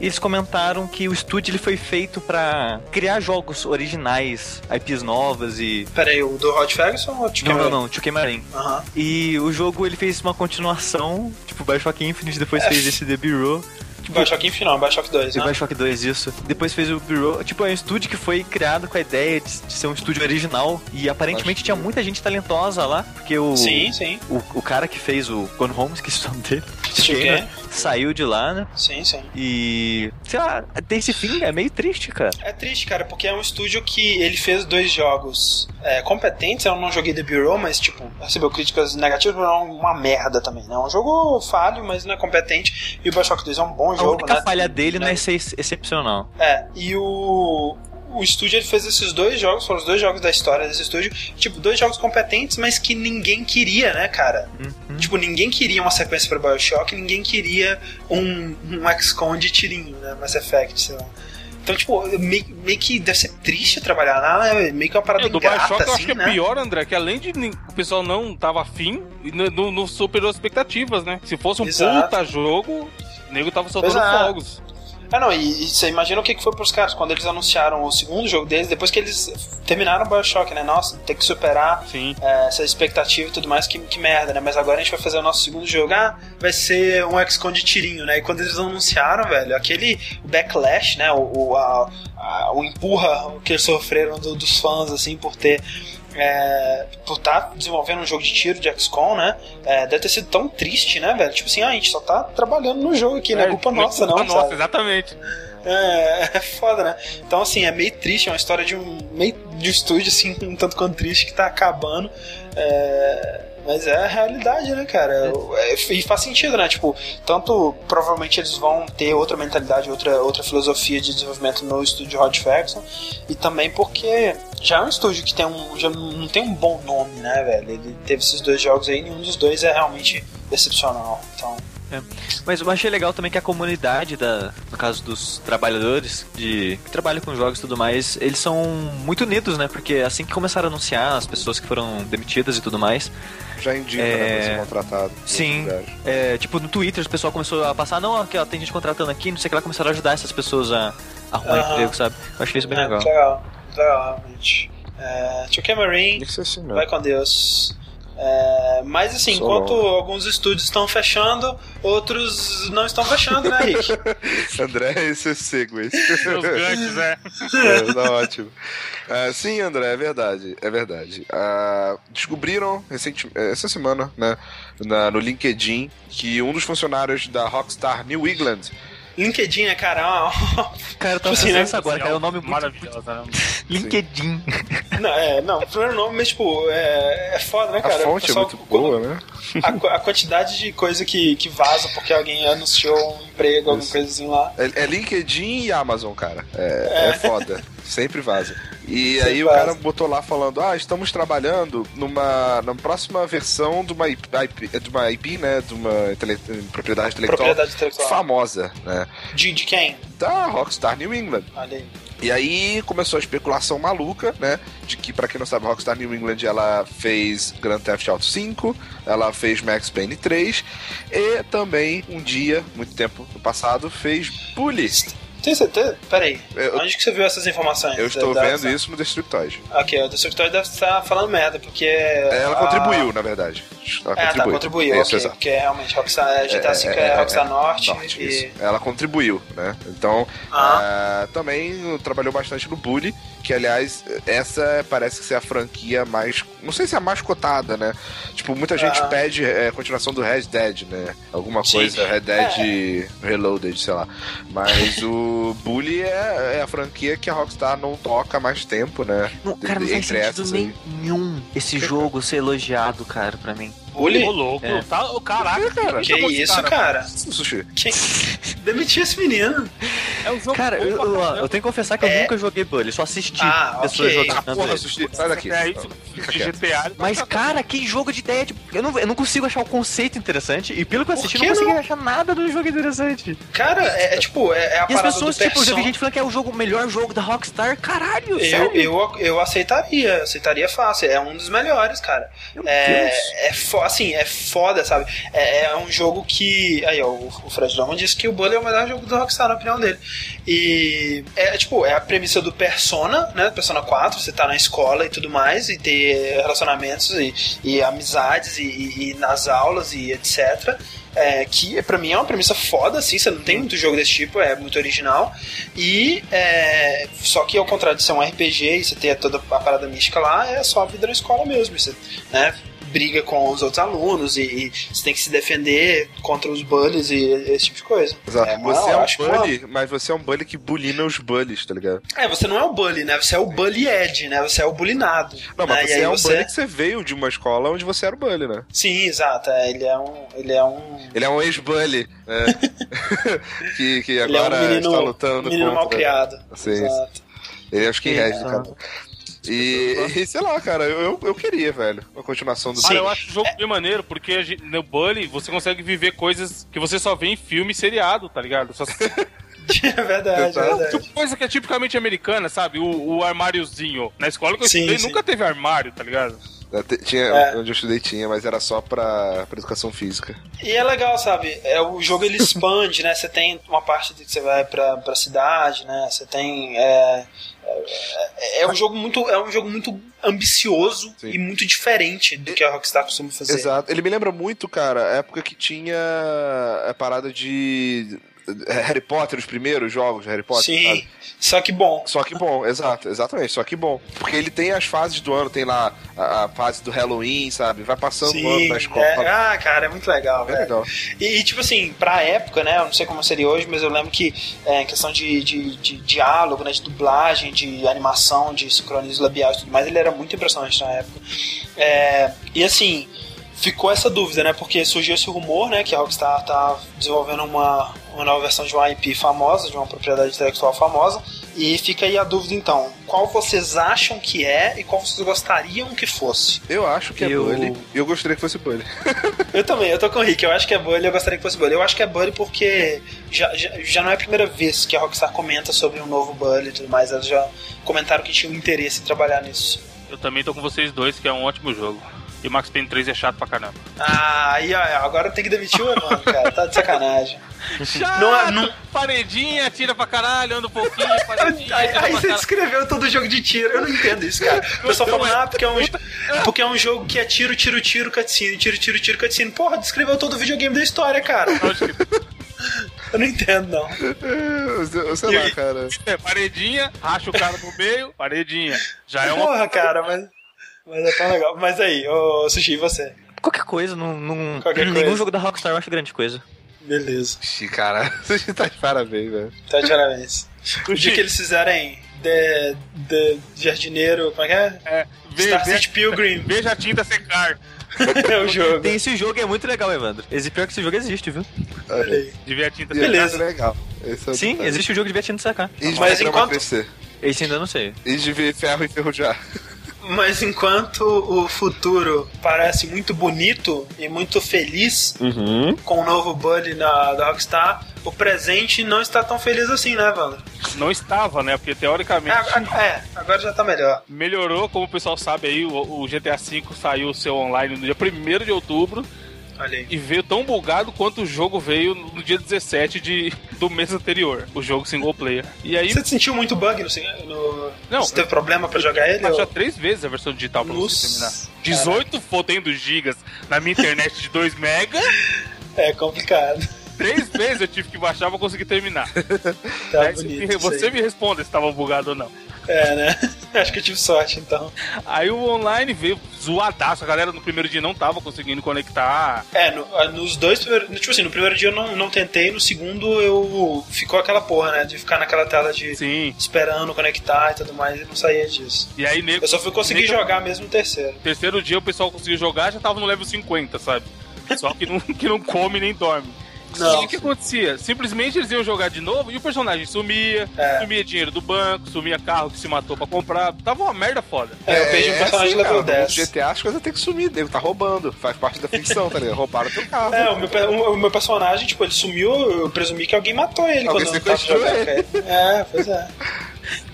[SPEAKER 4] eles comentaram que o estúdio ele foi feito para criar jogos originais, IPs novas e.
[SPEAKER 1] Peraí, o do Rod Ferguson ou o
[SPEAKER 4] Não, não, não, Chucky Marin.
[SPEAKER 1] Uhum.
[SPEAKER 4] E o jogo ele fez uma continuação, tipo Bioshock Infinite, depois é. fez esse The Bureau.
[SPEAKER 1] Tipo, Bioshock Infinite, Bioshock 2, né?
[SPEAKER 4] Bioshock 2, isso. Depois fez o Bureau. Tipo, é um estúdio que foi criado com a ideia de, de ser um estúdio original. E aparentemente tinha muita gente talentosa lá. Porque o.
[SPEAKER 1] Sim, sim.
[SPEAKER 4] O, o cara que fez o Gone Home, esqueci o nome dele.
[SPEAKER 1] Gamer,
[SPEAKER 4] saiu de lá, né?
[SPEAKER 1] Sim, sim.
[SPEAKER 4] E. Sei lá, ter esse fim é meio triste, cara.
[SPEAKER 1] É triste, cara, porque é um estúdio que ele fez dois jogos é, competentes. Eu não joguei The Bureau, mas, tipo, recebeu críticas negativas, mas é uma merda também, né? É um jogo falho, mas não é competente. E o Bioshock 2 é um bom jogo,
[SPEAKER 4] A única
[SPEAKER 1] né?
[SPEAKER 4] falha dele não é ser excepcional.
[SPEAKER 1] É, e o o estúdio ele fez esses dois jogos, foram os dois jogos da história desse estúdio, tipo, dois jogos competentes, mas que ninguém queria, né, cara? Uhum. Tipo, ninguém queria uma sequência para BioShock, ninguém queria um, um XCOM de tirinho, né, Mass Effect, sei lá. Então, tipo, meio, meio, que deve ser triste trabalhar lá, né? Meio que uma parada é, do ingrata, Bioshock, assim, eu acho que
[SPEAKER 2] né?
[SPEAKER 1] é
[SPEAKER 2] pior, André, que além de o pessoal não tava afim, não, não superou as expectativas, né? Se fosse um Exato. puta jogo, o nego tava soltando é. fogos.
[SPEAKER 1] Ah, não, e, e, você imagina o que, que foi pros caras quando eles anunciaram o segundo jogo deles, depois que eles terminaram o Bioshock, né? Nossa, tem que superar é, essa expectativa e tudo mais, que, que merda, né? Mas agora a gente vai fazer o nosso segundo jogo, ah, vai ser um XCOM de tirinho, né? E quando eles anunciaram, velho, aquele backlash, né? O, o, a, a, o empurra que eles sofreram do, dos fãs, assim, por ter é, por estar tá desenvolvendo um jogo de tiro de XCOM, né? É, deve ter sido tão triste, né, velho? Tipo assim, ah, a gente só tá trabalhando no jogo aqui, não é culpa nossa, não.
[SPEAKER 2] Culpa nossa, exatamente.
[SPEAKER 1] É, é foda, né? Então, assim, é meio triste, é uma história de um meio de um estúdio, assim, um tanto quanto triste que tá acabando. É mas é a realidade, né, cara? É. E faz sentido, né? Tipo, tanto provavelmente eles vão ter outra mentalidade, outra, outra filosofia de desenvolvimento no estúdio Hot Faction, e também porque já é um estúdio que tem um, já não tem um bom nome, né, velho? Ele teve esses dois jogos aí, nenhum dos dois é realmente excepcional. Então.
[SPEAKER 4] É. Mas eu achei legal também que a comunidade, da, no caso dos trabalhadores de, que trabalham com jogos e tudo mais, eles são muito unidos, né? Porque assim que começaram a anunciar as pessoas que foram demitidas e tudo mais,
[SPEAKER 3] já indica, é... né, ser contratado.
[SPEAKER 4] Sim. É, tipo, no Twitter o pessoal começou a passar, não, aqui, ó, tem gente contratando aqui, não sei o que lá, começaram a ajudar essas pessoas a, a arrumar uhum. emprego, sabe? Eu achei isso bem
[SPEAKER 1] é,
[SPEAKER 4] legal.
[SPEAKER 1] Legal, legal, realmente. É, Tio Marine, assim, vai com Deus. É, mas assim, Só enquanto alguns estúdios estão fechando, outros não estão fechando, né, Rick?
[SPEAKER 3] André, esse é cego, esse.
[SPEAKER 2] Os ganchos,
[SPEAKER 3] é. é tá ótimo. Uh, sim, André, é verdade, é verdade. Uh, descobriram recentemente, essa semana, né, na, no LinkedIn, que um dos funcionários da Rockstar New England
[SPEAKER 1] LinkedIn, né, cara?
[SPEAKER 4] Cara, eu tô tipo assim, né? agora, cara, é um nome muito... maravilhoso. Né? LinkedIn.
[SPEAKER 1] Não, é, não, primeiro nome, mas, tipo, é, é foda, né, cara?
[SPEAKER 3] A fonte pessoal, é muito boa, né?
[SPEAKER 1] A, a, quantidade de coisa que, que vaza porque alguém anunciou um emprego, alguma coisa assim lá.
[SPEAKER 3] É, é LinkedIn e Amazon, cara. É, é. é foda. Sempre vaza. E aí o cara botou lá falando: Ah, estamos trabalhando numa na próxima versão de uma IP, de uma IP né? De uma intele, propriedade, intelectual
[SPEAKER 1] propriedade intelectual
[SPEAKER 3] famosa, né?
[SPEAKER 1] De, de quem?
[SPEAKER 3] Da Rockstar New England.
[SPEAKER 1] Olha aí.
[SPEAKER 3] E aí começou a especulação maluca, né? De que, para quem não sabe, Rockstar New England ela fez Grand Theft Auto 5, ela fez Max Payne 3 e também um dia, muito tempo no passado, fez Bully.
[SPEAKER 1] Tem certeza? Peraí. Eu, Onde que você viu essas informações?
[SPEAKER 3] Eu estou da, vendo da... isso no Destructoid.
[SPEAKER 1] Ok, o Destructoid deve estar falando merda, porque.
[SPEAKER 3] Ela a... contribuiu, na verdade.
[SPEAKER 1] Ela é, contribuiu. tá, contribuiu, isso, ok. Porque realmente Rockstar, é, GTA V é, é, é Rockstar Norte. Norte
[SPEAKER 3] e... Ela contribuiu, né? Então, ah. uh, também trabalhou bastante no Bully, que aliás, essa parece ser a franquia mais. Não sei se é a mais cotada, né? Tipo, muita gente ah. pede é, continuação do Red Dead, né? Alguma Sim. coisa, Red Dead é. Reloaded, sei lá. Mas o Bully é, é, a franquia que a Rockstar não toca há mais tempo, né?
[SPEAKER 4] Não, cara, não faz sentido nenhum esse jogo ser elogiado, cara, pra mim.
[SPEAKER 1] Bully?
[SPEAKER 2] Ô, louco. É. Tá, caraca, cara.
[SPEAKER 1] Que, que isso, cara? cara? Quem... Demitiu esse menino.
[SPEAKER 4] É um jogo cara, eu, eu, eu, tenho que confessar que eu é. nunca joguei Bully, só assisti
[SPEAKER 1] ah,
[SPEAKER 4] pessoas
[SPEAKER 1] okay.
[SPEAKER 4] jogando.
[SPEAKER 3] Ah, porra, sushi, sai daqui. É
[SPEAKER 2] isso, GTA.
[SPEAKER 4] Mas, cara, que jogo de ideia. Tipo, eu, não, eu não consigo achar o conceito interessante. E pelo que eu assisti, não consegui achar nada do jogo interessante.
[SPEAKER 1] Cara, é, é tipo, é, é a
[SPEAKER 4] E as pessoas, tipo, eu já vi gente falando que é o jogo, o melhor jogo da Rockstar. Caralho,
[SPEAKER 1] eu,
[SPEAKER 4] sério?
[SPEAKER 1] Eu, eu aceitaria, aceitaria fácil. É um dos melhores, cara. Meu é, Deus. é fo assim, é foda, sabe? É, é um jogo que. Aí, ó, o Fred Drummond disse que o Bully é o melhor jogo do Rockstar, na opinião dele. E é tipo, é a premissa do Persona, né? Persona 4, você tá na escola e tudo mais, e ter relacionamentos e, e amizades e, e, e nas aulas e etc. É, que para mim é uma premissa foda, assim, você não tem muito jogo desse tipo, é muito original. E é, só que ao contrário de ser um RPG e você ter toda a parada mística lá, é só a vida na escola mesmo. Você, né, briga com os outros alunos e, e, você tem que se defender contra os bullies e esse tipo de coisa.
[SPEAKER 3] Exato. É, você é um bully, uma... mas você é um bully que bulina os bullies, tá ligado?
[SPEAKER 1] É, você não é o bully, né? Você é o bully ed, né? Você é o bullyingado.
[SPEAKER 3] Não, mas né? você é um você... bully que você veio de uma escola onde você era o bully, né?
[SPEAKER 1] Sim, exato. É, ele é um. Ele é um.
[SPEAKER 3] Ele é um ex-bully. Né? que, que agora é um menino, está lutando.
[SPEAKER 1] Menino contra... mal criado.
[SPEAKER 3] Sim, exato. Ele é o skinhead, cara. E, e, sei lá, cara, eu, eu queria, velho, a continuação do
[SPEAKER 2] Sim, eu acho o jogo bem maneiro, porque no Bully você consegue viver coisas que você só vê em filme e seriado, tá ligado? Só...
[SPEAKER 1] É verdade, é verdade.
[SPEAKER 2] Tipo, coisa que é tipicamente americana, sabe? O, o armáriozinho. Na escola que eu sim, estudei sim. nunca teve armário, tá ligado?
[SPEAKER 3] Tinha, é. Onde eu estudei tinha, mas era só pra, pra educação física.
[SPEAKER 1] E é legal, sabe? É, o jogo ele expande, né? Você tem uma parte que você vai pra, pra cidade, né? Você tem. É, é, é, um jogo muito, é um jogo muito ambicioso Sim. e muito diferente do que a Rockstar costuma fazer.
[SPEAKER 3] Exato. Ele me lembra muito, cara, a época que tinha a parada de Harry Potter, os primeiros jogos de Harry Potter.
[SPEAKER 1] Sim, sabe? só que bom.
[SPEAKER 3] Só que bom, exato, exatamente, só que bom. Porque ele tem as fases do ano, tem lá a, a fase do Halloween, sabe? Vai passando Sim, o ano na escola.
[SPEAKER 1] É, ah, cara, é muito legal, é legal. E, e, tipo assim, pra época, né? Eu não sei como seria hoje, mas eu lembro que é, em questão de, de, de, diálogo, né? De dublagem, de animação, de sincronismo labial e tudo mais, ele era muito impressionante na época. É, e assim ficou essa dúvida, né? Porque surgiu esse rumor, né? Que a Rockstar tá desenvolvendo uma, uma nova versão de uma IP famosa, de uma propriedade intelectual famosa. E fica aí a dúvida então, qual vocês acham que é e qual vocês gostariam que fosse?
[SPEAKER 3] Eu acho que é eu... Bully. Eu gostaria que fosse Bully.
[SPEAKER 1] eu também, eu tô com o Rick, eu acho que é Bully, eu gostaria que fosse Bully. Eu acho que é Bully porque já, já, já não é a primeira vez que a Rockstar comenta sobre um novo Bully e tudo mais, eles já comentaram que tinham interesse em trabalhar nisso.
[SPEAKER 2] Eu também tô com vocês dois, que é um ótimo jogo. E Max Payne 3 é chato pra caramba.
[SPEAKER 1] Ah, aí, ó, agora tem que demitir o mano, cara. Tá de sacanagem.
[SPEAKER 2] Chato, não, é- não... paredinha, tira pra caralho, anda um pouquinho, paredinha.
[SPEAKER 1] aí, aí você descreveu todo o jogo de tiro. Eu não entendo isso, cara. O pessoal fala, ah, porque é, um, porque é um jogo que é tiro, tiro, tiro, cutscene, tiro, tiro, tiro, cutscene. Porra, descreveu todo o videogame da história, cara. Eu não entendo, não.
[SPEAKER 3] Eu sei lá, cara.
[SPEAKER 2] É, paredinha, racha o cara no meio, paredinha. Já é uma.
[SPEAKER 1] Porra, cara, mas. Mas é tão legal. Mas aí, ô Sushi, e você?
[SPEAKER 4] Qualquer coisa, não, não, Qualquer nenhum coisa. jogo da Rockstar eu acho grande coisa.
[SPEAKER 1] Beleza.
[SPEAKER 3] Sushi, cara, Sushi tá de parabéns, velho.
[SPEAKER 1] Tá de parabéns. O dia que eles fizerem de, de jardineiro, como é que é? É,
[SPEAKER 2] ve, Star City Pilgrim. Veja a tinta secar.
[SPEAKER 1] é o jogo.
[SPEAKER 4] Tem esse jogo, é muito legal, Evandro. Esse pior que esse jogo existe, viu?
[SPEAKER 1] Olha aí.
[SPEAKER 2] De ver a tinta
[SPEAKER 1] secar. Beleza.
[SPEAKER 3] legal.
[SPEAKER 4] É Sim, existe o jogo de ver a tinta secar.
[SPEAKER 3] E de Mas enquanto...
[SPEAKER 4] Esse ainda não sei.
[SPEAKER 3] E de ver ferro enferrujar.
[SPEAKER 1] Mas enquanto o futuro parece muito bonito e muito feliz
[SPEAKER 3] uhum.
[SPEAKER 1] com o novo Bully na, da Rockstar, o presente não está tão feliz assim, né, Wander?
[SPEAKER 2] Não estava, né? Porque teoricamente.
[SPEAKER 1] É, é, agora já está melhor.
[SPEAKER 2] Melhorou, como o pessoal sabe aí, o, o GTA V saiu o seu online no dia 1 de outubro. E veio tão bugado quanto o jogo veio no dia 17 de, do mês anterior, o jogo single player. E aí.
[SPEAKER 1] Você sentiu muito bug no. no... Não. Você teve problema pra jogar ele?
[SPEAKER 2] Eu ou... três vezes a versão digital pra Nossa. você terminar. 18 fodendo gigas na minha internet de 2 mega.
[SPEAKER 1] É complicado.
[SPEAKER 2] Três vezes eu tive que baixar pra conseguir terminar.
[SPEAKER 1] Tá bonito,
[SPEAKER 2] você me responda se tava bugado ou não.
[SPEAKER 1] É, né? Acho que eu tive sorte, então.
[SPEAKER 2] Aí o online veio zoadaço. A galera no primeiro dia não tava conseguindo conectar.
[SPEAKER 1] É, no, nos dois primeiros. Tipo assim, no primeiro dia eu não, não tentei, no segundo eu. Ficou aquela porra, né? De ficar naquela tela de.
[SPEAKER 2] Sim.
[SPEAKER 1] Esperando conectar e tudo mais e não saía disso.
[SPEAKER 2] E aí, nego,
[SPEAKER 1] Eu só fui conseguir nego, jogar mesmo no terceiro.
[SPEAKER 2] Terceiro dia o pessoal conseguiu jogar já tava no level 50, sabe? Só que não, que não come nem dorme. Não. E o que acontecia? Simplesmente eles iam jogar de novo e o personagem sumia, é. sumia dinheiro do banco, sumia carro que se matou pra comprar. Tava uma merda foda.
[SPEAKER 1] É, eu vejo um personagem assim, level 10.
[SPEAKER 3] No GTA as coisas tem que sumir, nego tá roubando. Faz parte da ficção, tá ligado? Roubaram teu carro.
[SPEAKER 1] É, o meu, o, o meu, personagem, tipo, ele sumiu, eu presumi que alguém matou ele alguém quando eu tava jogando. É, pois é.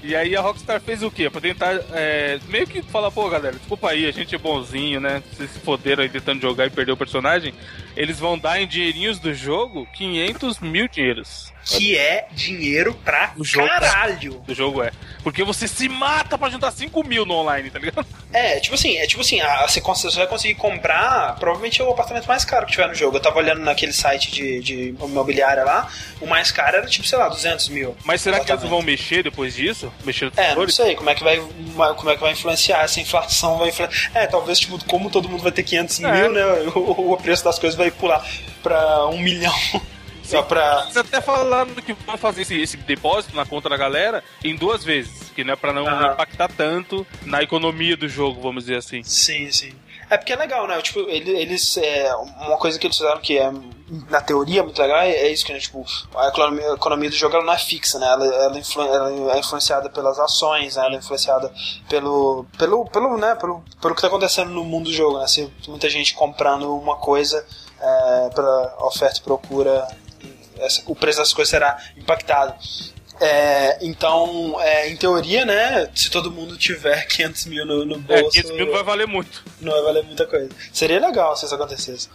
[SPEAKER 2] E aí a Rockstar fez o quê? Pra tentar é, meio que falar, pô, galera, desculpa aí, a gente é bonzinho, né? Vocês se foderam aí tentando jogar e perder o personagem. Eles vão dar em dinheirinhos do jogo 500 mil dinheiros
[SPEAKER 1] que é dinheiro pra o jogo, caralho.
[SPEAKER 2] O jogo é. Porque você se mata pra juntar 5 mil no online, tá ligado?
[SPEAKER 1] É, tipo assim, é tipo assim, a, você, você vai conseguir comprar provavelmente é o apartamento mais caro que tiver no jogo. Eu tava olhando naquele site de, de imobiliária lá, o mais caro era tipo, sei lá, 200 mil.
[SPEAKER 2] Mas será que eles vão mexer depois disso? Mexer
[SPEAKER 1] É, não sei, como é que vai como é que vai influenciar, essa inflação vai influenciar. É, talvez, tipo, como todo mundo vai ter 500 é. mil, né, o, o preço das coisas vai pular pra um milhão. Só pra.
[SPEAKER 2] Você até falando que vão fazer esse, esse, depósito na conta da galera em duas vezes, que não é pra não uhum. impactar tanto na economia do jogo, vamos dizer assim.
[SPEAKER 1] Sim, sim. É porque é legal, né? Tipo, eles. É, uma coisa que eles fizeram que é, na teoria, muito legal é, é isso que, né? Tipo, a economia, a economia, do jogo ela não é fixa, né? Ela, ela, influ, ela, é influenciada pelas ações, né? Ela é influenciada pelo. pelo, pelo, né? pelo, pelo que tá acontecendo no mundo do jogo, né? Se muita gente comprando uma coisa é, pela oferta e procura essa, o preço das coisas será impactado. É, então, é, em teoria, né, se todo mundo tiver 500 mil no, no bolso... É,
[SPEAKER 2] 500 mil não vai valer muito.
[SPEAKER 1] Não vai valer muita coisa. Seria legal se isso acontecesse.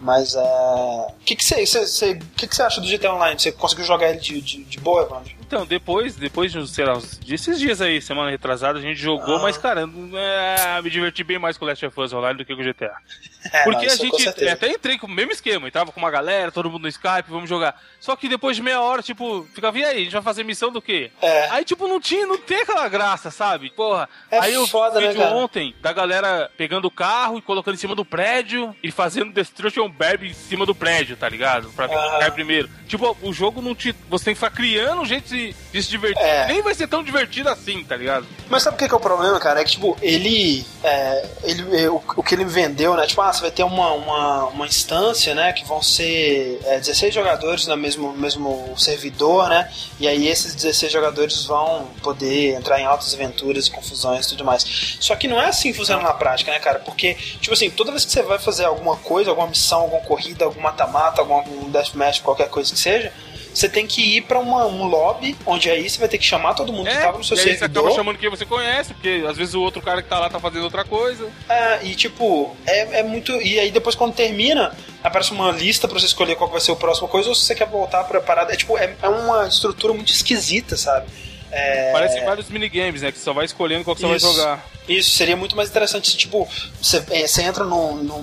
[SPEAKER 1] Mas é. O que você que que que acha do GTA Online? Você conseguiu jogar ele de, de, de boa, Evandro?
[SPEAKER 2] Então, depois, depois de, sei lá, esses dias aí, semana retrasada, a gente jogou, ah. mas, cara, é, me diverti bem mais com o Last of Us Online do que com o GTA. É, Porque não, a gente até entrei com o mesmo esquema, e tava com uma galera, todo mundo no Skype, vamos jogar. Só que depois de meia hora, tipo, ficava, e aí, a gente vai fazer missão do quê? É. Aí, tipo, não tinha, não tem aquela graça, sabe? Porra.
[SPEAKER 1] É
[SPEAKER 2] aí eu
[SPEAKER 1] foda, né, cara?
[SPEAKER 2] ontem da galera pegando o carro e colocando em cima do prédio e fazendo Destruction Barb em cima do prédio, tá ligado? Pra ficar primeiro. Tipo, o jogo não te. Você tem que ficar criando um jeito de, de se divertir. É. Nem vai ser tão divertido assim, tá ligado?
[SPEAKER 1] Mas sabe o que, que é o problema, cara? É que, tipo, ele. É, ele é, o, o, que ele vendeu, né? Tipo, ah, você vai ter uma, uma, uma instância, né? Que vão ser é, 16 jogadores no mesmo, mesmo servidor, né? E aí esses 16 jogadores vão poder entrar em altas aventuras e confusões e tudo mais. Só que não é assim que funciona na prática, né, cara? Porque, tipo assim, toda vez que você vai fazer alguma coisa, alguma missão, alguma corrida, algum mata-mata, algum deathmatch, qualquer coisa que seja, você tem que ir pra uma, um lobby, onde aí você vai ter que chamar todo mundo
[SPEAKER 2] é,
[SPEAKER 1] que tava no seu e servidor.
[SPEAKER 2] Aí você acaba chamando quem você conhece, porque às vezes o outro cara que tá lá tá fazendo outra coisa.
[SPEAKER 1] É, e tipo, é, é muito. E aí depois quando termina, aparece uma lista pra você escolher qual vai ser o próximo coisa, ou se você quer voltar pra parada. É tipo, é, é uma estrutura muito esquisita, sabe?
[SPEAKER 2] É... Parece vários minigames, né? Que você só vai escolhendo qual que você vai jogar.
[SPEAKER 1] Isso, seria muito mais interessante se, tipo, você, é, você entra no, no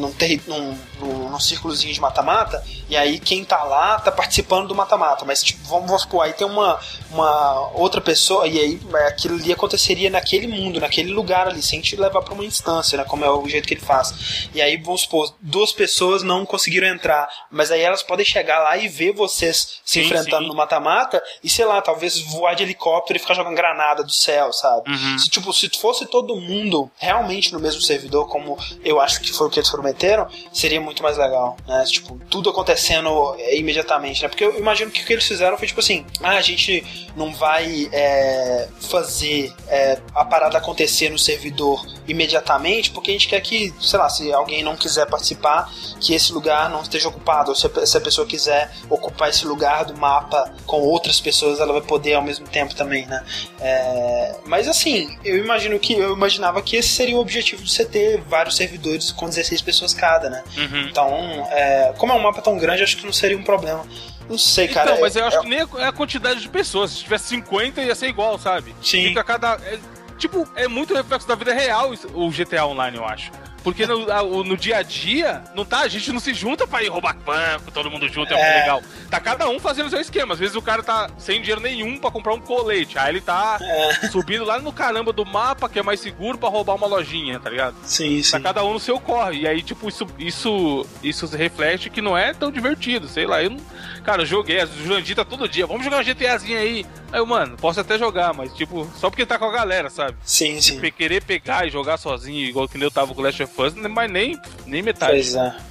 [SPEAKER 1] num, num, num, num círculozinho de mata-mata, e aí quem tá lá tá participando do mata-mata. Mas, tipo, vamos, vamos supor, aí tem uma, uma outra pessoa, e aí é, aquilo ali aconteceria naquele mundo, naquele lugar ali, sem te levar pra uma instância, né? Como é o jeito que ele faz. E aí, vamos supor, duas pessoas não conseguiram entrar, mas aí elas podem chegar lá e ver vocês se sim, enfrentando sim. no mata-mata, e sei lá, talvez voar de helicóptero e ficar jogando granada do céu, sabe? Uhum. Se, tipo, se fosse todo mundo realmente no mesmo servidor, como eu acho que foi o que eles prometeram, seria muito mais legal, né? Tipo, tudo acontecendo é, imediatamente, né? Porque eu imagino que o que eles fizeram foi tipo assim: ah, a gente não vai é, fazer é, a parada acontecer no servidor imediatamente, porque a gente quer que, sei lá, se alguém não quiser participar, que esse lugar não esteja ocupado, ou se a, se a pessoa quiser ocupar esse lugar do mapa com outras pessoas, ela vai poder ao mesmo tempo também, né? É, mas assim, eu imagino que eu imaginava que esse seria o objetivo de você ter vários servidores com 16 pessoas cada, né? Uhum. Então, é, como é um mapa tão grande, acho que não seria um problema. Não sei, cara.
[SPEAKER 2] Então, mas eu acho é... que nem é a quantidade de pessoas. Se tivesse 50, ia ser igual, sabe?
[SPEAKER 1] Sim.
[SPEAKER 2] Fica cada. É, tipo, é muito reflexo da vida real o GTA Online, eu acho. Porque no, no dia a dia, não tá, a gente não se junta pra ir roubar banco, todo mundo junto, é, é muito legal. Tá cada um fazendo o seu esquema. Às vezes o cara tá sem dinheiro nenhum pra comprar um colete. Aí ele tá é. subindo lá no caramba do mapa, que é mais seguro pra roubar uma lojinha, tá ligado?
[SPEAKER 1] Sim, tá sim.
[SPEAKER 2] Tá cada um no seu corre. E aí, tipo, isso, isso, isso reflete que não é tão divertido. Sei lá, eu não. Cara, eu joguei, a Jurandir tá todo dia. Vamos jogar uma GTAzinha aí. Aí eu, mano, posso até jogar, mas tipo, só porque tá com a galera, sabe?
[SPEAKER 1] Sim, sim.
[SPEAKER 2] Tipo, querer pegar e jogar sozinho, igual que eu tava com o Last of Us, mas nem, nem metade.
[SPEAKER 1] Pois é.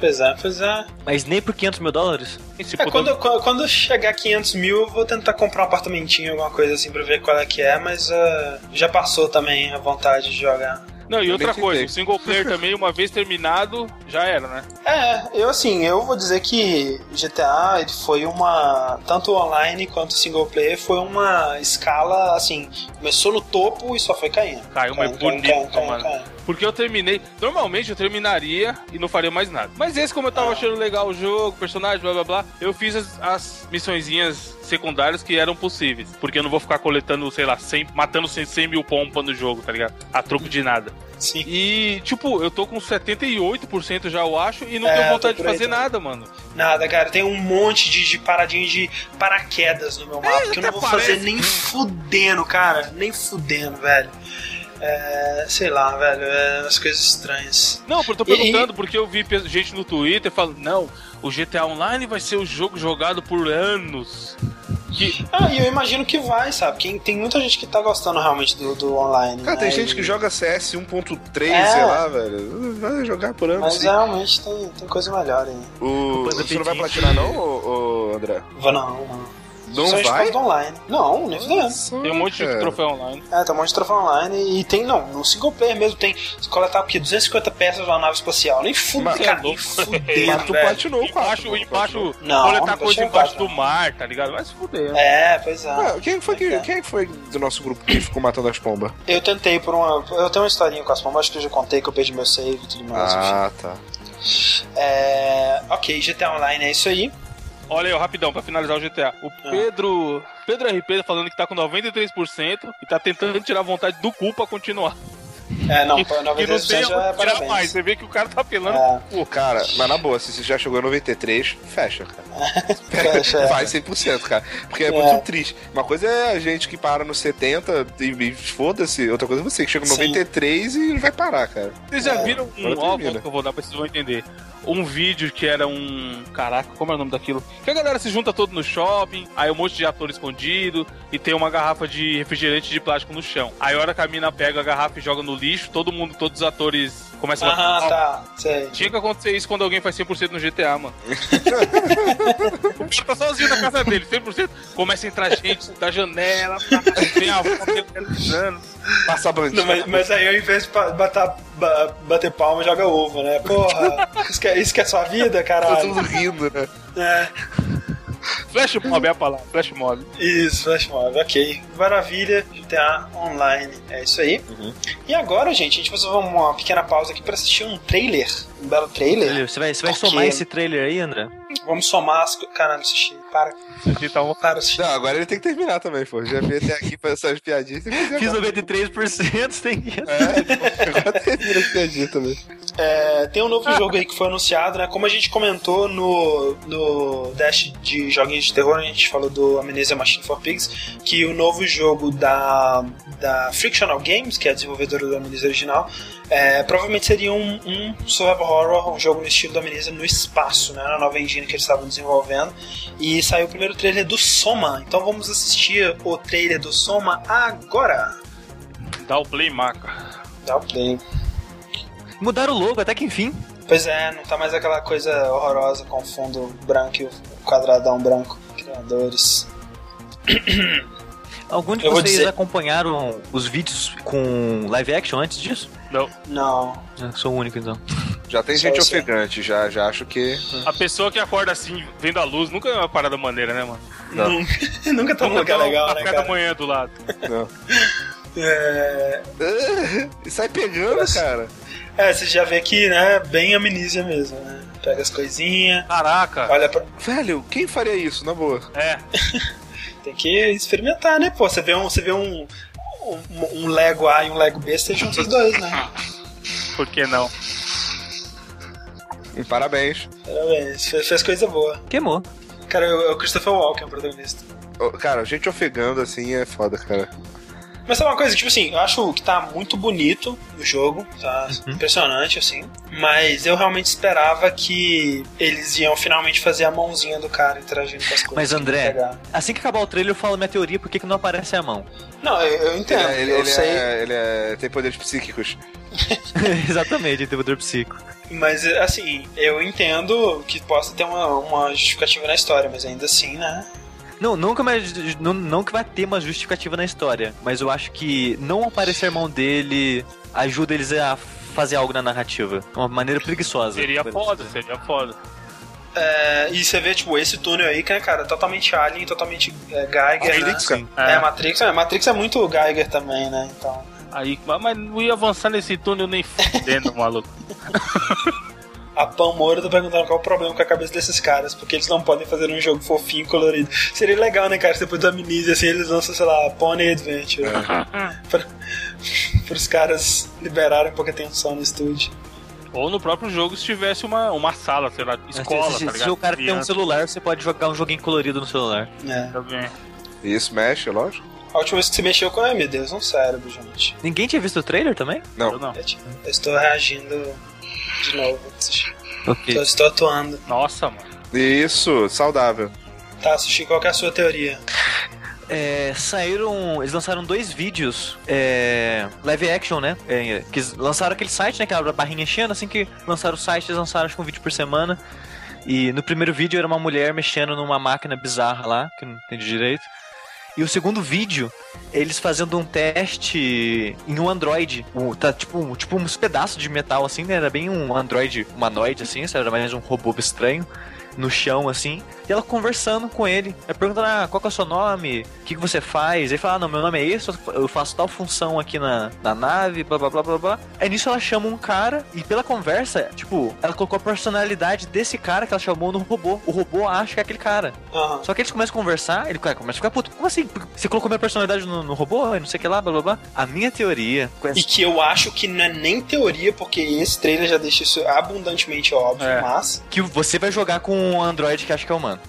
[SPEAKER 1] Pois é, pois é.
[SPEAKER 4] Mas nem por 500 mil dólares?
[SPEAKER 1] É, quando, quando chegar 500 mil, eu vou tentar comprar um apartamentinho, alguma coisa assim, pra ver qual é que é, mas uh, já passou também a vontade de jogar.
[SPEAKER 2] Não, e outra coisa, o single player também, uma vez terminado, já era, né?
[SPEAKER 1] É, eu assim, eu vou dizer que GTA ele foi uma. Tanto online quanto single player foi uma escala assim. Começou no topo e só foi caindo.
[SPEAKER 2] Caiu, mas bonito, caindo, caindo, mano. Porque eu terminei. Normalmente eu terminaria e não faria mais nada. Mas esse, como eu tava achando legal o jogo, personagem, blá blá blá, eu fiz as, as missõezinhas secundárias que eram possíveis. Porque eu não vou ficar coletando, sei lá, 100, matando 100, 100 mil pompas no jogo, tá ligado? A troco de nada.
[SPEAKER 1] Sim.
[SPEAKER 2] E, tipo, eu tô com 78% já, eu acho, e não é, tenho vontade de fazer nada, mano.
[SPEAKER 1] Nada, cara. Tem um monte de, de paradinha de paraquedas no meu mapa é, que eu não vou parece. fazer nem fudendo, cara. Nem fudendo, velho. É, sei lá, velho, é umas coisas estranhas.
[SPEAKER 2] Não, eu tô perguntando e, porque eu vi gente no Twitter falando, não, o GTA Online vai ser o jogo jogado por anos.
[SPEAKER 1] Que... Ah, e eu imagino que vai, sabe? Quem, tem muita gente que tá gostando realmente do, do online.
[SPEAKER 3] Cara, né? tem gente que joga CS 1.3, é. sei lá, velho. Vai jogar por ano.
[SPEAKER 1] Mas assim. realmente tem, tem coisa melhor aí.
[SPEAKER 3] O... Você não vai platinar, não, ô, ô, André?
[SPEAKER 1] Vou não, não.
[SPEAKER 3] Não Só vai?
[SPEAKER 1] online. Não, nem fudendo.
[SPEAKER 2] Tem um monte de troféu online.
[SPEAKER 1] É, tem um monte de troféu online. E tem, não, no single player mesmo tem. Você coletar porque 250 peças de uma nave espacial. Nem fudeu, cara. Nem fudeu. Mas
[SPEAKER 3] tu platinou
[SPEAKER 2] Embaixo, embaixo. Não, coletar coisa embaixo do mar, tá ligado? Vai se fuder.
[SPEAKER 1] É, pois é. Ah,
[SPEAKER 3] quem, foi que, quem foi do nosso grupo que ficou matando as pombas?
[SPEAKER 1] Eu tentei por uma. Eu tenho uma historinha com as pombas, acho que eu já contei que eu perdi meu save e tudo mais.
[SPEAKER 3] Ah, enfim. tá.
[SPEAKER 1] É, ok, GTA Online é isso aí.
[SPEAKER 2] Olha aí, rapidão, pra finalizar o GTA. O ah. Pedro. Pedro RP falando que tá com 93% e tá tentando tirar vontade do cu pra continuar.
[SPEAKER 1] É, não, que, 93% que não já é. Mais.
[SPEAKER 2] Você vê que o cara tá apelando
[SPEAKER 3] é. pro Cara, mas na boa, se você já chegou a 93, fecha, cara. fecha, é. Vai 100%, cara. Porque é, é, muito triste. Uma coisa é a gente que para no 70 e, e foda-se. Outra coisa é você que chega no 93 e vai parar, cara.
[SPEAKER 2] Vocês já é. viram um... Ó, que eu vou dar pra vocês vão entender um vídeo que era um. Caraca, como é o nome daquilo? Que a galera se junta todo no shopping, aí um monte de ator escondido e tem uma garrafa de refrigerante de plástico no chão. Aí a hora que a mina pega a garrafa e joga no lixo, todo mundo, todos os atores começam
[SPEAKER 1] ah, a. Ah, tá. Sei.
[SPEAKER 2] Tinha que acontecer isso quando alguém faz 100% no GTA, mano. o cara tá sozinho na casa dele, 100%. Começa a entrar gente da janela, vem a avó realizando.
[SPEAKER 3] Passa bandido.
[SPEAKER 1] Mas, mas, aí ao invés de bater, bater palma, joga ovo, né? Porra, isso que, é, isso que é sua vida, caralho?
[SPEAKER 3] Tá tudo rindo, né?
[SPEAKER 1] É.
[SPEAKER 2] Flash Mob é a palavra, Flash Mob.
[SPEAKER 1] Isso, Flash Mob, ok. Maravilha, GTA Online. É isso aí. Uhum. E agora, gente, a gente vai fazer uma pequena pausa aqui pra assistir um trailer. Um belo trailer.
[SPEAKER 4] Você vai, você vai somar esse trailer aí, André?
[SPEAKER 1] Vamos somar as. Caralho, assisti. Para.
[SPEAKER 2] Tá um...
[SPEAKER 1] Para assistir.
[SPEAKER 3] Não, agora ele tem que terminar também, pô. Já vi até aqui pra essas piadinhas.
[SPEAKER 4] Fiz 93%, tem que.
[SPEAKER 3] É, agora termina as piadinhas também.
[SPEAKER 1] É, tem um novo jogo aí que foi anunciado, né? Como a gente comentou no, no Dash de joguinhos de terror, a gente falou do Amnesia Machine for Pigs, que o novo jogo da, da Frictional Games, que é a desenvolvedora do Amnesia original, é, provavelmente seria um, um survival horror, um jogo no estilo da Amnesia no espaço, né? Na nova engine que eles estavam desenvolvendo. E saiu o primeiro trailer do Soma. Então vamos assistir o trailer do Soma agora.
[SPEAKER 2] Dá o play, Maca.
[SPEAKER 1] Dá o play.
[SPEAKER 4] Mudaram o logo até que enfim.
[SPEAKER 1] Pois é, não tá mais aquela coisa horrorosa com o fundo branco e o quadradão branco. Criadores.
[SPEAKER 4] Algum de Eu vocês dizer... acompanharam os vídeos com live action antes disso?
[SPEAKER 2] Não.
[SPEAKER 1] Não.
[SPEAKER 4] Eu sou o único então.
[SPEAKER 3] Já tem Só gente ofegante, já, já acho que.
[SPEAKER 2] A pessoa que acorda assim, vendo a luz, nunca é uma parada maneira, né, mano?
[SPEAKER 1] Não. nunca tá num lugar legal, né?
[SPEAKER 2] Café da manhã do lado.
[SPEAKER 3] Não. É... E sai pegando, cara.
[SPEAKER 1] É, você já vê que, né, bem amnísia mesmo, né? Pega as coisinhas.
[SPEAKER 2] Caraca!
[SPEAKER 1] Olha pra...
[SPEAKER 3] Velho, quem faria isso, na boa?
[SPEAKER 2] É.
[SPEAKER 1] Tem que experimentar, né, pô? Você vê um, você vê um, um, um Lego A e um Lego B, você junta os dois, né?
[SPEAKER 2] Por que não?
[SPEAKER 3] E parabéns.
[SPEAKER 1] Parabéns, fez, fez coisa boa.
[SPEAKER 4] Queimou.
[SPEAKER 1] Cara, é o Christopher Walken, o protagonista.
[SPEAKER 3] Cara, gente ofegando assim é foda, cara.
[SPEAKER 1] Mas sabe uma coisa, tipo assim, eu acho que tá muito bonito o jogo, tá uhum. impressionante, assim. Mas eu realmente esperava que eles iam finalmente fazer a mãozinha do cara interagindo com as coisas.
[SPEAKER 4] Mas André, assim que acabar o trailer, eu falo minha teoria, por que, que não aparece a mão?
[SPEAKER 1] Não, eu, eu entendo.
[SPEAKER 3] Ele, ele,
[SPEAKER 1] eu
[SPEAKER 3] ele
[SPEAKER 1] sei.
[SPEAKER 3] É, ele é, tem poderes psíquicos.
[SPEAKER 4] Exatamente, tem poder psíquico.
[SPEAKER 1] Mas, assim, eu entendo que possa ter uma, uma justificativa na história, mas ainda assim, né?
[SPEAKER 4] Não, nunca mais, não, não que vai ter uma justificativa na história, mas eu acho que não aparecer a irmão dele ajuda eles a fazer algo na narrativa. De uma maneira preguiçosa.
[SPEAKER 2] Seria foda, seria foda.
[SPEAKER 1] É, e você vê, tipo, esse túnel aí, que é, cara, totalmente Alien, totalmente é, Geiger,
[SPEAKER 3] Matrix,
[SPEAKER 1] né? É, é Matrix, é, Matrix é muito Geiger também, né? Então,
[SPEAKER 2] Aí, mas não ia avançar nesse túnel nem fudendo, maluco.
[SPEAKER 1] A Pam Moura tá perguntando qual o problema com a cabeça desses caras, porque eles não podem fazer um jogo fofinho e colorido. Seria legal, né, cara? Se depois da Amnesia, assim, eles lançam, sei lá, Pony Adventure. É. pra, os caras liberarem um pouco a atenção no estúdio.
[SPEAKER 2] Ou no próprio jogo se tivesse uma, uma sala, sei lá, escola, se,
[SPEAKER 4] tá ligado? Se o cara tem um celular, você pode jogar um joguinho colorido no celular.
[SPEAKER 1] É. Também.
[SPEAKER 3] E isso mexe, é lógico.
[SPEAKER 1] A última vez que você mexeu com, ai meu Deus, um cérebro, gente.
[SPEAKER 4] Ninguém tinha visto o trailer também?
[SPEAKER 3] Não.
[SPEAKER 1] Eu não. Eu, eu estou reagindo de novo. Okay. Eu estou atuando.
[SPEAKER 2] Nossa, mano.
[SPEAKER 3] Isso, saudável.
[SPEAKER 1] Tá, Sushi, qual é a sua teoria?
[SPEAKER 4] É, saíram. Eles lançaram dois vídeos é, live action, né? É, que lançaram aquele site, né? Que era a barrinha enchendo. Assim que lançaram o site, eles lançaram acho que um vídeo por semana. E no primeiro vídeo era uma mulher mexendo numa máquina bizarra lá, que não entendi direito. E o segundo vídeo, eles fazendo um teste em um Android. Um, tá tipo, um, tipo uns pedaços de metal assim, né? Era bem um Android humanoide assim, era mais um robô estranho no chão, assim, e ela conversando com ele. Ela perguntando, ah, qual que é o seu nome? O que, que você faz? Ele fala, ah, não, meu nome é esse, eu faço tal função aqui na, na nave, blá blá blá blá blá. Aí nisso ela chama um cara, e pela conversa, tipo, ela colocou a personalidade desse cara que ela chamou no robô. O robô acha que é aquele cara. Uhum. Só que eles começam a conversar, ele começa a ficar puto. Como assim? Você colocou minha personalidade no, no robô? Não sei o que lá, blá blá blá. A minha teoria.
[SPEAKER 1] E que eu acho que não é nem teoria, porque esse trailer já deixa isso abundantemente óbvio, é. mas.
[SPEAKER 4] Que você vai jogar com um Android que acha que é humano.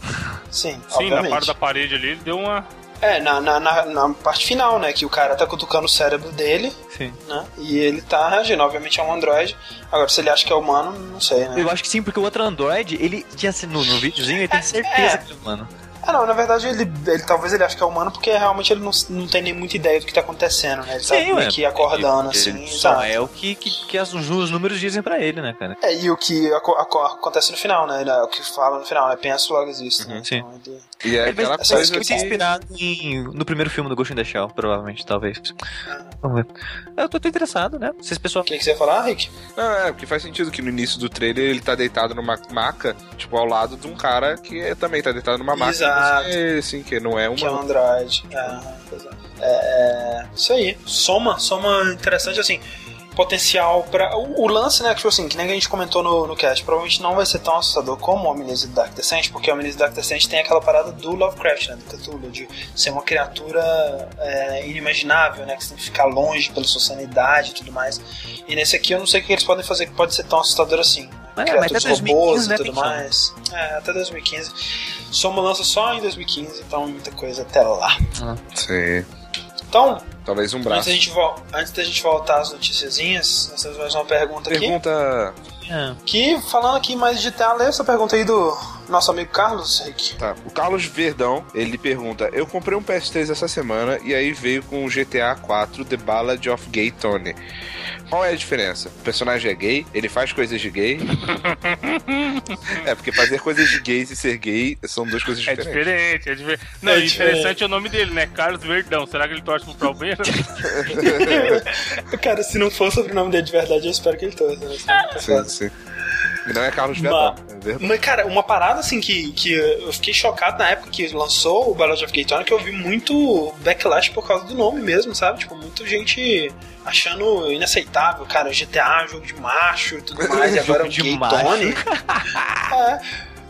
[SPEAKER 1] Sim,
[SPEAKER 2] Sim, obviamente. na parte da parede ali, ele deu uma.
[SPEAKER 1] É, na, na, na, na, parte final, né? Que o cara tá cutucando o cérebro dele.
[SPEAKER 4] Sim.
[SPEAKER 1] Né? E ele tá reagindo. Obviamente é um Android. Agora, se ele acha que é humano, não sei, né?
[SPEAKER 4] Eu acho que sim, porque o outro Android, ele tinha no, no videozinho, ele tem é, certeza é. que é humano.
[SPEAKER 1] Ah, não, na verdade ele, ele talvez ele ache que é humano porque realmente ele não, não tem nem muita ideia do que tá acontecendo, né? Ele Sim, tá meio que acordando, ele, assim. Ele
[SPEAKER 4] só é o que, que, que as, os números dizem pra ele, né, cara?
[SPEAKER 1] É, e o que acontece no final, né? O que fala no final, é penso logo existe.
[SPEAKER 4] Uhum,
[SPEAKER 1] né?
[SPEAKER 4] Sim. Então, ele... E é aquela coisa que... muito inspirado em, no primeiro filme do Ghost in the Shell, provavelmente, talvez. Vamos ver. Eu tô, tô interessado, né?
[SPEAKER 1] Vocês pessoal... O que, que você ia falar, Rick?
[SPEAKER 3] Não, é, porque faz sentido que no início do trailer ele tá deitado numa maca, tipo, ao lado de um cara que também tá deitado numa maca.
[SPEAKER 1] Exato.
[SPEAKER 3] Assim, que não é uma...
[SPEAKER 1] Que é um Android. É, é, é, isso aí. Soma, soma interessante, assim potencial para o, o, lance, né, que tipo assim, que nem a gente comentou no, no cast, provavelmente não vai ser tão assustador como o Amnesia do Dark Descent, porque o Amnesia do Dark Descent tem aquela parada do Lovecraft, né, do Cthulhu, de ser uma criatura é, inimaginável, né, que você tem que ficar longe pela sua sanidade e tudo mais. E nesse aqui eu não sei o que eles podem fazer que pode ser tão assustador assim.
[SPEAKER 4] Mas, é, mas até 2015, né,
[SPEAKER 1] e tudo mais. É, até 2015. Soma lança só em 2015, então muita coisa até lá.
[SPEAKER 3] Ah. Sim.
[SPEAKER 1] Então,
[SPEAKER 3] talvez um braço.
[SPEAKER 1] Antes da gente, vo antes da gente voltar às noticiazinhas, nós temos mais uma pergunta,
[SPEAKER 3] pergunta...
[SPEAKER 1] aqui. Pergunta. Que, falando aqui mais de tela, essa pergunta aí do nosso amigo Carlos, Rick.
[SPEAKER 3] Tá, o Carlos Verdão, ele pergunta: Eu comprei um PS3 essa semana e aí veio com o GTA 4 The Ballad of Gay Tony. Qual é a diferença? O personagem é gay, ele faz coisas de gay. é, porque fazer coisas de gays e ser gay são duas coisas
[SPEAKER 2] é
[SPEAKER 3] diferentes.
[SPEAKER 2] É diferente, é diferente. Não, é interessante é o nome dele, né? Carlos Verdão. Será que ele torce pro Palmeiras?
[SPEAKER 1] Cara, se não for o sobrenome dele de verdade, eu espero que ele torça. Né?
[SPEAKER 3] Sim, sim. E não é Carlos Verdão.
[SPEAKER 1] É mas, cara, uma parada assim que, que eu fiquei chocado na época que lançou o Ballad of Gaytona, que eu vi muito backlash por causa do nome mesmo, sabe? Tipo, muita gente achando inaceitável, cara, GTA, jogo de macho e tudo mais, e agora é um Gay Tony. é.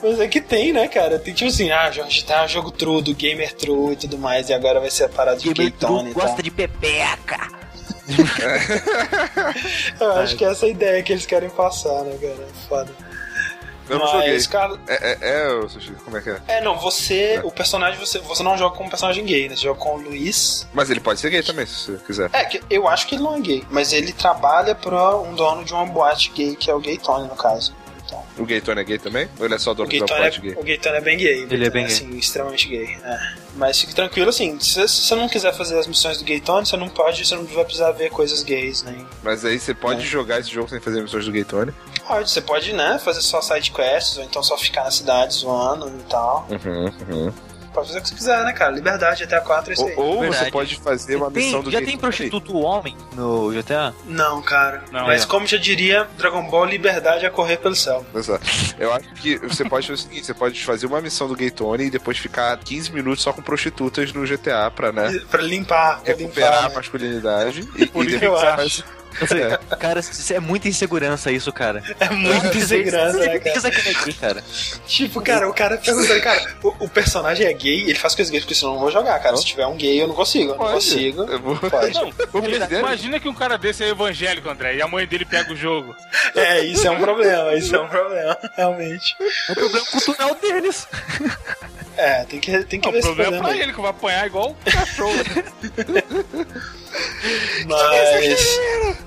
[SPEAKER 1] Mas é que tem, né, cara? Tem tipo assim, ah, GTA é jogo true, do gamer true e tudo mais, e agora vai ser a parada de Gay Tony.
[SPEAKER 4] gosta de pepeca.
[SPEAKER 1] eu acho que essa é a ideia que eles querem passar, né, cara? Foda.
[SPEAKER 3] Eu não joguei. Cara... É, é, é, como é que é?
[SPEAKER 1] É, não, você, é. o personagem, você, você não joga com um personagem gay, né? Você joga com o Luiz.
[SPEAKER 3] Mas ele pode ser gay também, se você quiser.
[SPEAKER 1] É, que eu acho que ele não é gay, mas ele trabalha pra um dono de uma boate gay, que é o Gay Tony, no caso.
[SPEAKER 3] Então. O Gayton é gay também? Ou ele é só dono
[SPEAKER 1] da
[SPEAKER 3] boate
[SPEAKER 1] é,
[SPEAKER 3] gay?
[SPEAKER 1] O Gayton é bem gay.
[SPEAKER 4] Ele é bem
[SPEAKER 1] assim,
[SPEAKER 4] gay.
[SPEAKER 1] extremamente gay. É. Mas fique tranquilo, assim, se, você não quiser fazer as missões do Gayton, você não pode, você não vai precisar ver coisas gays, né?
[SPEAKER 3] Mas aí você pode é. jogar esse jogo sem fazer missões do Gayton?
[SPEAKER 1] Pode, você pode, né, fazer só side quests, ou então só ficar na cidade zoando e tal.
[SPEAKER 3] Uhum, uhum.
[SPEAKER 1] Pode fazer o que você quiser, né, cara? Liberdade até a 4 é isso aí.
[SPEAKER 3] Ou, ou você pode fazer uma
[SPEAKER 4] tem,
[SPEAKER 3] missão do
[SPEAKER 4] Já tem prostituto homem no GTA?
[SPEAKER 1] Não, cara.
[SPEAKER 2] Não,
[SPEAKER 1] Mas
[SPEAKER 2] é.
[SPEAKER 1] como já diria, Dragon Ball, liberdade é correr pelo céu.
[SPEAKER 3] Exato. Eu acho que você pode fazer o seguinte: você pode fazer uma missão do Gay Tony e depois ficar 15 minutos só com prostitutas no GTA pra, né?
[SPEAKER 1] Pra limpar, pra
[SPEAKER 3] Recuperar
[SPEAKER 1] limpar.
[SPEAKER 3] a
[SPEAKER 1] né?
[SPEAKER 3] masculinidade e,
[SPEAKER 1] Por
[SPEAKER 3] e
[SPEAKER 1] isso eu
[SPEAKER 3] depois
[SPEAKER 4] Você- Cara, isso é muita insegurança isso, cara.
[SPEAKER 1] É muita insegurança, né, cara?
[SPEAKER 4] Que é gay, cara.
[SPEAKER 1] Tipo, cara, o cara cara, o, o personagem é gay, ele faz coisas gays, porque senão eu não vou jogar, cara. Se tiver um gay, eu não consigo. Eu não consigo.
[SPEAKER 3] Eu vou-
[SPEAKER 1] Pode.
[SPEAKER 2] Não,
[SPEAKER 3] perder.
[SPEAKER 2] imagina que um cara desse é evangélico, André, e a mãe dele pega o jogo.
[SPEAKER 1] É, isso é um problema, isso é um problema, realmente.
[SPEAKER 4] É o problema cultural deles.
[SPEAKER 1] É, tem que, tem que
[SPEAKER 2] Não,
[SPEAKER 1] ver
[SPEAKER 2] o
[SPEAKER 1] esse
[SPEAKER 2] problema é
[SPEAKER 1] problema
[SPEAKER 2] pra ele, que vai apanhar igual um cachorro.
[SPEAKER 1] Mas.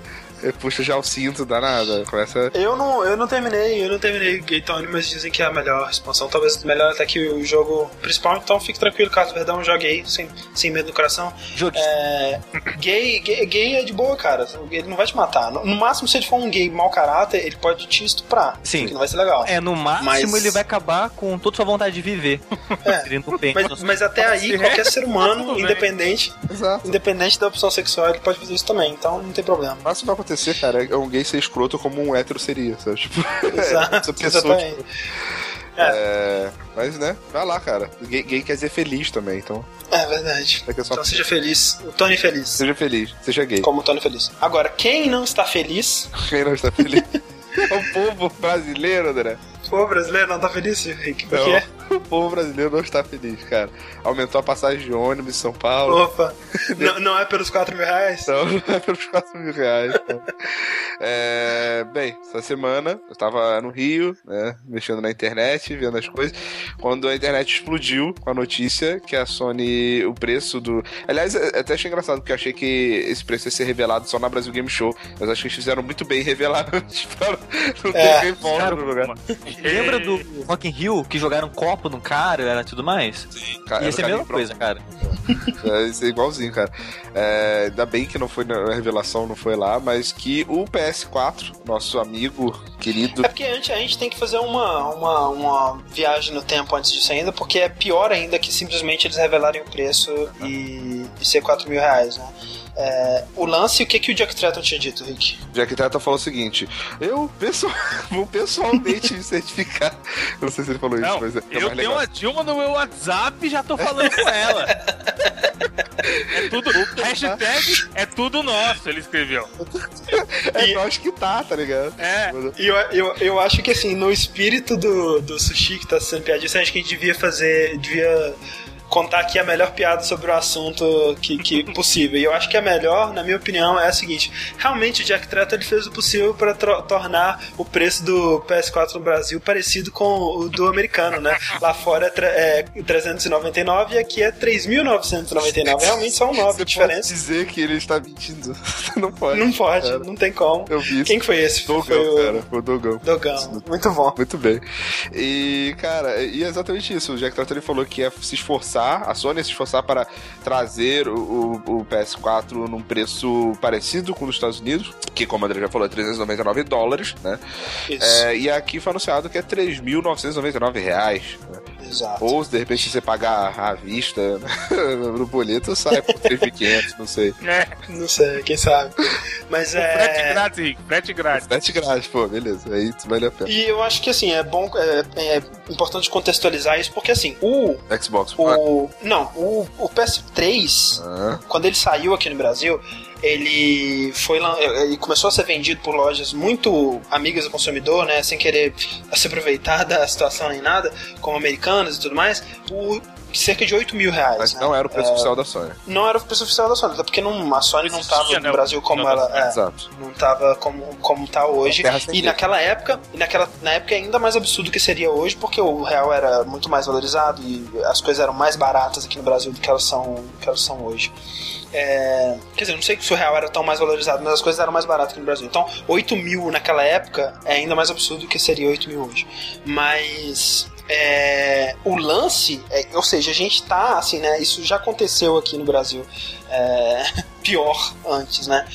[SPEAKER 3] Puxa já o cinto, dá nada. Começa.
[SPEAKER 1] Eu não, eu não terminei, eu não terminei Gay Tony, mas dizem que é a melhor expansão, talvez melhor até que o jogo principal, então fique tranquilo, caso Verdão jogue aí, sem, sem medo no coração.
[SPEAKER 4] Jogo.
[SPEAKER 1] É, gay, gay, gay é de boa, cara. Ele não vai te matar. No, no máximo, se ele for um gay mau caráter, ele pode te estuprar.
[SPEAKER 4] Sim.
[SPEAKER 1] Que não vai ser legal.
[SPEAKER 4] É, no máximo
[SPEAKER 1] Mas-
[SPEAKER 4] ele vai acabar com toda sua vontade de viver.
[SPEAKER 1] É. Mas, mas até aí, qualquer ser humano, independente,
[SPEAKER 3] Exato.
[SPEAKER 1] independente da opção sexual, ele pode fazer isso também, então não tem problema.
[SPEAKER 3] O máximo que vai acontecer, cara, é um gay ser escroto como um hétero seria, sabe? Tipo,
[SPEAKER 1] Exato,
[SPEAKER 3] essa pessoa, tipo, é, mas, né, vai lá, cara. Gay, gay quer dizer feliz também, então.
[SPEAKER 1] É verdade.
[SPEAKER 3] É é só
[SPEAKER 1] Então seja feliz. O Tony feliz.
[SPEAKER 3] seja feliz, seja gay.
[SPEAKER 1] Como o Tony feliz. Agora, quem não está feliz,
[SPEAKER 3] Quem não está feliz? É o povo brasileiro, André.
[SPEAKER 1] o brasileiro não está feliz, Rick. Por quê?
[SPEAKER 3] O povo brasileiro não está feliz, cara. Aumentou a passagem de ônibus em São Paulo.
[SPEAKER 1] Opa, não, não é pelos 4 mil reais?
[SPEAKER 3] Então, não é pelos 4 mil reais. cara. É, bem, essa semana eu tava no Rio, né, mexendo na internet, vendo as coisas, quando a internet explodiu com a notícia que a Sony, o preço do... Aliás, eu até achei engraçado, porque eu achei que esse preço ia ser revelado só na Brasil Game Show, mas acho que eles fizeram muito bem em revelar antes pra não ter
[SPEAKER 1] É.
[SPEAKER 4] Cara,
[SPEAKER 3] no lugar.
[SPEAKER 4] Lembra do Rock in Rio que jogaram copo no cara e tudo mais?
[SPEAKER 3] Cara,
[SPEAKER 4] Ia ser a
[SPEAKER 3] era
[SPEAKER 4] mesma coisa, cara.
[SPEAKER 3] É, isso é igualzinho, cara. É, ainda bem que não foi na revelação, não foi lá, mas que o PS4, nosso amigo querido.
[SPEAKER 1] É porque antes a gente tem que fazer uma, uma, uma viagem no tempo antes disso ainda, porque é pior ainda que simplesmente eles revelarem o preço e, e ser 4 mil reais, né? É, o lance, o que, que o Jack Tretton tinha dito, Rick?
[SPEAKER 3] Jack Tata falou o seguinte: Eu pessoal, vou pessoalmente me certificar. Eu não sei se ele falou isso,
[SPEAKER 2] Não,
[SPEAKER 3] mas é, é
[SPEAKER 2] eu
[SPEAKER 3] mais
[SPEAKER 2] tenho
[SPEAKER 3] legal.
[SPEAKER 2] a Dilma no meu WhatsApp e já tô falando com ela. É tudo. Hashtag é tudo nosso, ele escreveu.
[SPEAKER 3] É
[SPEAKER 1] E-
[SPEAKER 3] nós que tá, tá ligado?
[SPEAKER 2] É.
[SPEAKER 1] E eu, eu, eu acho que assim, no espírito do, do sushi que tá sendo piadista, acho que a gente devia fazer. devia contar aqui a melhor piada sobre o assunto que, que possível. E eu acho que a melhor, na minha opinião, é a seguinte: realmente o Jack Tretton ele fez o possível para tornar o preço do PS4 no Brasil parecido com o do americano, né? Lá fora é, é 399 e aqui é 3.999. Realmente são 9
[SPEAKER 3] Você
[SPEAKER 1] de diferença.
[SPEAKER 3] pode dizer que ele está mentindo. não pode.
[SPEAKER 1] Não pode,
[SPEAKER 3] Cara,
[SPEAKER 1] não tem como.
[SPEAKER 3] Eu vi isso.
[SPEAKER 1] Quem que foi esse?
[SPEAKER 3] Dogão,
[SPEAKER 1] foi o
[SPEAKER 3] cara. O Dogão.
[SPEAKER 1] Dogão. Muito bom.
[SPEAKER 3] Muito bem. E, cara, e é exatamente isso. O Jack Trattori falou que ia se esforçar, a Sony se esforçar para trazer o, o- o PS4 num preço parecido com o dos Estados Unidos, que, como o André já falou, é 399 dólares, né? É, e aqui foi anunciado que é 3.999 reais. Né?
[SPEAKER 1] Exato.
[SPEAKER 3] Ou, se de repente, você pagar à vista né? no boleto, sai por 3.500, não sei.
[SPEAKER 2] É.
[SPEAKER 1] Não sei, quem sabe. Mas
[SPEAKER 2] Frete
[SPEAKER 1] é.
[SPEAKER 2] grátis, Rick. Frete grátis.
[SPEAKER 3] 7 grátis, pô, beleza. Aí vale a pena.
[SPEAKER 1] E eu acho que assim, é bom, é, é importante contextualizar isso, porque assim, o.
[SPEAKER 3] Xbox One.
[SPEAKER 1] o não, o, o PS3,
[SPEAKER 3] Ah,
[SPEAKER 1] quando ele saiu aqui no Brasil, ele foi lan- ele começou a ser vendido por lojas muito amigas do consumidor, né, sem querer se aproveitar da situação nem nada, como americanas e tudo mais, por cerca de 8 mil reais.
[SPEAKER 3] mas
[SPEAKER 1] né?
[SPEAKER 3] não era o preço
[SPEAKER 1] É,
[SPEAKER 3] oficial da Sony.
[SPEAKER 1] Não era o preço oficial da Sony, até porque não, a Sony não estava no Brasil como ela. é,
[SPEAKER 3] Exato.
[SPEAKER 1] não tava como, como tá hoje. E naquela época, e naquela, na época é ainda mais absurdo que seria hoje, porque o real era muito mais valorizado e as coisas eram mais baratas aqui no Brasil do que elas são, que elas são hoje. É, quer dizer, não sei se o real era tão mais valorizado, mas as coisas eram mais baratas aqui no Brasil. Então, 8 mil naquela época é ainda mais absurdo do que seria 8 mil hoje. Mas é, o lance, é- ou seja, a gente tá assim, né? Isso já aconteceu aqui no Brasil. é, pior antes, né?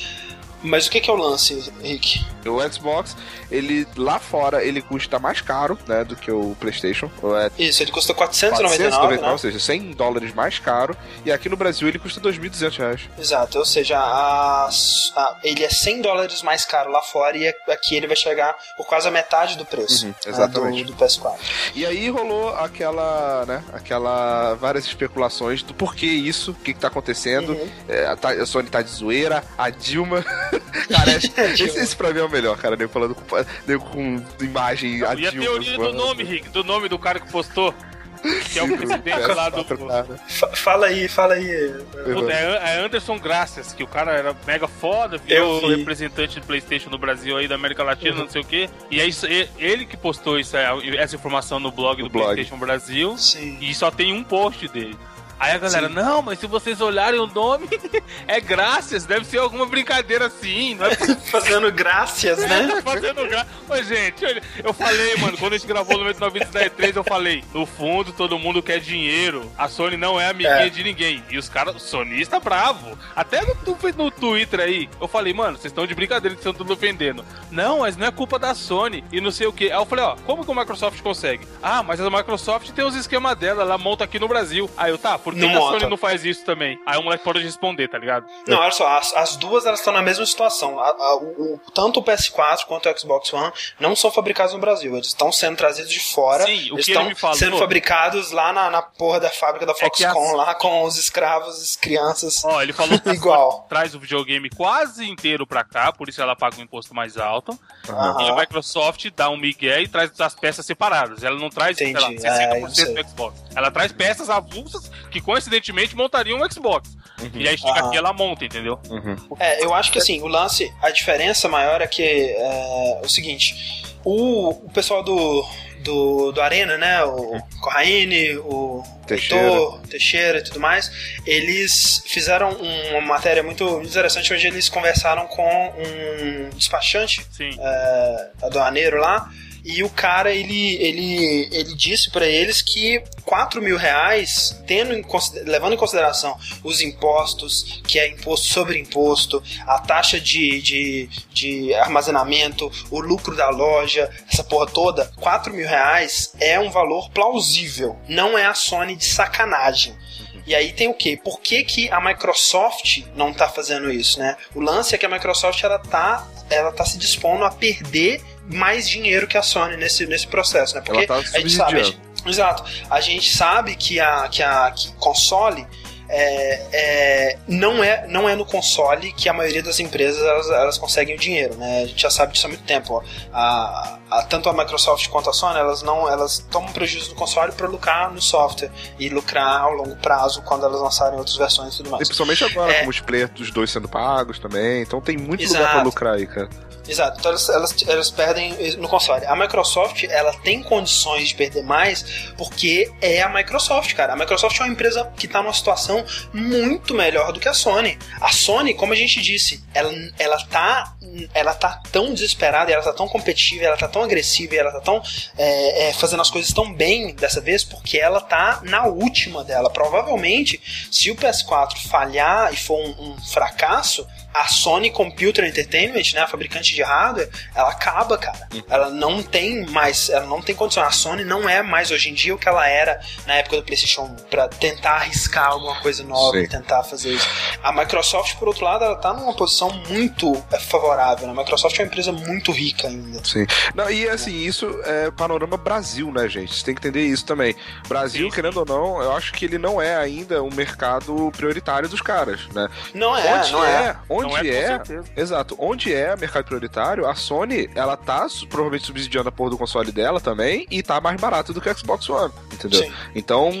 [SPEAKER 1] Mas o que é o lance, Rick?
[SPEAKER 3] O Xbox, ele lá fora, ele custa mais caro, né, do que o PlayStation.
[SPEAKER 1] É Isso, ele custa 499, 499 né?
[SPEAKER 3] ou seja, 100 dólares mais caro. E aqui no Brasil ele custa 2.200 reais.
[SPEAKER 1] Exato, ou seja, a, a, ele é 100 dólares mais caro lá fora e aqui ele vai chegar por quase a metade do preço uhum, exatamente. Né, do, do, PS4.
[SPEAKER 3] E aí rolou aquela, né, aquela várias especulações do porquê isso, o que, que tá acontecendo. Uhum. É, a, a Sony tá de zoeira, a Dilma. cara, esse, esse pra mim é o melhor, cara, nem falando com, nem com imagem.
[SPEAKER 2] a e a teoria do nome, Rick, do nome do cara que postou. Que é o presidente lá do.
[SPEAKER 1] Fala aí, fala aí.
[SPEAKER 2] É, é Anderson Gracias, que o cara era mega foda, virou representante do PlayStation no Brasil aí, da América Latina, uhum. não sei o quê. E aí, ele que postou isso, essa informação no blog do blog. PlayStation Brasil. Sim. E só tem um post dele. Aí a galera, Sim. não, mas se vocês olharem o nome, é Graças, deve ser alguma brincadeira assim, não é?
[SPEAKER 1] fazendo graças, né?
[SPEAKER 2] É, fazendo graças. Mas, gente, eu falei, mano, quando a gente gravou no 99 da E3, eu falei, no fundo todo mundo quer dinheiro, a Sony não é amiguinha é. de ninguém. E os caras, o sonista bravo. Até no, no Twitter aí, eu falei, mano, vocês estão de brincadeira que estão tudo ofendendo. Não, mas não é culpa da Sony e não sei o que. Aí eu falei, ó, como que o Microsoft consegue? Ah, mas a Microsoft tem os esquemas dela, ela monta aqui no Brasil. Aí eu, tá, por que, que a Sony não faz isso também? Aí o moleque pode responder, tá ligado?
[SPEAKER 1] Não, olha só, as, as duas elas estão na mesma situação. A, a, o, tanto o PS4 quanto o Xbox One não são fabricados no Brasil. Eles estão sendo trazidos de fora. Sim, o eles estão sendo fabricados lá na, na porra da fábrica da é Foxconn, é lá com os escravos, as crianças.
[SPEAKER 2] Ó, ele falou que igual. traz o videogame quase inteiro pra cá, por isso ela paga um imposto mais alto. Uhum. E a Microsoft dá um migué e traz as peças separadas. Ela não traz, Entendi. sei lá, 60% é, do Xbox. Ela traz peças avulsas que coincidentemente montariam um Xbox. Uhum. E aí chega aqui ela monta, entendeu?
[SPEAKER 1] Uhum. É, eu acho que assim, o lance, a diferença maior é que é, o seguinte. O, o pessoal do, do, do Arena, né? O Corraine, o Teixeira. Heitor, Teixeira e tudo mais, eles fizeram uma matéria muito interessante onde eles conversaram com um despachante é, aduaneiro lá e o cara, ele, ele, ele disse para eles que 4 mil reais, tendo em, levando em consideração os impostos, que é imposto sobre imposto, a taxa de, de, de armazenamento, o lucro da loja, essa porra toda, 4 mil reais é um valor plausível. Não é a Sony de sacanagem. E aí tem o quê? Por que, que a Microsoft não está fazendo isso, né? O lance é que a Microsoft ela tá, ela tá se dispondo a perder mais dinheiro que a Sony nesse, nesse processo, né? Porque
[SPEAKER 3] tá a gente sabe. A gente,
[SPEAKER 1] exato. A gente sabe que a, que a que console é, é, não, é, não é no console que a maioria das empresas elas, elas conseguem o dinheiro, né? A gente já sabe disso há muito tempo. A, a, tanto a Microsoft quanto a Sony, elas não elas tomam prejuízo no console para lucrar no software e lucrar ao longo prazo quando elas lançarem outras versões e tudo mais.
[SPEAKER 3] E principalmente agora, é, com o multiplayer dos dois sendo pagos também, então tem muito exato. lugar para lucrar aí, cara.
[SPEAKER 1] Exato, então elas, elas, elas, perdem no console. A Microsoft, ela tem condições de perder mais porque é a Microsoft, cara. A Microsoft é uma empresa que está numa situação muito melhor do que a Sony. A Sony, como a gente disse, ela, ela, tá, ela tá tão desesperada, ela tá tão competitiva, ela tá tão agressiva, ela tá tão é, é, fazendo as coisas tão bem dessa vez porque ela tá na última dela. Provavelmente, se o PS4 falhar e for um, um fracasso, a Sony Computer Entertainment, né, a fabricante de hardware, ela acaba, cara. Uhum. Ela não tem mais, ela não tem condição. A Sony não é mais hoje em dia o que ela era na época do PlayStation 1 para tentar arriscar alguma coisa nova, Sim. tentar fazer isso. A Microsoft, por outro lado, ela tá numa posição muito é, favorável. Né? A Microsoft é uma empresa muito rica ainda.
[SPEAKER 3] Sim. Não, e assim, isso é panorama Brasil, né, gente? Você tem que entender isso também. Brasil, Sim. querendo ou não, eu acho que ele não é ainda um mercado prioritário dos caras, né?
[SPEAKER 1] Não é,
[SPEAKER 3] onde
[SPEAKER 1] não
[SPEAKER 3] é. é onde é, é exato, onde é mercado prioritário, a Sony, ela tá provavelmente subsidiando a porra do console dela também e tá mais barato do que o Xbox One, entendeu? Sim. Então,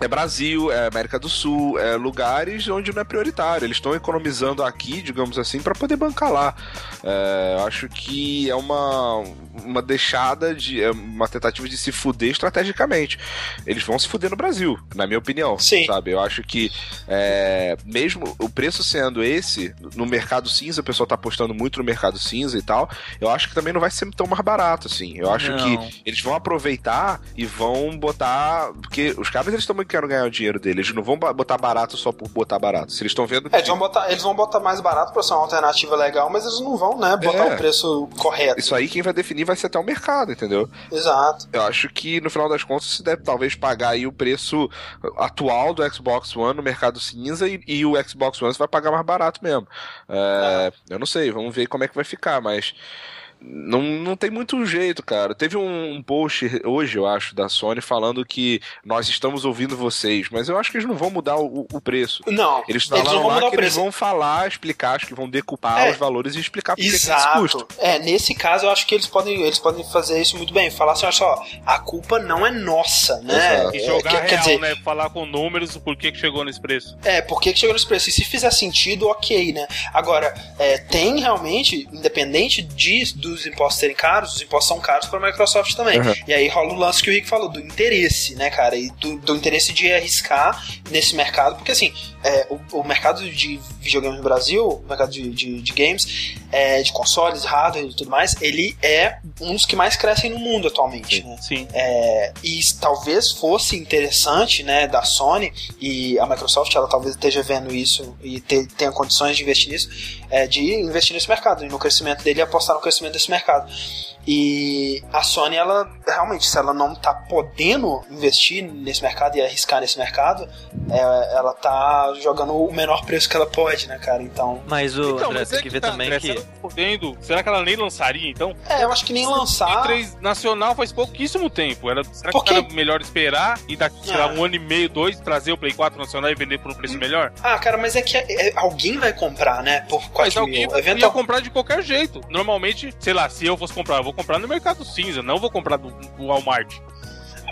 [SPEAKER 3] é Brasil, é América do Sul, é lugares onde não é prioritário. Eles estão economizando aqui, digamos assim, para poder bancar lá. É, acho que é uma uma deixada de. É, uma tentativa de se fuder estrategicamente. Eles vão se fuder no Brasil, na minha opinião.
[SPEAKER 1] Sim.
[SPEAKER 3] Sabe? Eu acho que é, mesmo o preço sendo esse, no mercado cinza, o pessoal tá apostando muito no mercado cinza e tal, eu acho que também não vai ser tão mais barato, assim. Eu acho não. que eles vão aproveitar e vão botar. Porque os caras eles também querem ganhar o dinheiro deles. Eles não vão botar barato só por botar barato. Se eles estão vendo.
[SPEAKER 1] É, eles vão, botar, eles vão botar mais barato pra ser uma alternativa legal, mas eles não vão, né, botar é. o preço correto.
[SPEAKER 3] Isso aí quem vai definir vai ser até o mercado, entendeu?
[SPEAKER 1] Exato.
[SPEAKER 3] Eu acho que no final das contas se deve talvez pagar aí o preço atual do Xbox One no mercado cinza e, e o Xbox One você vai pagar mais barato mesmo. É, Eu não sei, vamos ver como é que vai ficar, mas não, não tem muito jeito, cara. Teve um, um, post hoje, eu acho, da Sony falando que nós estamos ouvindo vocês, mas eu acho que eles não vão mudar o, o preço.
[SPEAKER 1] Não,
[SPEAKER 3] eles falaram eles lá que eles vão falar, explicar, acho que vão decupar é, os valores e explicar por que isso custa.
[SPEAKER 1] É, nesse caso eu acho que eles podem, eles podem fazer isso muito bem. Falar assim, olha só, a culpa não é nossa, né?
[SPEAKER 2] Exato. E jogar é, real, quer dizer, né? Falar com números por que, que chegou nesse preço.
[SPEAKER 1] É, por que, chegou nesse preço. E se fizer sentido, ok, né? Agora, é, tem realmente, independente de, do dos impostos serem caros, os impostos são caros para a Microsoft também. Uhum. E aí rola o lance que o Rick falou, do interesse, né, cara? E do, do interesse de arriscar nesse mercado, porque assim, é, o, o, mercado de videogames no Brasil, o mercado de, de, de games, é, de consoles, hardware e tudo mais, ele é um dos que mais crescem no mundo atualmente.
[SPEAKER 2] Sim.
[SPEAKER 1] Né?
[SPEAKER 2] Sim.
[SPEAKER 1] É, e talvez fosse interessante, né, da Sony e a Microsoft, ela talvez esteja vendo isso e te, tenha condições de investir nisso, é, de investir nesse mercado e no crescimento dele e apostar no crescimento desse mercado. E a Sony, ela realmente, se ela não tá podendo investir nesse mercado e arriscar nesse mercado, é, ela tá jogando o menor preço que ela pode, né, cara? Então.
[SPEAKER 4] Mas o então, André, mas é tem que, ver tá, também André, que.
[SPEAKER 2] Tá podendo, será que ela nem lançaria, então?
[SPEAKER 1] É, eu acho que nem lançar.
[SPEAKER 2] 3 nacional faz pouquíssimo tempo. Era, será Porque... que era melhor esperar e daqui, sei lá, ah. um ano e meio, dois, trazer o Play 4 nacional e vender por um preço melhor?
[SPEAKER 1] Ah, cara, mas é que é, é, alguém vai comprar, né? Por 4
[SPEAKER 2] mas alguém mil. Eventual... ia comprar de qualquer jeito. Normalmente, sei lá, se eu fosse comprar, eu vou comprar no mercado cinza, não vou comprar do, do Walmart.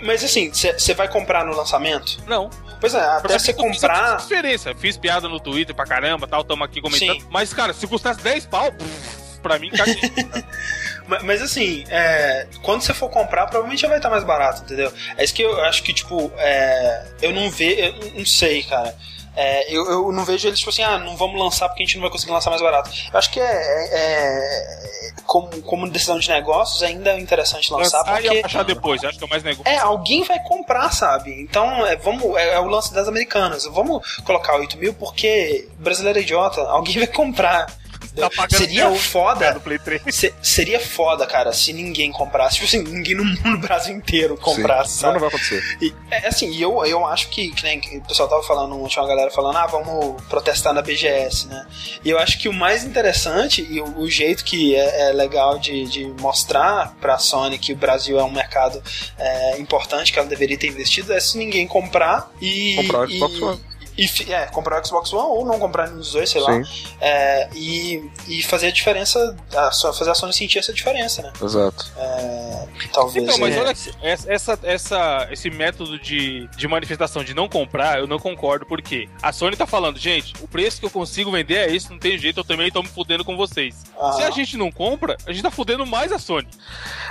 [SPEAKER 1] Mas assim, você vai comprar no lançamento?
[SPEAKER 2] Não.
[SPEAKER 1] Pois é, até você comprar.
[SPEAKER 2] Fiz diferença. Fiz piada no Twitter pra caramba, tal, tamo aqui comentando. Sim. Mas, cara, se custasse 10 pau, pff, pra mim, caguei.
[SPEAKER 1] mas, mas, assim, é, quando você for comprar, provavelmente já vai estar mais barato, entendeu? É isso que eu acho que, tipo, é, eu não vejo. Eu não sei, cara. É, eu, eu não vejo eles tipo assim, ah, não vamos lançar porque a gente não vai conseguir lançar mais barato. Eu acho que é, é, é como, como decisão de negócios ainda é interessante lançar lançar porque
[SPEAKER 2] e achar depois, acho que é mais negócio.
[SPEAKER 1] É, alguém vai comprar, sabe? Então, é, vamos, é, é, o lance das americanas. Vamos colocar 8 mil porque brasileiro é idiota, alguém vai comprar. Tá seria foda. Se, seria foda, cara, se ninguém comprasse. Tipo assim, ninguém no, no Brasil inteiro comprasse.
[SPEAKER 3] Sim, não, não vai acontecer.
[SPEAKER 1] E, é assim, eu, eu acho que, que, nem, que o pessoal tava falando, tinha uma galera falando, ah, vamos protestar na BGS, né? E eu acho que o mais interessante e o, o jeito que é, é, legal de, de mostrar pra Sony que o Brasil é um mercado é, importante, que ela deveria ter investido, é se ninguém comprar e.
[SPEAKER 3] Comprar o Xbox One
[SPEAKER 1] e é, comprar o Xbox One ou não comprar dos dois, sei Sim. lá. É, e, e fazer a diferença, a, fazer a Sony sentir essa diferença, né?
[SPEAKER 3] Exato.
[SPEAKER 1] É, talvez. Então,
[SPEAKER 2] mas é. olha, essa, essa, esse método de, de manifestação de não comprar, eu não concordo, porque a Sony tá falando, gente, o preço que eu consigo vender é esse, não tem jeito, eu também tô me fudendo com vocês. Ah. Se a gente não compra, a gente tá fudendo mais a Sony.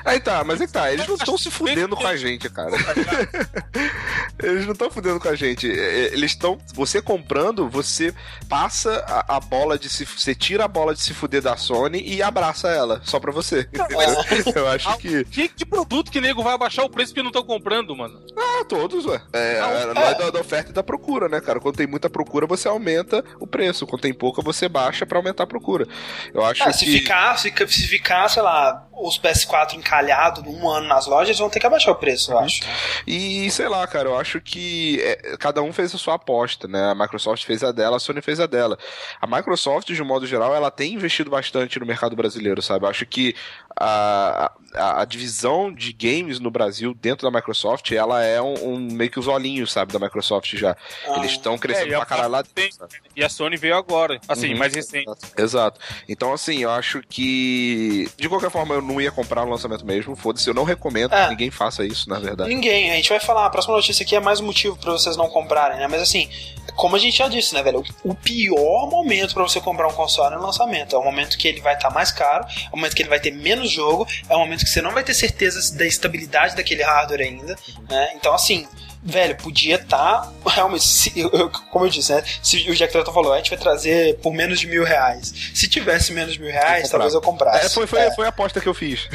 [SPEAKER 3] Aí tá, mas que tá, eles não estão se fudendo com a gente, cara. eles não estão fudendo com a gente. Eles estão você comprando, você passa a, a, bola de se. Você tira a bola de se fuder da Sony e abraça ela, só pra você. Entendeu? Eu acho que.
[SPEAKER 2] Que, que produto que nego vai abaixar o preço que não estão comprando, mano?
[SPEAKER 3] Ah, todos, ué. É, não, é. Da, da, oferta e da procura, né, cara? Quando tem muita procura, você aumenta o preço. Quando tem pouca, você baixa pra aumentar a procura. Eu acho é,
[SPEAKER 1] que. Se ficar, se, se ficar, sei lá, os PS4 encalhados um ano nas lojas, eles vão ter que abaixar o preço, eu uhum. acho.
[SPEAKER 3] E sei lá, cara, eu acho que é, cada um fez a sua aposta, né? A Microsoft fez a dela, a Sony fez a dela. A Microsoft, de um modo geral, ela tem investido bastante no mercado brasileiro, sabe? Eu acho que a, a, a, divisão de games no Brasil dentro da Microsoft, ela é um, um meio que os olhinhos, sabe, da Microsoft já. Ah, Eles estão crescendo é, pra caralho lá dentro.
[SPEAKER 2] E a Sony veio agora, assim, uhum, mais recente.
[SPEAKER 3] Exato. Então, assim, eu acho que, de qualquer forma, eu não ia comprar no lançamento mesmo. Foda-se, eu não recomendo é. que ninguém faça isso, na verdade.
[SPEAKER 1] Ninguém. A gente vai falar, a próxima notícia aqui é mais um motivo para vocês não comprarem, né? Mas assim, como a gente já disse, né, velho? O pior momento para você comprar um console é no lançamento. É o momento que ele vai estar tá mais caro, é o momento que ele vai ter menos jogo, é o momento que você não vai ter certeza da estabilidade daquele hardware ainda, né? Então, assim, velho, podia estar tá, realmente, se, eu, como eu disse, né? Se o Jack Tratton falou, a gente vai trazer por menos de mil reais. Se tivesse menos de mil reais, eu talvez eu comprasse.
[SPEAKER 3] É, foi, foi, é. foi a aposta que eu fiz.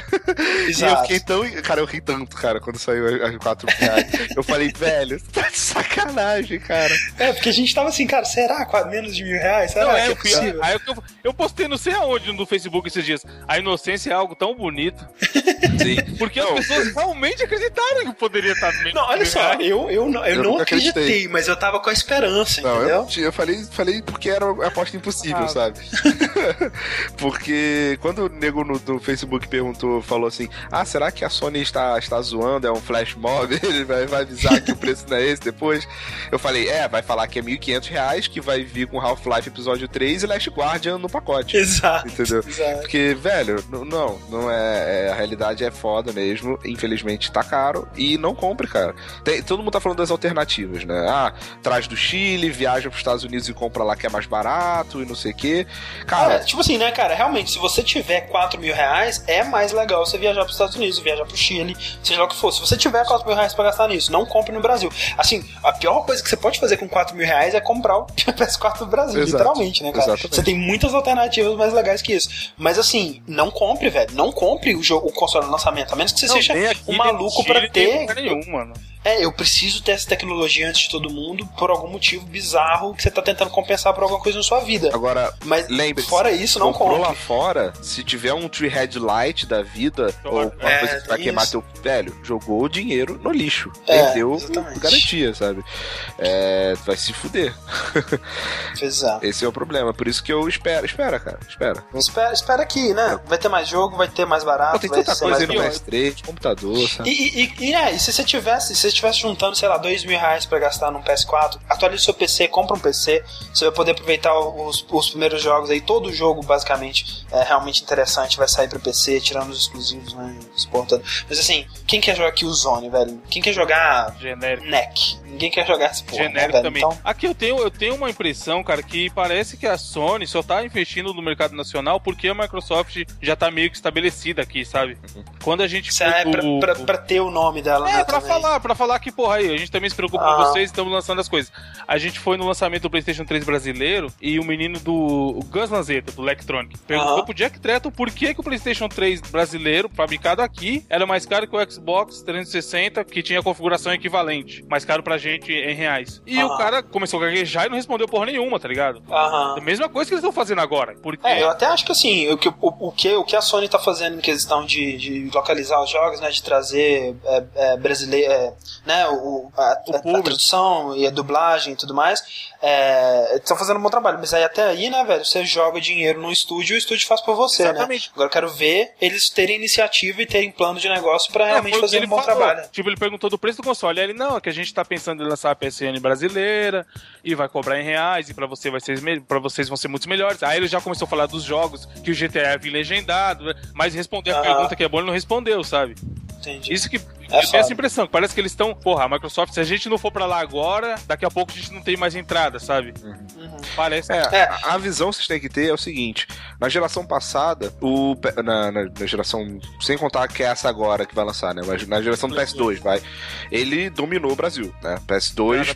[SPEAKER 3] Exato. e eu fiquei tão. Cara, eu ri tanto, cara, quando saiu as quatro reais. eu falei, velho, tá de sacanagem, cara.
[SPEAKER 1] É, porque a gente tava assim, cara, será menos de mil reais? Será
[SPEAKER 2] não,
[SPEAKER 1] é,
[SPEAKER 2] que é Aí eu, eu postei não sei aonde no Facebook esses dias. A inocência é algo tão bonito. Sim. Porque não. as pessoas realmente acreditaram que poderia estar menos.
[SPEAKER 1] Não, olha só, eu eu, eu, não, eu, eu não acreditei, acreditei, mas eu tava com a esperança, não, entendeu?
[SPEAKER 3] Eu, eu falei, falei porque era uma aposta impossível, ah. sabe? porque quando o nego no, no, Facebook perguntou, falou assim: Ah, será que a Sony está, está zoando? É um flash mob? Ele vai, vai avisar que o preço não é esse depois? Eu falei: É, vai falar que é 1.500 reais, que vai vir com Half-Life episódio 3 e Last Guardian no pacote.
[SPEAKER 1] Exato.
[SPEAKER 3] Entendeu?
[SPEAKER 1] Exato.
[SPEAKER 3] Porque, velho, não, não é, é, A realidade é foda mesmo. Infelizmente tá caro. E não compre, cara. Tem, todo mundo tá falando das alternativas, né? Ah, traz do Chile, viaja pros Estados Unidos e compra lá que é mais barato e não sei o quê. Cara. É,
[SPEAKER 1] tipo assim, né, cara? Realmente, se você tiver 4 mil reais, é mais legal você viajar pros Estados Unidos, viajar pro Chile, seja lá o que for. Se você tiver 4 mil reais pra gastar nisso, não compre no Brasil. Assim, a pior coisa que você pode fazer com 4 mil reais é comprar o PS4 do Brasil, Exato. literalmente, né, cara? Exatamente. Você tem muitas alternativas mais legais que isso. Mas assim, não compre, velho. Não compre o, jogo, o console no lançamento, a menos que você não, seja um maluco pra ter. Nenhum, mano é, eu preciso ter essa tecnologia antes de todo mundo por algum motivo bizarro que você tá tentando compensar por alguma coisa na sua vida.
[SPEAKER 3] Agora, mas lembre fora isso, não compre. lá fora, se tiver um tree headlight da vida ou uma é, coisa que vai queimar teu velho, jogou o dinheiro no lixo. É, Perdeu exatamente. garantia, sabe? É, vai se fuder.
[SPEAKER 1] Exato.
[SPEAKER 3] Esse é o problema. Por isso que eu espero, espera, cara. Espera.
[SPEAKER 1] Espera, espera que, né? Vai ter mais jogo, vai ter mais barato. Pô,
[SPEAKER 3] tem tanta coisa aí no PS3, computador, sabe?
[SPEAKER 1] E, e, e, é, e se você tivesse, se você estivesse juntando, sei lá, dois mil reais pra gastar num PS4, atualize seu PC, compra um PC, você vai poder aproveitar os, os primeiros jogos aí, todo jogo basicamente é realmente interessante, vai sair pro PC, tirando os exclusivos, né, exportando. Mas assim, quem quer jogar Killzone, velho? Quem quer jogar
[SPEAKER 2] Genérico.
[SPEAKER 1] NEC? Ninguém quer jogar esse porra,
[SPEAKER 2] né, Genérico né, também. Então... Aqui eu tenho, eu tenho uma impressão, cara, que parece que a Sony só tá investindo no mercado nacional porque a Microsoft já tá meio que estabelecida aqui, sabe? Uhum. Quando a gente...
[SPEAKER 1] Isso é pra, pra, pra, ter o nome dela,
[SPEAKER 2] É,
[SPEAKER 1] né,
[SPEAKER 2] pra também. falar, pra falar que, porra, aí, a gente também se preocupa ah. com vocês, estamos lançando as coisas. A gente foi no lançamento do PlayStation 3 brasileiro e o menino do Gus Lanzetta, do Electronic, perguntou ah. pro Jack Tretton por que, que o PlayStation 3 brasileiro, fabricado aqui, era mais caro que o Xbox 360, que tinha configuração equivalente. Mais caro pra gente em reais. E o cara começou a gaguejar e não respondeu porra nenhuma, tá ligado?
[SPEAKER 1] A
[SPEAKER 2] mesma coisa que eles estão fazendo agora. Porque...
[SPEAKER 1] É, eu até acho que assim, o que, o, o, que, o que a Sony tá fazendo em questão de, de localizar os jogos, né? De trazer é, é, brasileiro, é, né? O, a, a, a, tradução e a dublagem e tudo mais, estão é, fazendo um bom trabalho. Mas aí até aí, né, velho, você joga dinheiro no estúdio e o estúdio faz por você, né? Exatamente. né? Agora eu quero ver eles terem iniciativa e terem plano de negócio para é, realmente fazer um bom falou. trabalho.
[SPEAKER 2] Tipo, ele perguntou do preço do console. Aí ele, não, é que a gente tá pensando em lançar a PSN brasileira e vai cobrar em reais e para você vai ser para vocês vão ser muito melhores. Aí ele já começou a falar dos jogos que o GTA vir legendado, mas responder a pergunta que é bom ele não respondeu, sabe?
[SPEAKER 1] Entendi.
[SPEAKER 2] Isso que é eu tenho essa impressão, parece que eles estão, porra, a Microsoft, se a gente não for para lá agora, daqui a pouco a gente não tem mais entrada, sabe? Uhum. Parece.
[SPEAKER 3] É, é. A, a, visão que vocês têm que ter é o seguinte: na geração passada, o, na, na, na, geração, sem contar que é essa agora que vai lançar, né? Mas na geração do PS2, vai. Ele dominou o Brasil, né? PS2.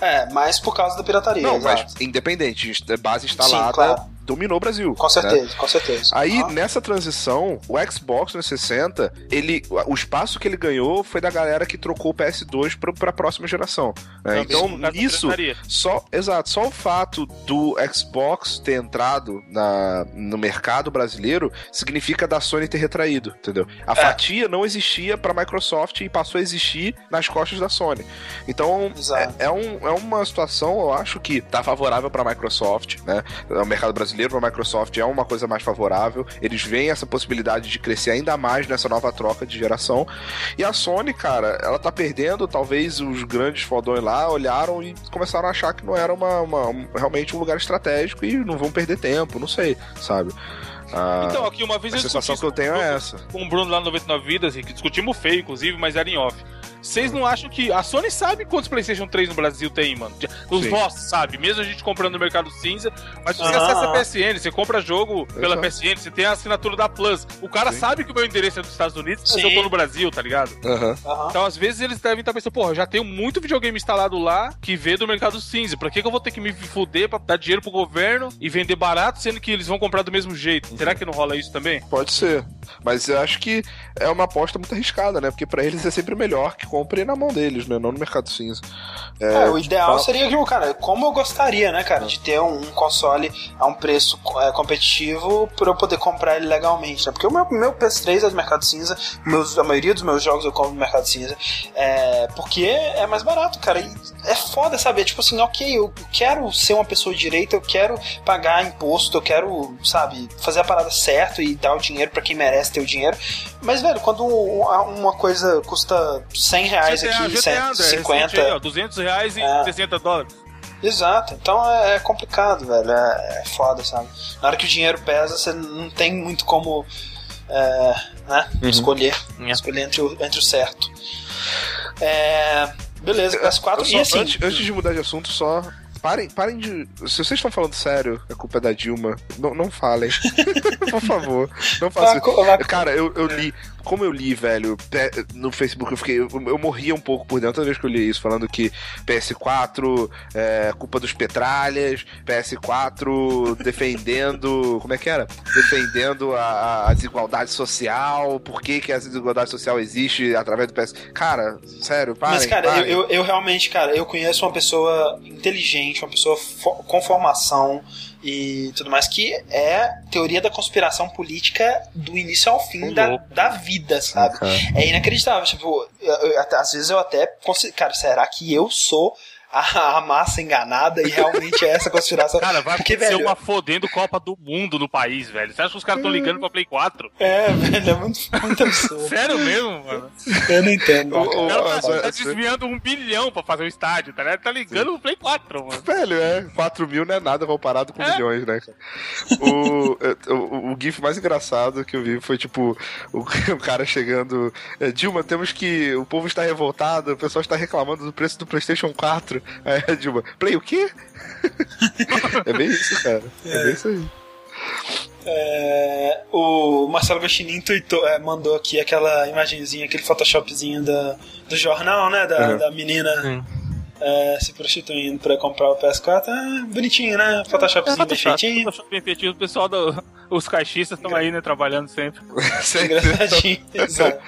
[SPEAKER 1] É, mais por causa da pirataria.
[SPEAKER 3] Não, exato. mas independente, base instalada. Sim, claro dominou o Brasil.
[SPEAKER 1] Com certeza, né? com certeza.
[SPEAKER 3] Aí, ah. nessa transição, o Xbox 360, ele, o espaço que ele ganhou foi da galera que trocou o PS2 para a próxima geração. Né? Então, isso, só, exato, só o fato do Xbox ter entrado na, no mercado brasileiro significa da Sony ter retraído, entendeu? A é. fatia não existia para a Microsoft e passou a existir nas costas da Sony. Então, é, é, um, é uma situação, eu acho que tá favorável para a Microsoft, né? O mercado brasileiro brasileiro para a Microsoft é uma coisa mais favorável. Eles veem essa possibilidade de crescer ainda mais nessa nova troca de geração. E a Sony, cara, ela tá perdendo. Talvez os grandes fodões lá olharam e começaram a achar que não era uma, uma um, realmente um lugar estratégico e não vão perder tempo, não sei, sabe?
[SPEAKER 2] Ah, então, aqui uma vez
[SPEAKER 3] a sensação que eu tenho é essa.
[SPEAKER 2] Com o Bruno lá no 99 Vidas, que discutimos feio, inclusive, mas era em off. Vocês não acham que. A Sony sabe quantos PlayStation 3 no Brasil tem, mano? Os nossos, sabe? Mesmo a gente comprando no mercado cinza. Mas você ah. acessa a PSN, você compra jogo pela PSN, você tem a assinatura da Plus. O cara Sim. sabe que o meu endereço é dos Estados Unidos, mas eu tô no Brasil, tá ligado?
[SPEAKER 3] Uhum. Uhum.
[SPEAKER 2] Então, às vezes, eles devem estar pensando, porra, eu já tenho muito videogame instalado lá que vê do mercado cinza. Pra que, que eu vou ter que me fuder pra dar dinheiro pro governo e vender barato, sendo que eles vão comprar do mesmo jeito? Uhum. Será que não rola isso também?
[SPEAKER 3] Pode ser. Mas eu acho que é uma aposta muito arriscada, né? Porque para eles é sempre melhor que compre na mão deles, né? Não no mercado cinza.
[SPEAKER 1] É, é o ideal fala... seria que, cara, como eu gostaria, né, cara, de ter um, console a um preço é, competitivo para eu poder comprar ele legalmente, né? Porque o meu, meu PS3 é do mercado cinza, meus, a maioria dos meus jogos eu compro no mercado cinza, é, porque é mais barato, cara. E é foda saber, tipo assim, ok, eu quero ser uma pessoa direita, eu quero pagar imposto, eu quero, sabe, fazer a parada certo e dar o dinheiro para quem merece ter o dinheiro. Mas, velho, quando uma coisa custa 100 reais GTA, aqui, GTA, 150...
[SPEAKER 2] Aí, ó, 200 reais e é. 60 dólares.
[SPEAKER 1] Exato, então é, é complicado, velho. É, é, foda, sabe? Na hora que o dinheiro pesa, você não tem muito como é, né, uhum. escolher. É. Escolher entre o, entre o certo. É, beleza, PS4
[SPEAKER 3] e assim. Antes, antes de mudar de assunto, só parem, parem de. Se vocês estão falando sério, a culpa é da Dilma, não, não falem. Por favor. Não façam isso. Cara, eu, eu li como eu li, velho, no Facebook, eu fiquei. Eu, eu morria um pouco por dentro toda vez que eu li isso, falando que PS4 é culpa dos petralhas, PS4 defendendo. como é que era? Defendendo a, a desigualdade social, por que, que a desigualdade social existe através do PS. Cara, sério, parem,
[SPEAKER 1] Mas, cara,
[SPEAKER 3] parem.
[SPEAKER 1] Eu, eu, eu realmente, cara, eu conheço uma pessoa inteligente, uma pessoa com formação e tudo mais, que é teoria da conspiração política do início ao fim da, da vida, sabe? É inacreditável. Tipo, eu, eu, às vezes eu até considero, cara, será que eu sou a, a, massa enganada e realmente é essa conspiração.
[SPEAKER 2] Cara, vai Porque, ser velho, uma fodendo Copa do Mundo no país, velho. Você acha que os caras estão ligando pra Play 4?
[SPEAKER 1] É, velho, é muito, muito absurdo.
[SPEAKER 2] Sério mesmo, mano?
[SPEAKER 1] Eu não entendo.
[SPEAKER 2] O, o cara tá, tá desviando um bilhão pra fazer o estádio, tá ligado? Tá ligando Sim. pro Play 4, mano.
[SPEAKER 3] Velho, é. 4 mil não é nada comparado com é? milhões, né, cara? O, o, o, GIF mais engraçado que eu vi foi, tipo, o, o cara chegando. É, Dilma, temos que. O povo está revoltado, o pessoal está reclamando do preço do PlayStation 4. Aí a Dilma, play o quê? é bem isso, cara. É, é bem isso aí.
[SPEAKER 1] É, o Marcelo Gostinin é, mandou aqui aquela imagenzinha, aquele photoshopzinho da, do jornal, né? Da, uhum. da menina é, se prostituindo pra comprar o PS4. Ah, bonitinho, né? Photoshopzinho é, bem feitinho.
[SPEAKER 2] Photoshop bem feitinho. O pessoal, do, os caixistas estão aí, né? Trabalhando sempre.
[SPEAKER 1] Engraçadinho.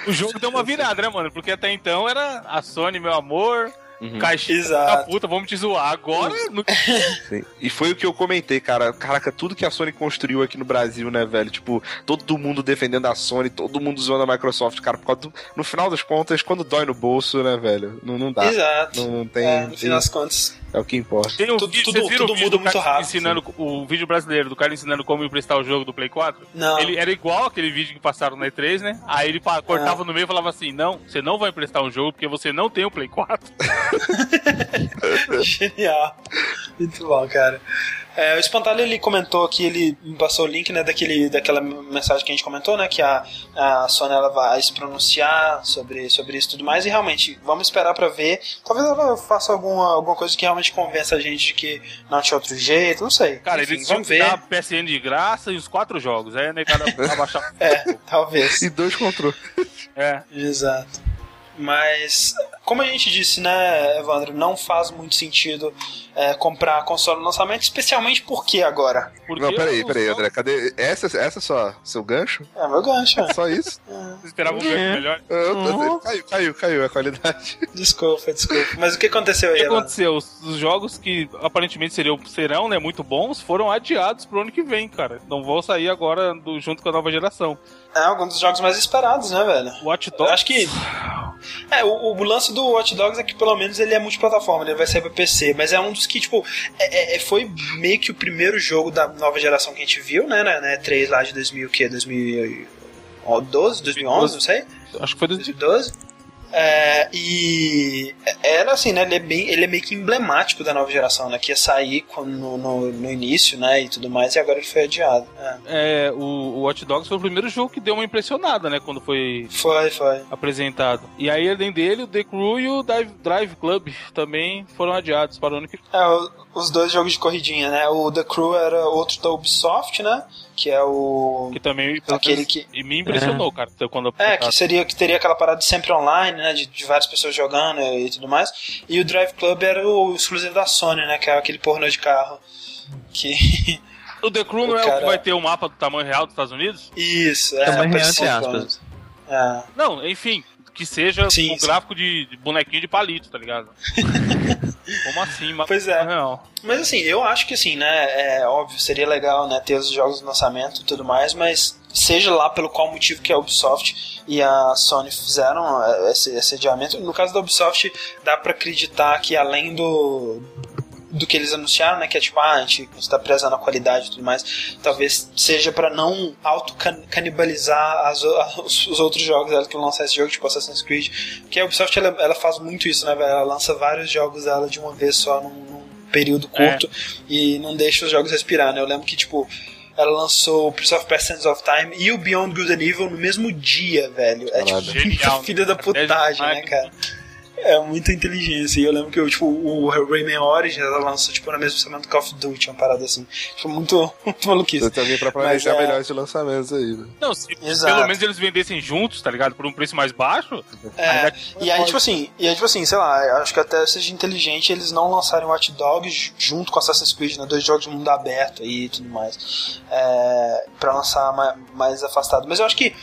[SPEAKER 2] o jogo deu uma virada, né, mano? Porque até então era a Sony, meu amor Uhum. Caixinha
[SPEAKER 1] da
[SPEAKER 2] puta, vamos te zoar. Agora. No...
[SPEAKER 3] e foi o que eu comentei, cara. Caraca, tudo que a Sony construiu aqui no Brasil, né, velho? Tipo, todo mundo defendendo a Sony, todo mundo zoando a Microsoft, cara. Por do... No final das contas, quando dói no bolso, né, velho? Não, não dá.
[SPEAKER 1] Exato.
[SPEAKER 3] Não, não tem.
[SPEAKER 1] É, no final das contas.
[SPEAKER 3] É o que importa.
[SPEAKER 2] Tem um tudo, vídeo, tudo, tudo o muda muito rápido. Ensinando, o vídeo brasileiro do cara ensinando como emprestar o jogo do Play 4.
[SPEAKER 1] Não.
[SPEAKER 2] Ele era igual aquele vídeo que passaram na E3, né? Aí ele cortava é. no meio e falava assim: Não, você não vai emprestar um jogo porque você não tem o Play 4.
[SPEAKER 1] Genial. Muito bom, cara. É, o Espantalho ele comentou que ele me passou o link né, daquele, daquela mensagem que a gente comentou, né? Que a, a ela vai se pronunciar sobre, sobre isso e tudo mais. E realmente, vamos esperar para ver. Talvez ela faça alguma, alguma coisa que realmente convença a gente de que não tinha outro jeito, não sei.
[SPEAKER 2] Cara, Enfim, eles vamos ver. a PSN de graça e os quatro jogos. Aí né, cada abaixar.
[SPEAKER 1] é, talvez.
[SPEAKER 3] E dois controles.
[SPEAKER 1] É. Exato. Mas, como a gente disse, né, Evandro, não faz muito sentido é, comprar console no lançamento, especialmente porque agora?
[SPEAKER 3] Porque não, peraí, peraí, André, cadê? Essa, essa é só seu gancho?
[SPEAKER 1] É, meu gancho. É.
[SPEAKER 3] Só isso?
[SPEAKER 2] É. Você esperava um gancho melhor?
[SPEAKER 3] Uhum. Caiu, caiu, caiu a qualidade.
[SPEAKER 1] Desculpa, desculpa. Mas o que aconteceu aí?
[SPEAKER 2] O que aconteceu? Os, os jogos que aparentemente seriam, serão né, muito bons foram adiados pro ano que vem, cara. Não vão sair agora do, junto com a nova geração.
[SPEAKER 1] É, alguns dos jogos mais esperados, né, velho?
[SPEAKER 2] Watch Dogs.
[SPEAKER 1] acho que É, o, o, lance do Watch Dogs é que pelo menos ele é multiplataforma, ele vai sair pra PC, mas é um dos que, tipo, é, é, é foi meio que o primeiro jogo da nova geração que a gente viu, né, né, né 3 lá de 2000, o que, 2012, 2011, não sei?
[SPEAKER 2] Acho que foi 2012.
[SPEAKER 1] É, e era assim, né? Ele é, bem, ele é meio que emblemático da nova geração, né? Que ia sair no, no, no início, né? E tudo mais, e agora ele foi adiado.
[SPEAKER 2] É, é o, o Watch Dogs foi o primeiro jogo que deu uma impressionada, né? Quando foi,
[SPEAKER 1] foi, foi.
[SPEAKER 2] apresentado. E aí, além dele, o The Crew e o Drive, Drive Club também foram adiados para o ano que
[SPEAKER 1] É, os dois jogos de corridinha, né? O The Crew era outro da Ubisoft, né? que é o
[SPEAKER 2] que também
[SPEAKER 1] aquele que
[SPEAKER 2] e me impressionou, é. cara, quando
[SPEAKER 1] é que seria que teria aquela parada sempre online, né, de, de, várias pessoas jogando e tudo mais. E o Drive Club era o exclusivo da Sony, né, que é aquele pornô de carro que
[SPEAKER 2] o The Crew o não é cara... o que vai ter o mapa do tamanho real dos Estados Unidos?
[SPEAKER 1] Isso, é.
[SPEAKER 4] Tamanho real, entre aspas.
[SPEAKER 2] É. Não, enfim, que seja sim, um sim. gráfico de, de, bonequinho de palito, tá ligado? Como assim?
[SPEAKER 1] Mas pois é. Mas assim, eu acho que assim, né? É óbvio, seria legal, né? Ter os jogos de lançamento e tudo mais, mas seja lá pelo qual motivo que a Ubisoft e a Sony fizeram esse, esse adiamento. No caso da Ubisoft, dá para acreditar que além do do que eles anunciaram, né? Que é tipo, ah, a gente está prezando a qualidade e tudo mais. Talvez seja para não auto-canibalizar os, os, outros jogos dela que vão lançar esse jogo, tipo Assassin's Creed. Porque a Ubisoft ela, ela faz muito isso, né? Ela lança vários jogos dela de uma vez só num, num período curto é. e não deixa os jogos respirar, né? Eu lembro que, tipo, ela lançou o Prince of Persia Sands of Time e o Beyond Good and Evil no mesmo dia, velho. É tipo, Genial, filha da putagem, né, cara? É muita inteligência. E eu lembro que eu, tipo, o Rayman Origins ela lançou tipo, na mesma semana do Call of Duty, uma parada assim. Tipo, muito, muito maluquice.
[SPEAKER 3] Você também pra planejar Mas, é... melhor esses lançamentos aí, né?
[SPEAKER 2] Não, se Exato. pelo menos eles vendessem juntos, tá ligado? Por um preço mais baixo.
[SPEAKER 1] É, e aí, tipo assim, e aí, tipo assim, sei lá, acho que até seja inteligente eles não lançarem Watch Dogs junto com Assassin's Creed, né? Dois jogos de mundo aberto aí e tudo mais. É, pra lançar mais, mais afastado. Mas eu acho que